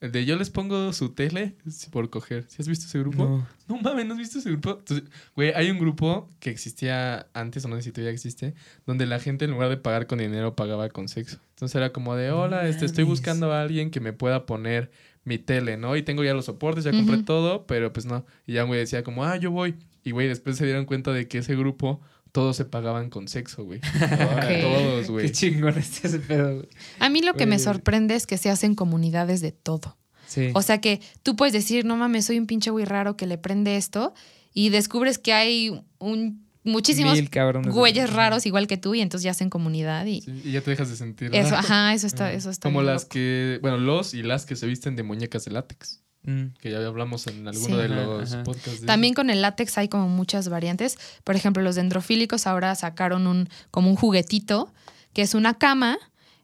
El de yo les pongo su tele por coger. ¿Sí has visto ese grupo? No. No mames, ¿no has visto ese grupo? Entonces, güey, hay un grupo que existía antes, o no sé si todavía existe, donde la gente en lugar de pagar con dinero pagaba con sexo. Entonces era como de, hola, este, estoy buscando a alguien que me pueda poner mi tele, ¿no? Y tengo ya los soportes, ya compré todo, pero pues no. Y ya un güey decía como, ah, yo voy. Y güey, después se dieron cuenta de que ese grupo todos se pagaban con sexo, güey. Ok. Todos, güey. Qué chingón está ese pedo, güey. A mí lo que me sorprende es que se hacen comunidades de todo. Sí. O sea que tú puedes decir, no mames, soy un pinche güey raro que le prende esto y descubres que hay un, muchísimos güeyes raros igual que tú y entonces ya hacen comunidad y Sí, y ya te dejas de sentir. eso, raro. ajá, eso está, eso está Como las loco. que, bueno, los y las que se visten de muñecas de látex, Mm. que ya hablamos en alguno Sí. de Ajá, los ajá. podcasts. de También con el látex hay como muchas variantes. Por ejemplo, los dendrofílicos ahora sacaron un como un juguetito que es una cama,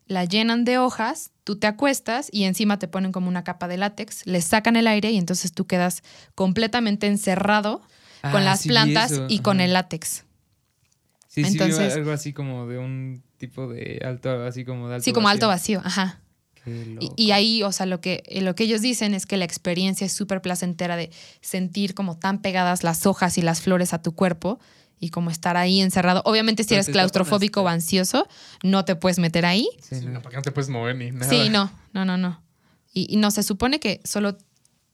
la llenan de hojas, tú te acuestas y encima te ponen como una capa de látex, le sacan el aire y entonces tú quedas completamente encerrado con Ah, las sí plantas y con el látex. Sí, sí, algo así como de un tipo de alto, así como de alto Sí, como alto vacío, ajá. Qué Y, ahí, o sea, lo que, eh, lo que ellos dicen es que la experiencia es súper placentera de sentir como tan pegadas las hojas y las flores a tu cuerpo y como estar ahí encerrado. Obviamente, si Pero eres claustrofóbico o ansiosito, no te puedes meter ahí. Sí, Sí, no. no, porque no te puedes mover ni nada. Sí, no, no, no, no. Y, y no, se supone que solo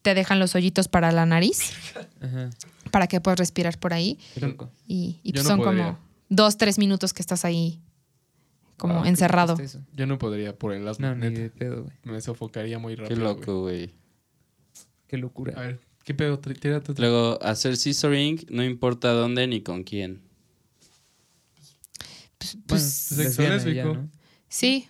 te dejan los hoyitos para la nariz, Ajá. para que puedas respirar por ahí. Y, pues no son podría. como dos, tres minutos que estás ahí como qué encerrado. Yo no podría por el asma, No, ni neta. de pedo, güey. Me sofocaría muy Qué rápido. güey. loco, güey. Qué locura. A ver, ¿qué pedo? Tírate otra. Luego, hacer scissoring no importa dónde ni con quién. Pues, Bueno, pues, sexo sí.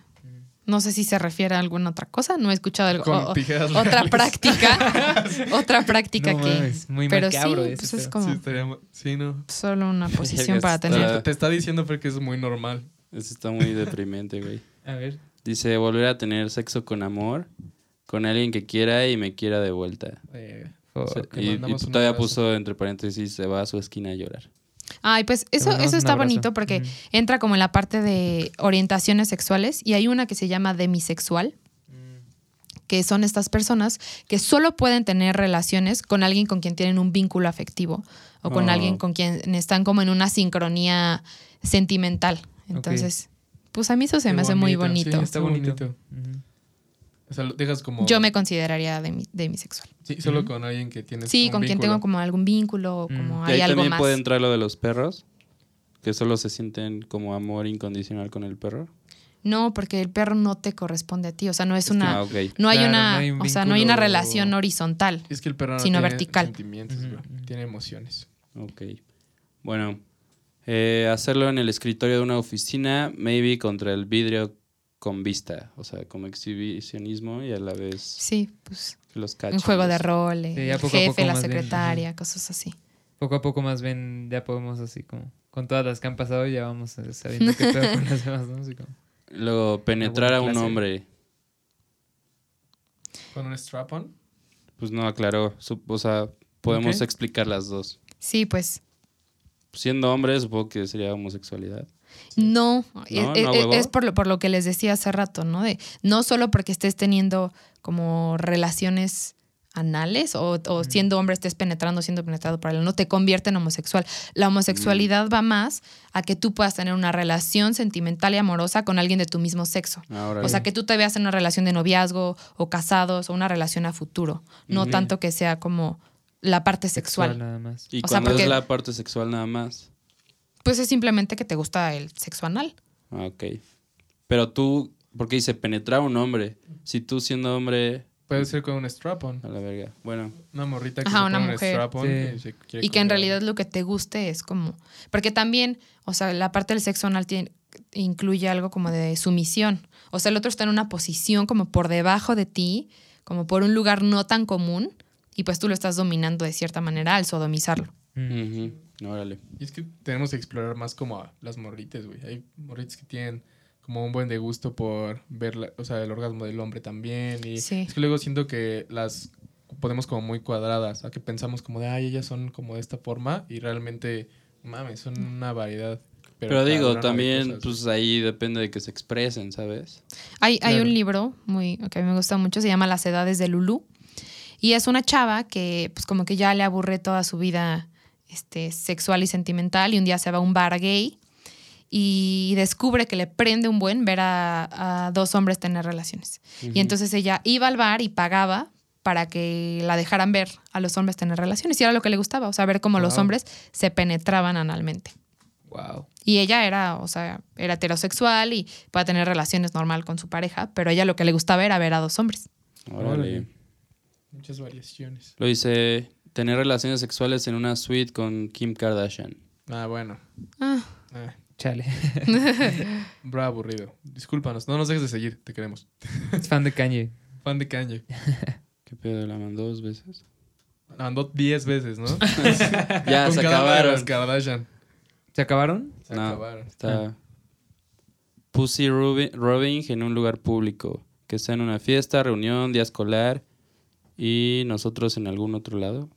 No sé si se refiere a alguna otra cosa. No he escuchado algo. O- otra reales. práctica. otra práctica No que. mames, muy pero macabro sí, pues es como Sí, estaría mu- sí, no. solo una posición para tener. Te, te está diciendo Fer que es muy normal. Eso está muy deprimente, güey. A ver. Dice, volver a tener sexo con amor, con alguien que quiera y me quiera de vuelta. Eh, y, y todavía abrazo. puso entre paréntesis, se va a su esquina a llorar. Ay, pues eso, eso está bonito porque Ujú. entra como en la parte de orientaciones sexuales y hay una que se llama demisexual, que son estas personas que solo pueden tener relaciones con alguien con quien tienen un vínculo afectivo o con Oh. alguien con quien están como en una sincronía sentimental. Entonces, pues a mí eso se Qué me hace muy bonito, sí, Está bonito. O sea, lo dejas como. Yo me consideraría demi- demisexual. Sí, solo con alguien que tienes. Sí, un con quien tengo como algún vínculo o como Y hay ahí algo también más. puede entrar lo de los perros, que solo se sienten como amor incondicional con el perro. No, porque el perro no te corresponde a ti. O sea, no es, una. ah, ok. No hay Claro, una. no hay un o sea, no hay una relación horizontal. Es que el perro no Sino tiene vertical. sentimientos, ujú. Tiene emociones. Ok. Bueno, eh, hacerlo en el escritorio de una oficina, maybe contra el vidrio con vista. O sea, como exhibicionismo y a la vez Sí, pues. que los Un cachen. juego de rol, Sí, el jefe, la bien, secretaria, cosas así. Poco a poco más ven, ya podemos así como... Con todas las que han pasado ya vamos sabiendo qué pedo con las demás, ¿no? Así como... Luego, penetrar a un hombre. Con un strap-on. Pues no aclaró. O sea, podemos explicar las dos. Sí, pues. Siendo hombre, supongo que sería homosexualidad. No, e- ¿No? e- ¿No, e- huevo? es por lo, por lo que les decía hace rato, ¿no? De no solo porque estés teniendo como relaciones anales o, o siendo hombre estés penetrando, siendo penetrado por él, no te convierte en homosexual. La homosexualidad va más a que tú puedas tener una relación sentimental y amorosa con alguien de tu mismo sexo. Ahora, O sea, que tú te veas en una relación de noviazgo o casados o una relación a futuro, no tanto que sea como la parte sexual. nada más. y o sea, cuando porque- es la parte sexual nada más. Pues es simplemente que te gusta el sexo anal. Ah, ok. Pero tú, porque dice penetrar a un hombre. Si tú siendo hombre, Puede ser con un strap-on. a la verga. Bueno, Una morrita que Ajá, se una pone un mujer. strap-on Sí. y Y que en realidad lo que te guste es como... Porque también, o sea, la parte del sexo anal tiene- incluye algo como de sumisión. O sea, el otro está en una posición como por debajo de ti, como por un lugar no tan común, y pues tú lo estás dominando de cierta manera al sodomizarlo. Mm. ujú, órale. Y es que tenemos que explorar más como a las morritas, güey. Hay morritas que tienen como un buen de gusto por ver, la- o sea, el orgasmo del hombre también. Y Sí. es que luego siento que las ponemos como muy cuadradas, a que pensamos como de, ay, ellas son como de esta forma y realmente, mames, son una variedad. Pero, digo, también, pues ahí depende de que se expresen, ¿sabes? Hay, hay Claro. un libro muy que a mí me gusta mucho, se llama Las edades de Lulú. Y es una chava que pues como que ya le aburre toda su vida este, sexual y sentimental y un día se va a un bar gay y descubre que le prende un buen ver a, a dos hombres tener relaciones. Y entonces ella iba al bar y pagaba para que la dejaran ver a los hombres tener relaciones. Y era lo que le gustaba, o sea, ver cómo los hombres se penetraban analmente. Wow. Y ella era, o sea, era heterosexual y podía tener relaciones normal con su pareja, pero a ella lo que le gustaba era ver a dos hombres. Órale. Muchas variaciones. Lo dice, tener relaciones sexuales en una suite con Kim Kardashian. Ah, bueno. Ah, Ah, Chale. bro, aburrido. Discúlpanos, no nos dejes de seguir, te queremos. es fan de Kanye. Fan de Kanye. ¿Qué pedo? ¿La mandó dos veces? La mandó 10 veces, ¿no? Ya, Con se las acabaron. Kardashian. ¿Se acabaron? Se No. acabaron. Está Pussy rubbing, rubbing en un lugar público. Que sea en una fiesta, reunión, día escolar. Y nosotros en algún otro lado.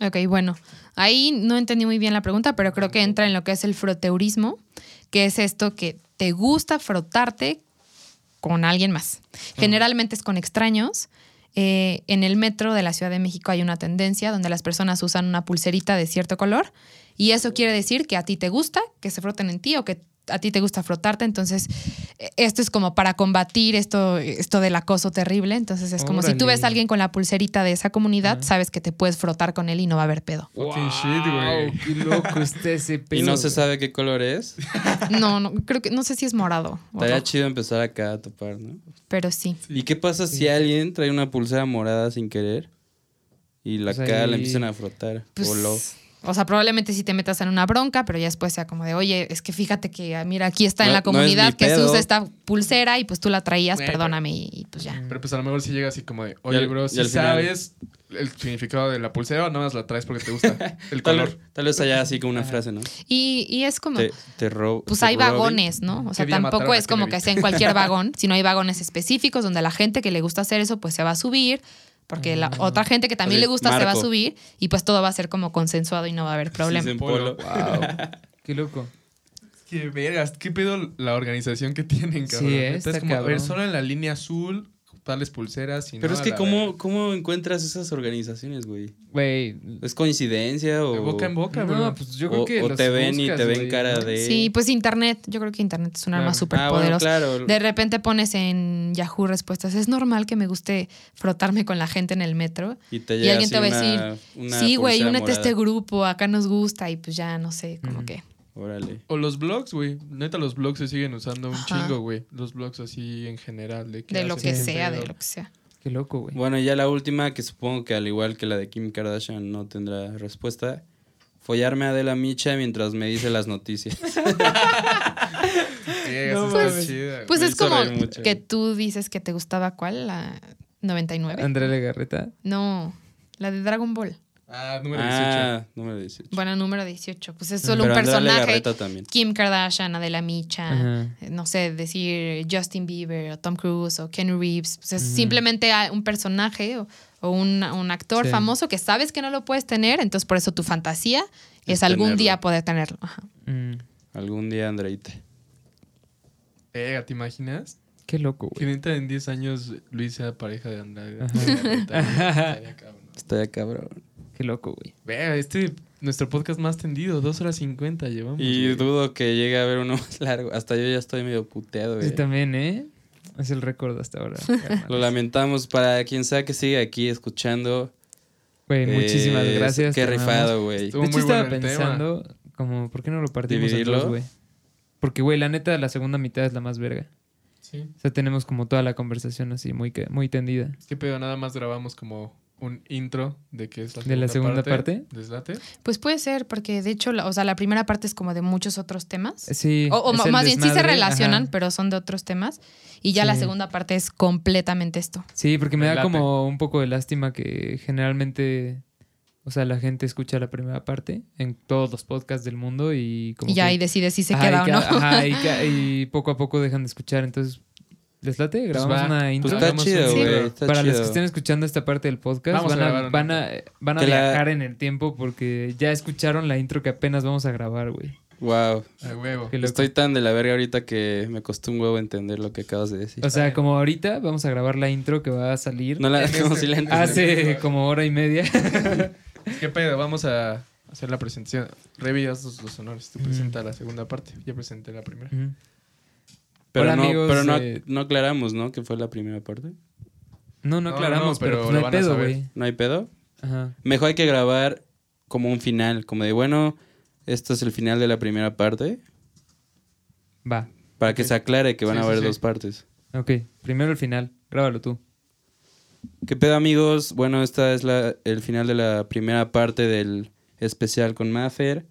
ok, bueno. Ahí no entendí muy bien la pregunta, pero creo que entra en lo que es el froteurismo, que es esto que te gusta frotarte con alguien más. Generalmente es con extraños. Eh, en el metro de la Ciudad de México hay una tendencia donde las personas usan una pulserita de cierto color y eso quiere decir que a ti te gusta que se froten en ti o que a ti te gusta frotarte. Entonces, eh, esto es como para combatir esto, esto del acoso terrible. Entonces, es como si tú ves a alguien con la pulserita de esa comunidad, sabes que te puedes frotar con él y no va a haber pedo. Fucking shit, güey. Wow, Qué loco está ese pedo. Y no se sabe qué color es. No, no, creo que no sé si es morado, Estaría chido empezar acá a topar, ¿no? pero sí. ¿Y qué pasa si alguien trae una pulsera morada sin querer? Y la Pues cara ahí- le empiezan a frotar. Pues, o lo. O sea, probablemente si te metas en una bronca, pero ya después sea como de, oye, es que fíjate que, ah, mira, aquí está en la no es comunidad que se usa esta pulsera y pues tú la traías, perdóname y, y pues ya. Pero pues a lo mejor si llega así como de, oye, bro, si sabes el significado de la pulsera o nada más la traes porque te gusta el color. tal vez haya así como una frase, ¿no? Y, y es como... Te, Pues te hay vagones, ¿no? O sea, ¿Qué día tampoco es como que sea en cualquier vagón, sino hay vagones específicos donde la gente que le gusta hacer eso, pues se va a subir, porque la otra gente que también Oye, le gusta se va a subir y pues todo va a ser como consensuado y no va a haber problema. Sí, polo. Wow. Qué loco. Qué vergas, qué pedo la organización que tienen, Sí, cabrón. está es como, a ver, cabrón. solo en la línea azul, tales pulseras. Y Pero no es que, ¿cómo. ¿cómo encuentras esas organizaciones, güey? Güey. ¿Es coincidencia o.? De boca en boca, bro. No, pues yo creo o, que o los te ven y te ven güey, cara de. Sí, pues internet, yo creo que internet es un arma Claro. súper ah, bueno, poderosa. claro. De repente pones en Yahoo respuestas, es normal que me guste frotarme con la gente en el metro. Y, te y llega alguien te va a una- una sí, güey, únete a este grupo, acá nos gusta y pues ya, no sé, como Ujú. que... Órale. O los blogs, güey. Neta, los blogs se siguen usando un Ajá. chingo, güey. Los blogs así en general. De, qué De lo que sea, pedo. de lo que sea. Qué loco, güey. Bueno, y ya la última, que supongo que al igual que la de Kim Kardashian no tendrá respuesta. Follarme a Adela Micha mientras me dice las noticias. No chida, Pues Me es como mucho. que tú dices que te gustaba cuál, la 99. Andrea Legarreta. No, la de Dragon Ball. Ah, número 18. ah, número 18. Bueno, número 18. Pues es solo Pero un personaje. Kim Kardashian, Adela Micha, Ajá. no sé, decir Justin Bieber o Tom Cruise o Ken Reeves. Pues es simplemente a- un personaje o, o un, un actor Sí. famoso que sabes que no lo puedes tener, entonces por eso tu fantasía es, Es algún tenerlo. día poder tenerlo. Ajá. Mm, Algún día, Andreita. Verga, ¿te imaginas? Qué loco, Que güey. neta en 10 años Luis sea pareja de Andrade. Estaría cabrón. Está cabrón. Qué loco, güey. Verga, este nuestro podcast más tendido, 2 horas 50 llevamos. Y güey. dudo que llegue a haber uno más largo. Hasta yo ya estoy medio puteado, Sí, güey. también, ¿eh? Es el récord hasta ahora. Lo lamentamos para quien sea que siga aquí escuchando. Güey, muchísimas Eh, gracias. Qué rifado, güey. Estuvo De hecho, muy estaba bueno el tema. pensando, como, ¿por qué no lo partimos ¿Dividirlo? dos, güey? Porque, güey, la neta, la segunda mitad es la más verga. Sí. O sea, tenemos como toda la conversación así, muy, que- muy tendida. ¿Qué pedo? Nada más grabamos como un intro de que es la ¿De la segunda parte? ¿Deslate? Pues puede ser, porque de hecho, la- o sea, la primera parte es como de muchos otros temas. Sí. O, más bien sí se relacionan, ajá. pero son de otros temas. Y ya la segunda parte es completamente esto. Sí, porque me Me da late. como un poco de lástima que generalmente O sea, la gente escucha la primera parte en todos los podcasts del mundo y como Y ya que- ahí decide si se Ajá, queda y o no. ajá, y poco a poco dejan de escuchar. Entonces, ¿les late? Grabamos va. una intro. Pues está chido, un- güey. Para los que estén escuchando esta parte del podcast, Vamos van a, van a, van a Que la- viajar en el tiempo porque ya escucharon la intro que apenas vamos a grabar, güey. Wow. A huevo. Estoy tan de la verga ahorita que me costó un huevo entender lo que acabas de decir. O sea, como ahorita vamos a grabar la intro que va a salir No la como este- si la entendí. hace como hora y media. ¿Qué pedo? Vamos a hacer la presentación. Revi, haz los, honores. Tú presenta la segunda parte. Yo presenté la primera. Pero, Hola, no, amigos, pero no, eh, no aclaramos, ¿no? Que fue la primera parte. no, no No, aclaramos, no, pero, pues no hay pedo, güey. ¿No hay pedo? Ajá. Mejor hay que grabar como un final. Como de, bueno, esto es el final de la primera parte. Va. Para que se aclare que van Sí, a sí, haber sí. dos partes. Ok. Primero el final. Grábalo tú. ¿Qué pedo, amigos? Bueno, esta es la, el final de la primera parte del especial con Maffer.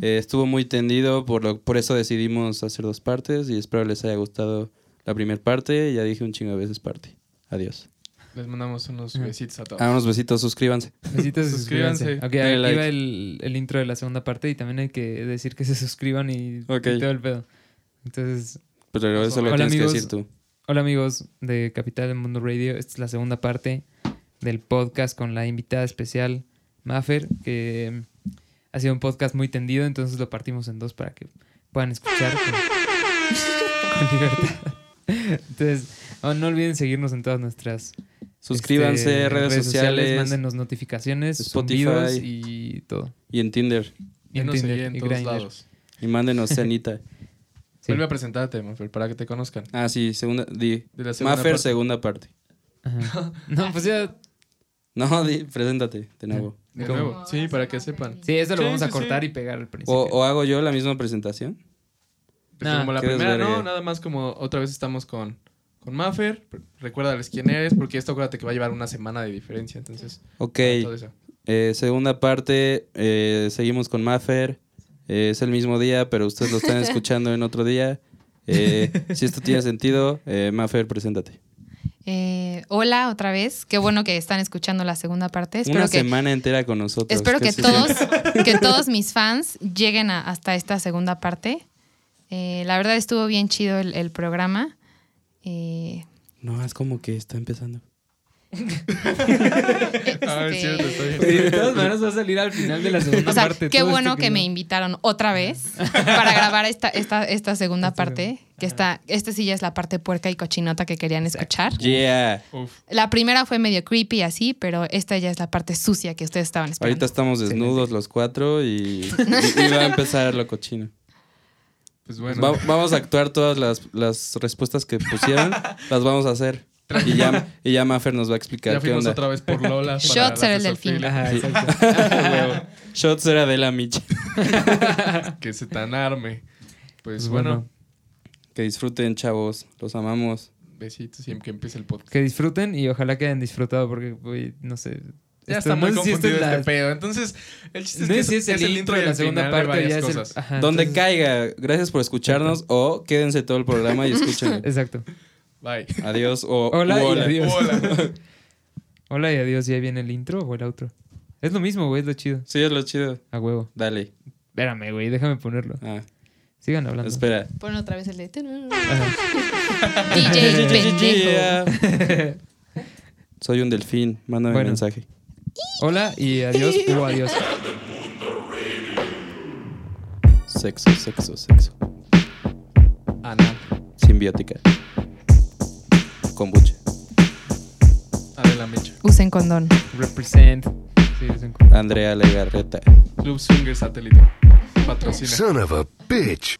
Eh, estuvo muy tendido, por, lo, por eso decidimos hacer dos partes y espero les haya gustado la primera parte. Ya dije un chingo de veces parte. Adiós. Les mandamos unos besitos a todos. Ah, unos besitos, suscríbanse. Besitos y Suscríbanse. suscríbanse. Ok, aquí like. va el, el intro de la segunda parte y también hay que decir que se suscriban y, Ok. y todo el pedo. Entonces, Pero eso lo Hola, tienes amigos. que decir tú. hola amigos de Capital del Mundo Radio. Esta es la segunda parte del podcast con la invitada especial Maffer, que mm, ha sido un podcast muy tendido, entonces lo partimos en dos para que puedan escuchar con, con libertad. Entonces, no, no olviden seguirnos en todas nuestras Suscríbanse, este, redes, sociales, mándenos notificaciones, Spotify. zumbidos y todo. y en Tinder. Y en Tinder en y todos Grindr. lados. Y mándenos cenita. Sí. Vuelve a presentarte, Mafer, para que te conozcan. Ah, sí, segunda. Di. De la segunda Maffer, parte. segunda parte. Ajá. No, pues ya. No, di, preséntate de nuevo. De ¿Cómo? nuevo. Sí, para que sepan. Sí, eso lo Sí, vamos a sí, cortar sí. y pegar al principio. O, o hago yo la misma presentación. Pues Nah, como la qué primera, desvergue. no, nada más como otra vez estamos con, con Maffer. Recuérdales quién eres, porque esto acuérdate que va a llevar una semana de diferencia, entonces. Ok. todo eso. Eh, segunda parte, eh, seguimos con Maffer. Eh, es el mismo día, pero ustedes lo están escuchando en otro día. Eh, si esto tiene sentido, eh, Maffer, preséntate. Eh, hola otra vez. Qué bueno que están escuchando la segunda parte. Espero Una que, semana entera con nosotros. espero ¿Qué que todos, que todos mis fans lleguen a- hasta esta segunda parte. Eh, la verdad estuvo bien chido el, el programa. Eh, No, es como que está empezando. Ah, es este, cierto, estoy bien. Sí, de todas maneras va a salir al final de la segunda O sea, parte. qué todo bueno que me invitaron otra vez para grabar esta, esta, esta segunda parte. Que está, esta sí ya es la parte puerca y cochinota que querían escuchar. Yeah. Uf. La primera fue medio creepy así, pero esta ya es la parte sucia que ustedes estaban esperando. Ahorita estamos desnudos los cuatro y, y- y va a empezar lo cochino. Pues bueno. Va- vamos a actuar todas las, las respuestas que pusieron, las vamos a hacer. Y ya, y ya Maffer nos va a explicar ya qué onda. otra vez por Lola. Shots era el delfín. Ajá, exacto. Shots era de la Micha. Que se tan arme. Pues Pues bueno, bueno, Que disfruten, chavos. Los amamos. besitos siempre que empiece el podcast. que disfruten y ojalá que hayan disfrutado porque, güey, no sé. Ya esto- está muy no confundido la- este pedo. Entonces, el chiste es no que es, el, intro de la segunda de parte varias ya es el- cosas. ajá, Donde entonces- caiga. Gracias por escucharnos. O quédense todo el programa y escuchen. Exacto. Bye. Adiós. O Hola u y hola. adiós. Hola. Hola y adiós. ¿Ya viene el intro o el outro? Es lo mismo, güey, es lo chido. Sí, es lo chido. A huevo. Dale. Espérame, güey, déjame ponerlo. Ah, Sigan hablando. espera. Pon otra vez el de... DJ pendejo. Soy un delfín. Mándame Bueno. un mensaje. Hola y adiós o adiós. Sexo, sexo, sexo. Anal. Simbiótica. Kombucha. Adela Mecha. Usen condón. Represent. Sí, es un- Andrea Legarreta. Club Swinger Satélite. Patrocina. Son of a bitch.